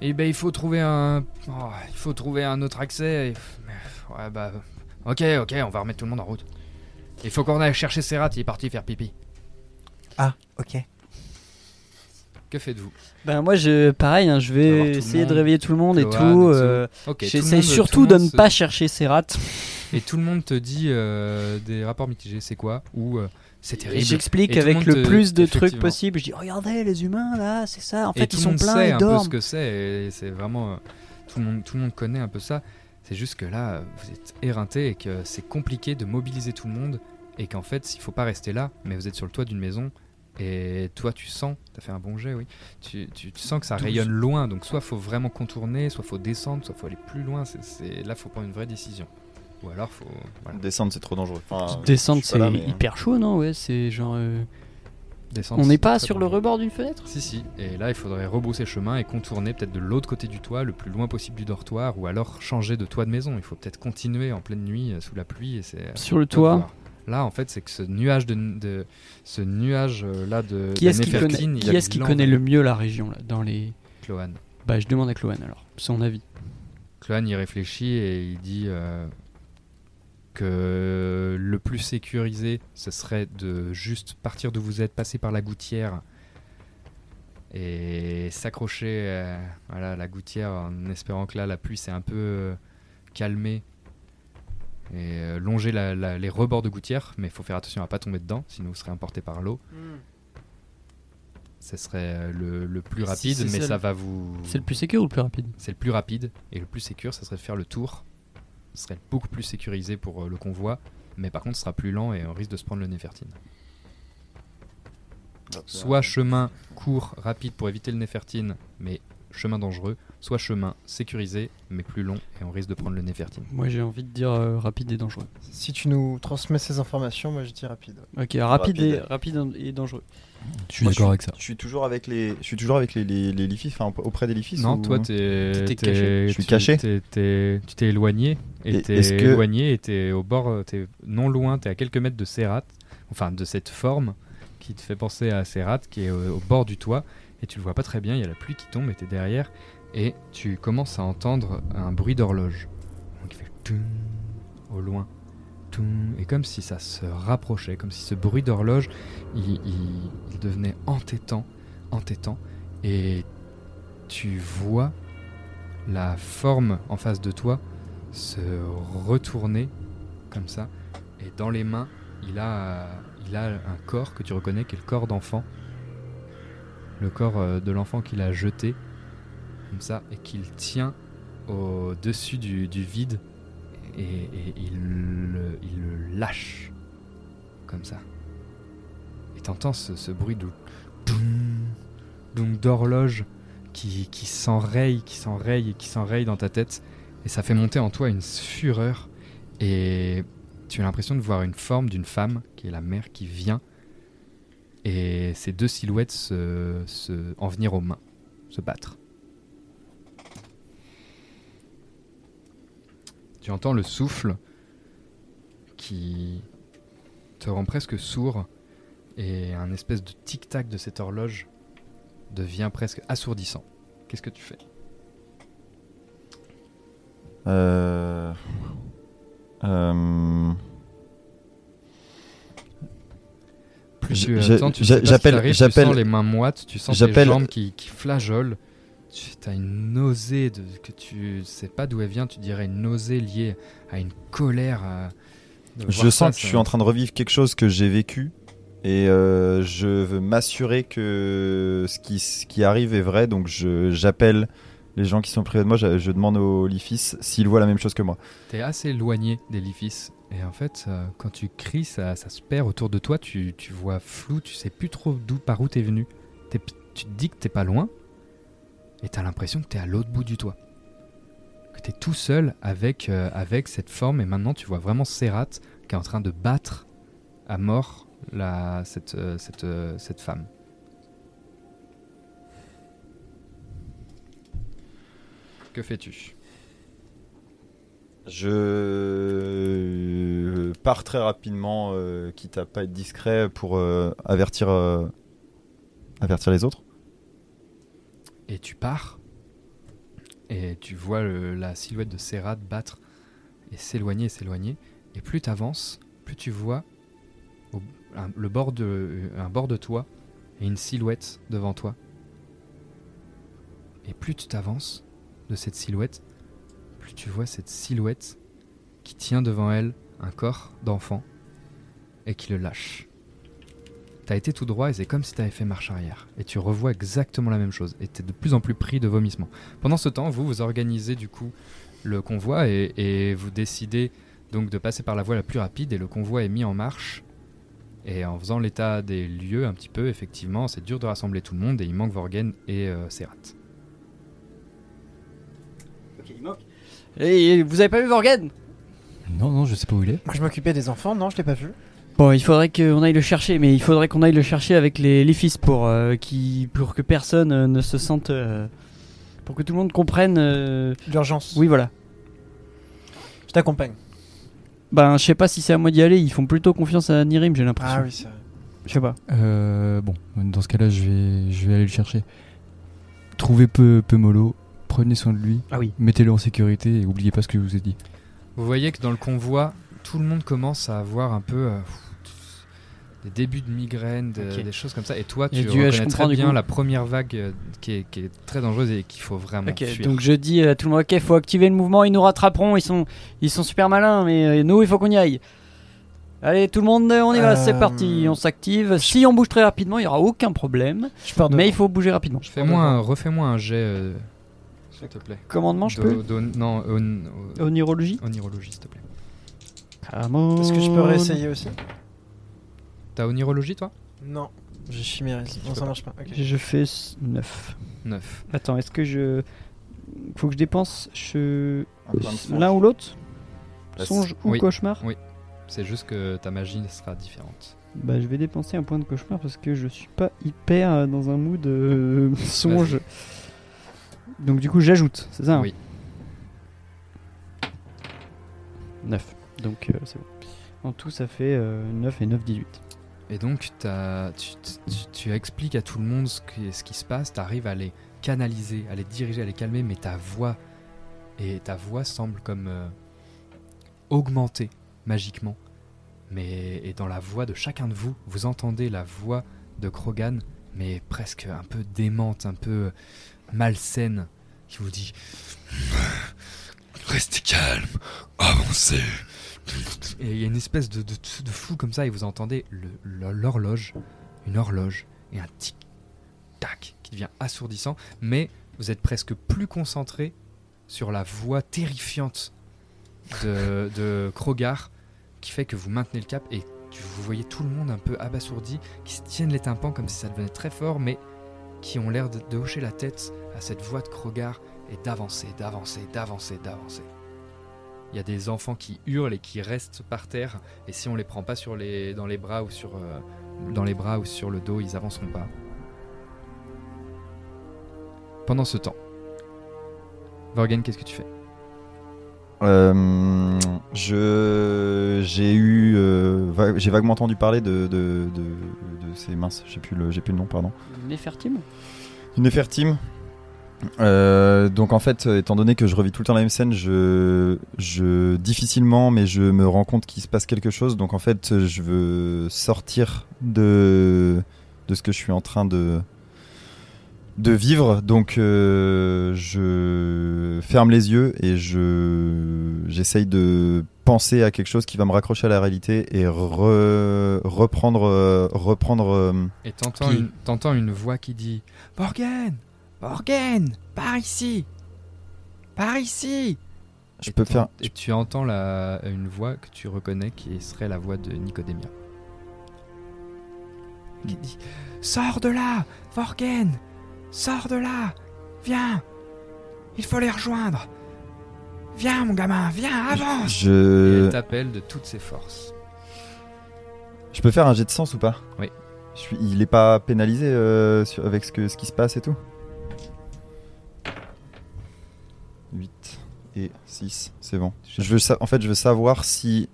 Speaker 2: et ben, il faut trouver un, oh, il faut trouver un autre accès. et- ouais, bah, ok, ok, on va remettre tout le monde en route. Il faut qu'on aille chercher Serrat, il est parti faire pipi.
Speaker 4: Ah, ok.
Speaker 2: Que faites-vous?
Speaker 5: Ben moi, je, pareil, hein, je vais essayer de réveiller tout le monde et tout.
Speaker 2: et tout.
Speaker 5: euh, J'essaie surtout
Speaker 2: tout
Speaker 5: de ne
Speaker 2: se-
Speaker 5: pas chercher Serrat.
Speaker 2: Et tout le monde te dit euh, des rapports mitigés. C'est quoi? Ou euh, c'est
Speaker 5: Et
Speaker 2: terrible.
Speaker 5: j'explique
Speaker 2: Et le
Speaker 5: avec le plus de trucs possible. Je dis, regardez les humains là, c'est ça. En
Speaker 2: et
Speaker 5: fait,
Speaker 2: tout
Speaker 5: ils
Speaker 2: le
Speaker 5: sont
Speaker 2: monde
Speaker 5: pleins,
Speaker 2: sait
Speaker 5: ils
Speaker 2: un peu
Speaker 5: dorment.
Speaker 2: ce que c'est et c'est vraiment euh, tout le monde tout le monde connaît un peu ça c'est juste que là vous êtes éreinté et que c'est compliqué de mobiliser tout le monde et qu'en fait il faut pas rester là mais vous êtes sur le toit d'une maison et toi tu sens t'as fait un bon jet oui tu, tu, tu sens que ça
Speaker 5: 12.
Speaker 2: rayonne loin donc soit faut vraiment contourner soit faut descendre soit faut aller plus loin c'est- là faut prendre une vraie décision ou alors faut voilà,
Speaker 3: Descendre, c'est trop dangereux. Enfin,
Speaker 5: Descendre, c'est
Speaker 3: là, mais-
Speaker 5: hyper chaud, non Ouais, c'est genre. euh,
Speaker 2: descendre
Speaker 5: On n'est pas sur le rebord d'une fenêtre?
Speaker 2: Si, si. Et là, il faudrait rebrousser chemin et contourner peut-être de l'autre côté du toit, le plus loin possible du dortoir, ou alors changer de toit de maison. Il faut peut-être continuer en pleine nuit euh, sous la pluie. Et c'est
Speaker 5: Sur le toit?
Speaker 2: voir. Là, en fait, c'est que ce nuage de, de- ce nuage euh, là de
Speaker 5: Qui est-ce qui connaît,
Speaker 2: il
Speaker 5: qui le mieux la région là, dans les
Speaker 2: Cloan.
Speaker 5: Bah, je demande à Cloan alors, son avis.
Speaker 2: Cloan y réfléchit et il dit euh, que le plus sécurisé, ce serait de juste partir d'où vous êtes, passer par la gouttière et s'accrocher euh, voilà, à la gouttière en espérant que là la pluie s'est un peu euh, calmée et euh, longer la- la- les rebords de gouttière, mais il faut faire attention à pas tomber dedans, sinon vous serez emporté par l'eau. Ce serait euh, le, le plus rapide, mais
Speaker 5: ça
Speaker 2: ça
Speaker 5: le-
Speaker 2: va vous.
Speaker 5: C'est le plus sécur ou le plus rapide?
Speaker 2: C'est le plus rapide et le plus sécur, ça serait de faire le tour. Ce serait beaucoup plus sécurisé pour euh, le convoi, mais par contre, ce sera plus lent et on risque de se prendre le Néfertine. Soit chemin court, rapide pour éviter le Néfertine, mais chemin dangereux, soit chemin sécurisé, mais plus long et on risque de prendre le Néfertine.
Speaker 5: Moi j'ai envie de dire euh, rapide et dangereux.
Speaker 4: Si tu nous transmets ces informations, moi je dis rapide.
Speaker 5: Ok, rapide, Et,
Speaker 3: Rapide.
Speaker 5: et dangereux.
Speaker 6: Je suis d'accord avec ça.
Speaker 3: Je suis toujours avec les, je suis toujours avec les, les, les Lifis, enfin auprès des Lifis.
Speaker 2: Non,
Speaker 3: ou-
Speaker 2: toi, t'es,
Speaker 5: T'étais
Speaker 2: t'es-
Speaker 5: caché.
Speaker 3: Je suis
Speaker 2: tu-
Speaker 3: caché.
Speaker 2: t'es- t'es- tu t'es éloigné et
Speaker 3: Et
Speaker 2: t'es
Speaker 3: est-ce que-
Speaker 2: éloigné et t'es au bord, euh, t'es non loin, t'es à quelques mètres de Serrat, enfin de cette forme qui te fait penser à Serrat, qui est au, au bord du toit. Et tu le vois pas très bien, il y a la pluie qui tombe et t'es derrière et tu commences à entendre un bruit d'horloge. Donc il fait toum au loin. toum, et comme si ça se rapprochait, comme si ce bruit d'horloge il, devenait entêtant, entêtant et tu vois la forme en face de toi se retourner comme ça et dans les mains il a, il a un corps que tu reconnais qui est le corps d'enfant le corps euh, de l'enfant qu'il a jeté comme ça et qu'il tient au dessus du, du vide et, il, le, il lâche comme ça. Et t'entends ce, ce bruit de donc d'horloge qui, qui s'enraye, qui s'enraye et qui s'enraye dans ta tête et ça fait monter en toi une fureur et tu as l'impression de voir une forme d'une femme qui est la mère qui vient et ces deux silhouettes se, se- en venir aux mains, se battre. Tu entends le souffle qui te rend presque sourd et un espèce de tic-tac de cette horloge devient presque assourdissant. Qu'est-ce que tu fais?
Speaker 3: Euh... Euh...
Speaker 2: Plus tu attends, tu sais
Speaker 3: j'appelle- j'appelle-
Speaker 2: les mains moites, tu sens tes jambes qui, qui flageolent. Tu as une nausée de, que tu sais pas d'où elle vient, tu dirais une nausée liée à une colère. à- de
Speaker 3: Je sens
Speaker 2: ça,
Speaker 3: que je suis en train de revivre quelque chose que j'ai vécu et euh, je veux m'assurer que ce qui, ce qui arrive est vrai. Donc j'appelle les gens qui sont près de moi, je, je demande au Lifis s'ils voient la même chose que moi.
Speaker 2: T'es assez éloigné d'édifice et en fait, quand tu cries, ça, ça se perd autour de toi. Tu, tu vois flou, tu sais plus trop d'où par où t'es venu. Tu te dis que t'es pas loin et t'as l'impression que t'es à l'autre bout du toit. Que t'es tout seul avec, euh, avec cette forme et maintenant tu vois vraiment Serrat qui est en train de battre à mort la, cette, euh, cette, euh, cette femme. Que fais-tu?
Speaker 3: Je pars très rapidement, euh, quitte à pas être discret, pour euh, avertir, euh, avertir les autres.
Speaker 2: Et tu pars. Et tu vois la silhouette de Serrat battre et s'éloigner, s'éloigner. Et plus tu avances, plus tu vois le bord de, un bord de toi et une silhouette devant toi. Et plus tu t'avances de cette silhouette, tu vois cette silhouette qui tient devant elle un corps d'enfant et qui le lâche. T'as été tout droit et c'est comme si t'avais fait marche arrière. Et tu revois exactement la même chose. Et t'es de plus en plus pris de vomissements. Pendant ce temps, vous, vous organisez du coup le convoi et, et vous décidez donc de passer par la voie la plus rapide et le convoi est mis en marche. Et en faisant l'état des lieux un petit peu, effectivement, c'est dur de rassembler tout le monde et il manque Vorgen et euh, Serrat.
Speaker 5: Et vous avez pas vu Vorgen
Speaker 6: Non, non, je sais pas où il est.
Speaker 4: Moi, je m'occupais des enfants, non, je l'ai pas vu.
Speaker 5: Bon, il faudrait qu'on aille le chercher, mais il faudrait qu'on aille le chercher avec les, les fils pour, euh, qui, pour que personne euh, ne se sente. euh, pour que tout le monde comprenne. euh,
Speaker 4: L'urgence.
Speaker 5: Oui, voilà.
Speaker 4: Je t'accompagne.
Speaker 5: Ben, je sais pas si c'est à moi d'y aller, ils font plutôt confiance à Nirim, j'ai l'impression.
Speaker 4: Ah oui, c'est vrai.
Speaker 5: Je sais pas.
Speaker 6: Euh, bon, dans ce cas-là, je vais, je vais aller le chercher. Trouvez peu, peu mollo, prenez soin de lui,
Speaker 5: Ah oui.
Speaker 6: mettez-le en sécurité et oubliez pas ce que je vous ai dit.
Speaker 2: Vous voyez que dans le convoi, tout le monde commence à avoir un peu euh, des débuts de migraine, de- des choses comme ça. Et toi,
Speaker 5: Et
Speaker 2: tu
Speaker 5: du- je
Speaker 2: reconnais très bien la première vague euh, qui, est, qui est très dangereuse et qu'il faut vraiment
Speaker 5: Ok,
Speaker 2: fuir.
Speaker 5: donc je dis à tout le monde, ok, faut activer le mouvement, ils nous rattraperont, ils sont, ils sont super malins, mais euh, nous, il faut qu'on y aille. Allez, tout le monde, on y va,
Speaker 4: Euh,
Speaker 5: c'est parti, on s'active. Si on bouge très rapidement, il y aura aucun problème,
Speaker 4: Je
Speaker 5: mais il faut bouger rapidement.
Speaker 2: Fais-moi un- refais-moi un jet, euh, s'il te plaît.
Speaker 5: Commandement, je peux
Speaker 2: Non, on, on-
Speaker 5: Onirologie
Speaker 2: onirologie, s'il te plaît.
Speaker 5: Come
Speaker 4: Est-ce que je peux réessayer aussi?
Speaker 2: T'as onirologie, toi?
Speaker 4: Non. J'ai chimérisme. Non, ça
Speaker 2: pas.
Speaker 4: marche pas.
Speaker 5: Je fais 9.
Speaker 2: 9.
Speaker 5: Attends, est-ce que je. Faut que je dépense je... L'un ou l'autre?
Speaker 3: La-
Speaker 5: Songe ou
Speaker 2: oui.
Speaker 5: cauchemar?
Speaker 2: Oui. C'est juste que ta magie sera différente.
Speaker 5: Bah, je vais dépenser un point de cauchemar parce que je suis pas hyper euh, dans un mood euh, [LAUGHS] songe. Donc, du coup, j'ajoute, c'est ça hein
Speaker 2: Oui.
Speaker 5: 9. Donc, euh, c'est bon. En tout, ça fait euh, 9 et 9, 18.
Speaker 2: Et donc, t'as- tu, tu- tu expliques à tout le monde ce qui, ce qui se passe, tu arrives à les canaliser, à les diriger, à les calmer, mais ta voix, et ta voix semble comme euh, augmenter magiquement. Mais et dans la voix de chacun de vous, vous entendez la voix de Krogan, mais presque un peu démente, un peu malsaine, qui vous dit Restez calme, avancez. Et il y a une espèce de, de, de flou comme ça, et vous entendez l'horloge, une horloge, et un tic-tac qui devient assourdissant, mais vous êtes presque plus concentré sur la voix terrifiante de, de Krogar, qui fait que vous maintenez le cap, et vous voyez tout le monde un peu abasourdi, qui se tiennent les tympans comme si ça devenait très fort, mais qui ont l'air de, hocher la tête à cette voix de Krogar, et d'avancer, d'avancer, d'avancer, d'avancer. Il y a des enfants qui hurlent et qui restent par terre, et si on les prend pas dans les bras ou sur, euh, les le dos, ils avanceront pas. Pendant ce temps, Vorgen, qu'est-ce que tu fais?
Speaker 3: Euh, je j'ai eu euh, va- j'ai vaguement entendu parler de de, de, de ces minces j'ai plus le j'ai plus le nom pardon.
Speaker 5: Nefertim
Speaker 3: une Nefertim Euh, donc en fait euh, étant donné que je revis tout le temps la même scène je je difficilement mais je me rends compte qu'il se passe quelque chose. Donc en fait je veux sortir de de ce que je suis en train de de vivre. Donc euh, je ferme les yeux et je j'essaye de penser à quelque chose qui va me raccrocher à la réalité et re- reprendre euh, reprendre. euh,
Speaker 2: Et t'entends
Speaker 3: Qui
Speaker 2: une, t'entends une voix qui dit Borgen Borgen Par ici Par ici
Speaker 3: je
Speaker 2: Et
Speaker 3: peux faire.
Speaker 2: Et tu entends la, une voix que tu reconnais qui serait la voix de Nicodémia. Qui dit Sors de là Vorgen Sors de là Viens Il faut les rejoindre Viens mon gamin, viens, avance Et
Speaker 3: Je
Speaker 2: elle t'appelle de toutes ses forces.
Speaker 3: je peux faire un jet de sens ou pas?
Speaker 2: Oui.
Speaker 3: Je suis, il est pas pénalisé euh, sur- avec ce que ce qui se passe et tout? 8 et 6, c'est bon. Je veux sa- en fait, je veux savoir si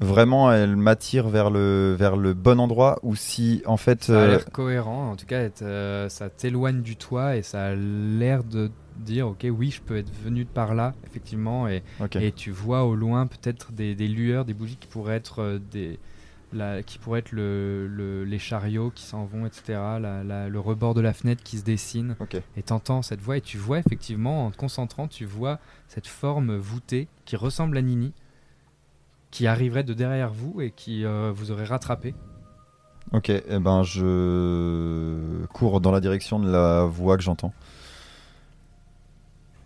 Speaker 3: vraiment elle m'attire vers le vers le bon endroit ou si en fait
Speaker 2: Ça a
Speaker 3: euh,
Speaker 2: l'air cohérent, en tout cas, te- ça t'éloigne du toit et ça a l'air de dire ok, oui, je peux être venu de par là, effectivement, et, et tu vois au loin peut-être des, des lueurs, des bougies qui pourraient être euh, des. la- qui pourraient être le, le- les chariots qui s'en vont, etc. la- la- le rebord de la fenêtre qui se dessine.
Speaker 3: Ok.
Speaker 2: Et t'entends cette voix et tu vois effectivement, en te concentrant, tu vois cette forme voûtée qui ressemble à Nini, qui arriverait de derrière vous et qui euh, vous aurait rattrapé.
Speaker 3: Ok, eh ben je cours dans la direction de la voix que j'entends.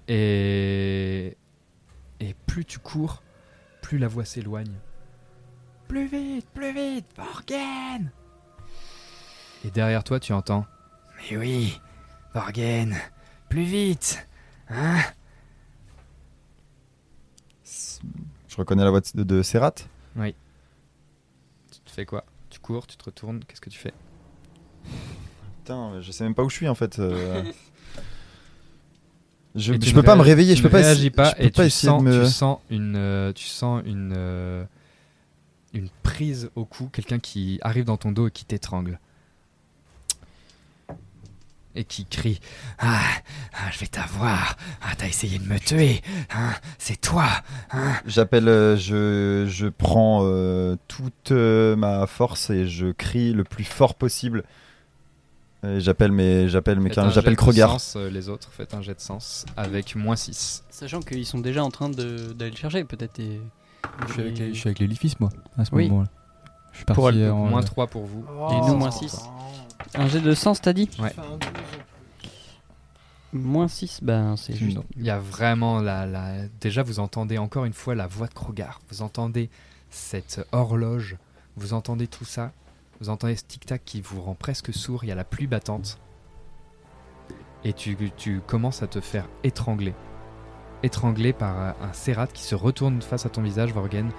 Speaker 2: Et... et plus tu cours, plus la voix s'éloigne. Plus vite, plus vite, Borgen Et derrière toi, tu entends
Speaker 7: Mais oui, Borgen, plus vite Hein?
Speaker 3: Je reconnais la voix de, de Serrat?
Speaker 2: Tu te fais quoi? Tu cours, tu te retournes, qu'est-ce que tu fais?
Speaker 3: Putain, je sais même pas où je suis en fait. euh. je je
Speaker 2: ne
Speaker 3: peux pas me réveiller, je peux
Speaker 2: ne
Speaker 3: pas,
Speaker 2: réagis
Speaker 3: essayer-
Speaker 2: pas et
Speaker 3: pas
Speaker 2: tu sens,
Speaker 3: de me.
Speaker 2: tu sens une, euh, tu sens une, euh, une prise au cou, quelqu'un qui arrive dans ton dos et qui t'étrangle. Et qui crie
Speaker 7: Ah, ah, je vais t'avoir Ah, t'as essayé de me tuer Hein C'est toi Hein
Speaker 3: J'appelle, euh, je, je prends euh, toute euh, ma force et je crie le plus fort possible. Et J'appelle mes, j'appelle mes, j'appelle Krogar.
Speaker 2: sens, euh, les autres, faites un jet de sens avec moins 6.
Speaker 5: Sachant qu'ils sont déjà en train de- d'aller le chercher, peut-être. et-
Speaker 6: Je suis avec, les- je suis avec l'édifice, moi, à ce
Speaker 5: Oui.
Speaker 6: moment-là. Je suis
Speaker 5: Pour
Speaker 6: parti
Speaker 5: elle-
Speaker 6: en-
Speaker 2: Moins 3 pour vous.
Speaker 5: Et nous, moins six. Un jet de sens, t'as dit
Speaker 2: Ouais.
Speaker 5: Moins 6, ben c'est juste.
Speaker 6: Non.
Speaker 2: Il y a vraiment la, la... Déjà, vous entendez encore une fois la voix de Krogar. Vous entendez cette horloge. Vous entendez tout ça. Vous entendez ce tic-tac qui vous rend presque sourd. Il y a la pluie battante. Et tu, tu commences à te faire étrangler. Étranglé par un Serrat qui se retourne face à ton visage, Vorgen,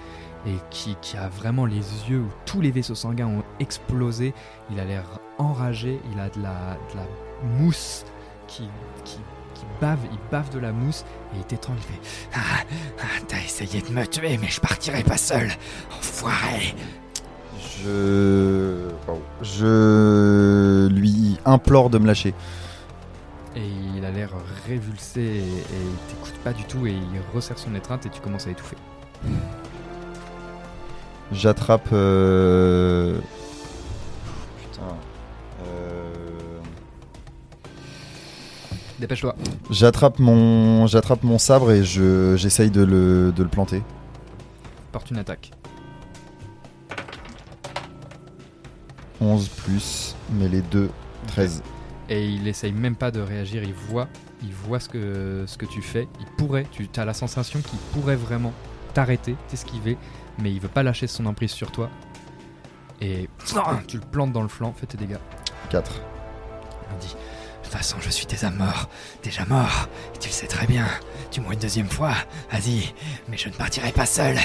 Speaker 2: et qui, qui a vraiment les yeux où tous les vaisseaux sanguins ont explosé. Il a l'air enragé. Il a de la, de la mousse qui, qui, qui bave. Il bave de la mousse et il t'étrangle. Il fait
Speaker 7: Ah, ah, t'as essayé de me tuer, mais je partirai pas seul Enfoiré
Speaker 3: Je. Je lui implore de me lâcher.
Speaker 2: Et il a l'air révulsé et, et il t'écoute pas du tout et il resserre son étreinte et tu commences à étouffer.
Speaker 3: J'attrape. euh, Putain. Euh,
Speaker 2: Dépêche-toi.
Speaker 3: J'attrape mon, j'attrape mon sabre et je, j'essaye de le, de le planter.
Speaker 2: Porte une attaque.
Speaker 3: 11 plus, mais les deux, 13.
Speaker 2: Et il essaye même pas de réagir, il voit, il voit ce que, ce que tu fais. Il pourrait, tu as la sensation qu'il pourrait vraiment t'arrêter, t'esquiver, mais il veut pas lâcher son emprise sur toi. Et [COUGHS] tu le plantes dans le flanc, fais tes dégâts.
Speaker 3: 4.
Speaker 7: Il dit De toute façon, je suis déjà mort. Déjà mort. Et tu le sais très bien. Tu mourras une deuxième fois. Vas-y. Mais je ne partirai pas seul.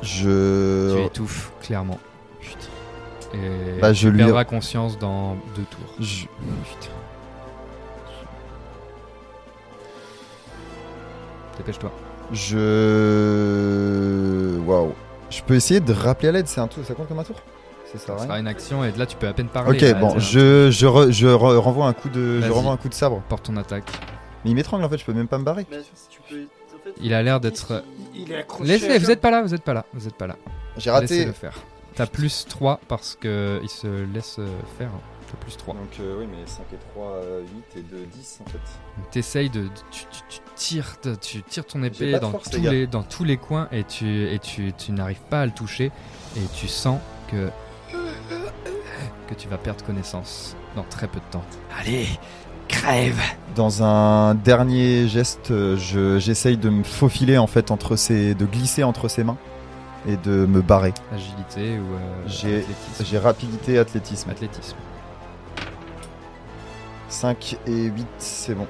Speaker 2: Tu
Speaker 3: Je.
Speaker 2: étouffes, clairement. Et
Speaker 3: Bah, je
Speaker 2: tu
Speaker 3: lui-
Speaker 2: perdras conscience dans deux tours.
Speaker 3: je...
Speaker 2: Dépêche-toi.
Speaker 3: Je. Waouh. Je peux essayer de rappeler à l'aide, c'est un tour, ça compte comme un tour? C'est ça,
Speaker 2: sera une action et là tu peux à peine parler.
Speaker 3: Ok,
Speaker 2: là,
Speaker 3: bon, je, je, re- je re- renvoie un coup de, je renvoie un coup de sabre.
Speaker 2: Porte ton attaque.
Speaker 3: Mais il m'étrangle en fait, je peux même pas me barrer.
Speaker 2: Il a l'air d'être.
Speaker 4: Il est accroché.
Speaker 2: Laissez, vous êtes pas là, vous êtes pas là, vous êtes pas là.
Speaker 3: J'ai raté.
Speaker 2: Laissez-le faire. T'as plus 3 parce que il se laisse euh, faire. T'as plus 3.
Speaker 3: Donc euh, oui, mais 5 et 3, 8 et 2, 10 en fait.
Speaker 2: T'essayes de. Tu, tu- tu tires, de- tu tires ton épée dans,
Speaker 3: force,
Speaker 2: tous
Speaker 3: les
Speaker 2: dans tous les coins et tu, et tu, tu n'arrives pas à le toucher et tu sens que. que tu vas perdre connaissance dans très peu de temps.
Speaker 7: Allez, crève.
Speaker 3: Dans un dernier geste, euh, je- j'essaye de me faufiler en fait entre ses, de glisser entre ses mains et de me barrer.
Speaker 2: Agilité ou. euh,
Speaker 3: J'ai-
Speaker 2: athlétisme.
Speaker 3: J'ai rapidité, athlétisme.
Speaker 2: Athlétisme.
Speaker 3: 5 et 8, c'est bon.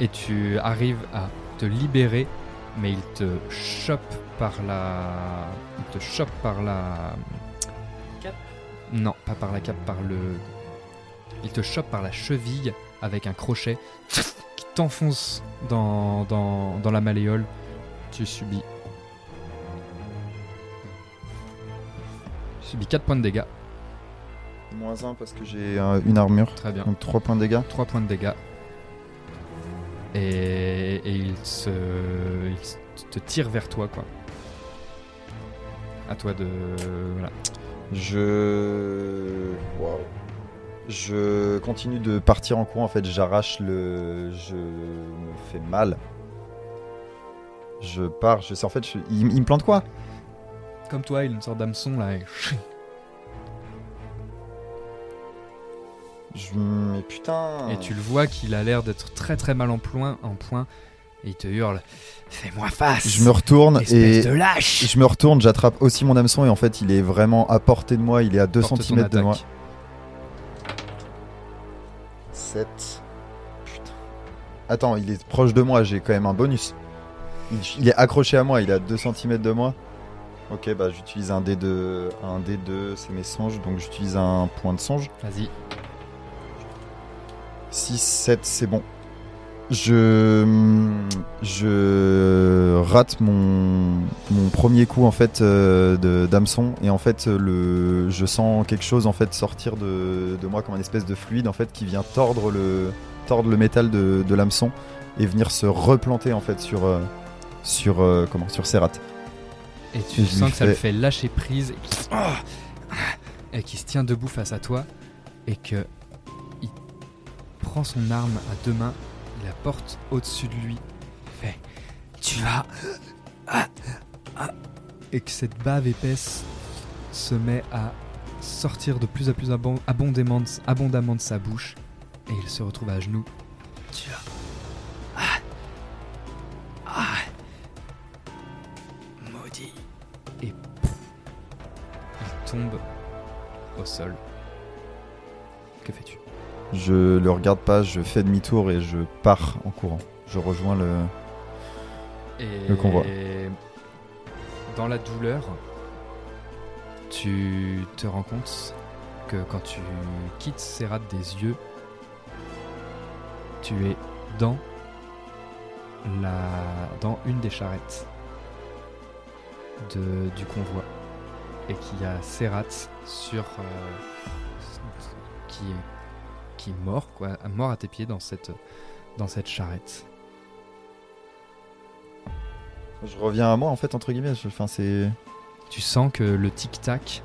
Speaker 2: et tu arrives à te libérer, mais il te chope par la. Il te chope par la.
Speaker 5: Cape
Speaker 2: Non, pas par la cape, par le. Il te chope par la cheville avec un crochet qui t'enfonce dans, dans, dans la malléole. Tu subis. Tu subis 4 points de dégâts.
Speaker 3: Moins 1 parce que j'ai euh, une armure.
Speaker 2: Très bien.
Speaker 3: Donc 3 points de dégâts.
Speaker 2: 3 points de dégâts. Et, et il, se, il se- te tire vers toi, quoi. À toi de. Voilà.
Speaker 3: Je. Waouh. Je continue de partir en courant. En fait, j'arrache le. Je me fais mal. Je pars. Je sais. En fait, je- il, il me plante quoi?
Speaker 2: Comme toi, il a une sorte d'hameçon là. et-
Speaker 3: Je. Mais putain.
Speaker 2: Et tu le vois qu'il a l'air d'être très très mal en point, en point. Et il te hurle.
Speaker 7: Fais-moi face.
Speaker 3: Je me retourne et.
Speaker 7: De lâche.
Speaker 3: Je me retourne, j'attrape aussi mon hameçon et en fait il est vraiment à portée de moi, il est à 2
Speaker 2: Porte ton
Speaker 3: cm de moi.
Speaker 2: attaque.
Speaker 3: 7. Putain. Attends, il est proche de moi, j'ai quand même un bonus. Il, il est accroché à moi, il est à 2 cm de moi. Ok, bah j'utilise un D2, un D2, c'est mes songes, donc j'utilise un point de songe.
Speaker 2: Vas-y.
Speaker 3: 6, 7, c'est bon. Je, je rate mon, mon premier coup en fait euh, de d'hameçon et en fait le, je sens quelque chose en fait sortir de, de moi comme un espèce de fluide en fait qui vient tordre le, tordre le métal de, de l'hameçon et venir se replanter en fait sur, euh, sur, euh, comment, sur ses rates.
Speaker 2: Et tu sens que ça le fait lâcher prise et qu'il et qu'il se tient debout face à toi et que prend son arme à deux mains, il la porte au-dessus de lui, fait tu vas et que cette bave épaisse se met à sortir de plus en plus abon- abondamment de, sa bouche et il se retrouve à genoux.
Speaker 7: Tu vas. Maudit.
Speaker 2: Il tombe au sol. Que fais-tu?
Speaker 3: Je le regarde pas, je fais demi-tour et je pars en courant. Je rejoins le.
Speaker 2: Et
Speaker 3: Le convoi.
Speaker 2: dans la douleur, tu te rends compte que quand tu quittes Serrat des yeux, tu es dans la dans une des charrettes. de, du convoi et qu'il y a Serrat sur euh, qui est qui est mort quoi, mort à tes pieds dans cette dans cette charrette.
Speaker 3: Je reviens à moi en fait entre guillemets. Enfin c'est.
Speaker 2: Tu sens que le tic-tac,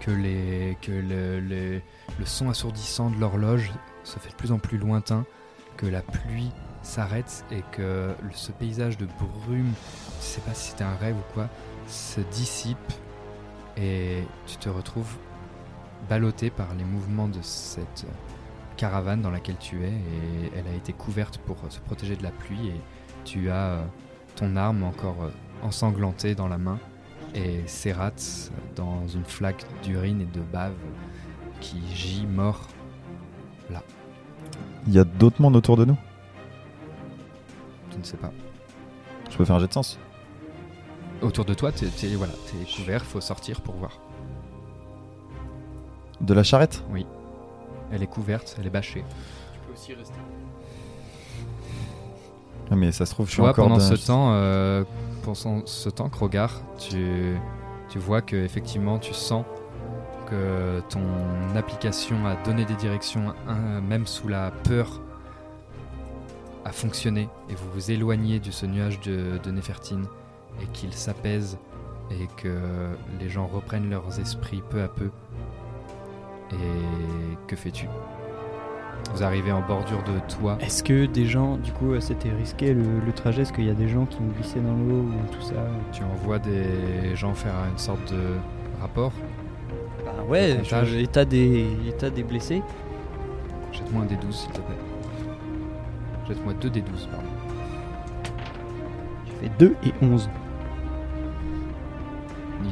Speaker 2: que, les, que le, le- le son assourdissant de l'horloge se fait de plus en plus lointain, que la pluie s'arrête et que ce paysage de brume, je sais pas si c'était un rêve ou quoi, se dissipe et tu te retrouves ballotté par les mouvements de cette caravane dans laquelle tu es et elle a été couverte pour se protéger de la pluie et tu as euh, ton arme encore euh, ensanglantée dans la main et Serrat dans une flaque d'urine et de bave qui gît mort.
Speaker 3: Il y a d'autres mondes autour de nous?
Speaker 2: Tu ne sais pas.
Speaker 3: Je peux faire un jet de sens.
Speaker 2: Autour de toi, t'es voilà, t'es couvert, faut sortir pour voir.
Speaker 3: De la charrette?
Speaker 2: Elle est couverte, elle est bâchée.
Speaker 7: Tu peux aussi rester.
Speaker 3: Ah, Mais ça se trouve, je
Speaker 2: Tu
Speaker 3: suis
Speaker 2: vois,
Speaker 3: encore
Speaker 2: pendant ce temps, euh, pendant ce temps, Krogar, tu, tu vois que effectivement, tu sens que ton application a donné des directions, hein, même sous la peur, a fonctionné et vous vous éloignez de ce nuage de, de Néfertine et qu'il s'apaise et que les gens reprennent leurs esprits peu à peu. Et que fais-tu? Vous arrivez en bordure de toit.
Speaker 5: Est-ce que des gens, du coup, euh, c'était risqué le, le trajet? Est-ce qu'il y a des gens qui ont glissé dans l'eau ou tout ça?
Speaker 2: Tu envoies des gens faire une sorte de rapport?
Speaker 5: Bah ouais, je- état, des, état des blessés.
Speaker 2: Jette-moi un des 12 s'il te plaît. Jette-moi 2 des 12, pardon.
Speaker 5: J'ai fait 2 et 11.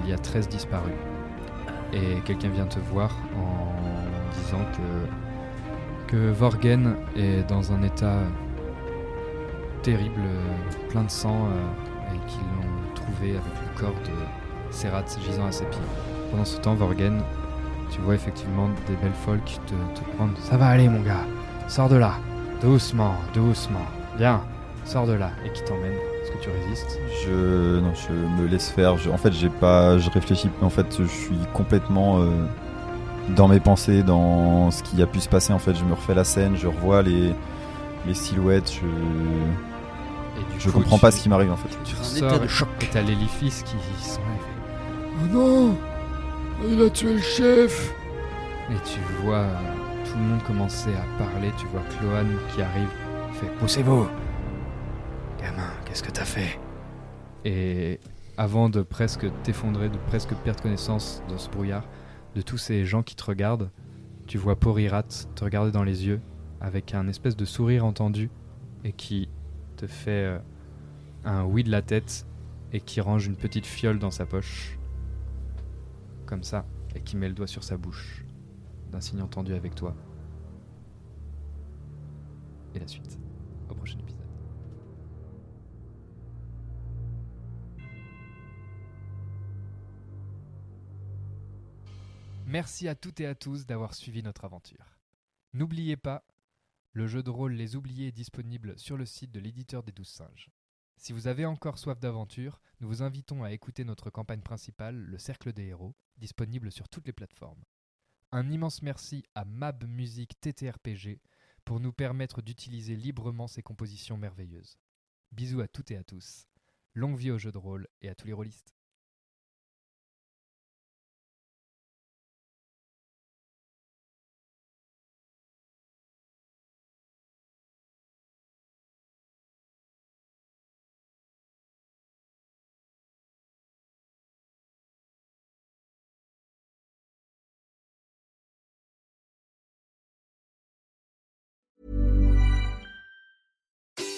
Speaker 2: Il y a 13 disparus. Et quelqu'un vient te voir en disant que, que Vorgen est dans un état terrible, plein de sang, euh, et qu'ils l'ont trouvé avec le corps de Serrat gisant à ses pieds. Pendant ce temps, Vorgen, tu vois effectivement des belles folles qui te, te prennent. Ça va aller, mon gars, sors de là. Doucement, doucement. Bien, sors de là. Et qui t'emmène. Que tu résistes
Speaker 3: Je non, je me laisse faire. Je- en fait, j'ai pas, je réfléchis. En fait, je suis complètement euh, dans mes pensées, dans ce qui a pu se passer. En fait, je me refais la scène, je revois les les silhouettes. Je
Speaker 2: Et du
Speaker 3: je
Speaker 2: coup,
Speaker 3: comprends
Speaker 2: tu-
Speaker 3: pas ce qui m'arrive en fait.
Speaker 2: Tu ressors
Speaker 5: état de choc.
Speaker 2: et t'as qui sont là.
Speaker 6: Oh non Il a tué le chef
Speaker 2: Et tu vois euh, tout le monde commencer à parler. Tu vois Cloane qui arrive. Il fait Poussez-vous Gamin, qu'est-ce que t'as fait Et avant de presque t'effondrer, de presque perdre connaissance de ce brouillard, de tous ces gens qui te regardent, tu vois Porirat te regarder dans les yeux avec un espèce de sourire entendu et qui te fait euh, un oui de la tête et qui range une petite fiole dans sa poche. Comme ça, et qui met le doigt sur sa bouche d'un signe entendu avec toi. Et la suite, Merci à toutes et à tous d'avoir suivi notre aventure. N'oubliez pas, le jeu de rôle Les Oubliés est disponible sur le site de l'éditeur des Douze Singes. Si vous avez encore soif d'aventure, nous vous invitons à écouter notre campagne principale, Le Cercle des Héros, disponible sur toutes les plateformes. Un immense merci à Mab Music TTRPG pour nous permettre d'utiliser librement ces compositions merveilleuses. Bisous à toutes et à tous. Longue vie au jeu de rôle et à tous les rôlistes.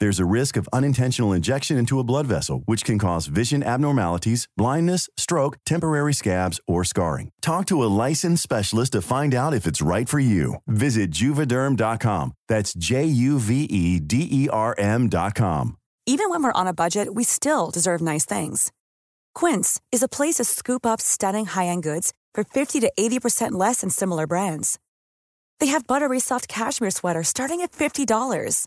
Speaker 9: There's a risk of unintentional injection into a blood vessel, which can cause vision abnormalities, blindness, stroke, temporary scabs, or scarring. Talk to a licensed specialist to find out if it's right for you. Visit juvederm.com. That's J U V E D E R M.com.
Speaker 10: Even when we're on a budget, we still deserve nice things. Quince is a place to scoop up stunning high end goods for 50 to 80% less than similar brands. They have buttery soft cashmere sweaters starting at $50,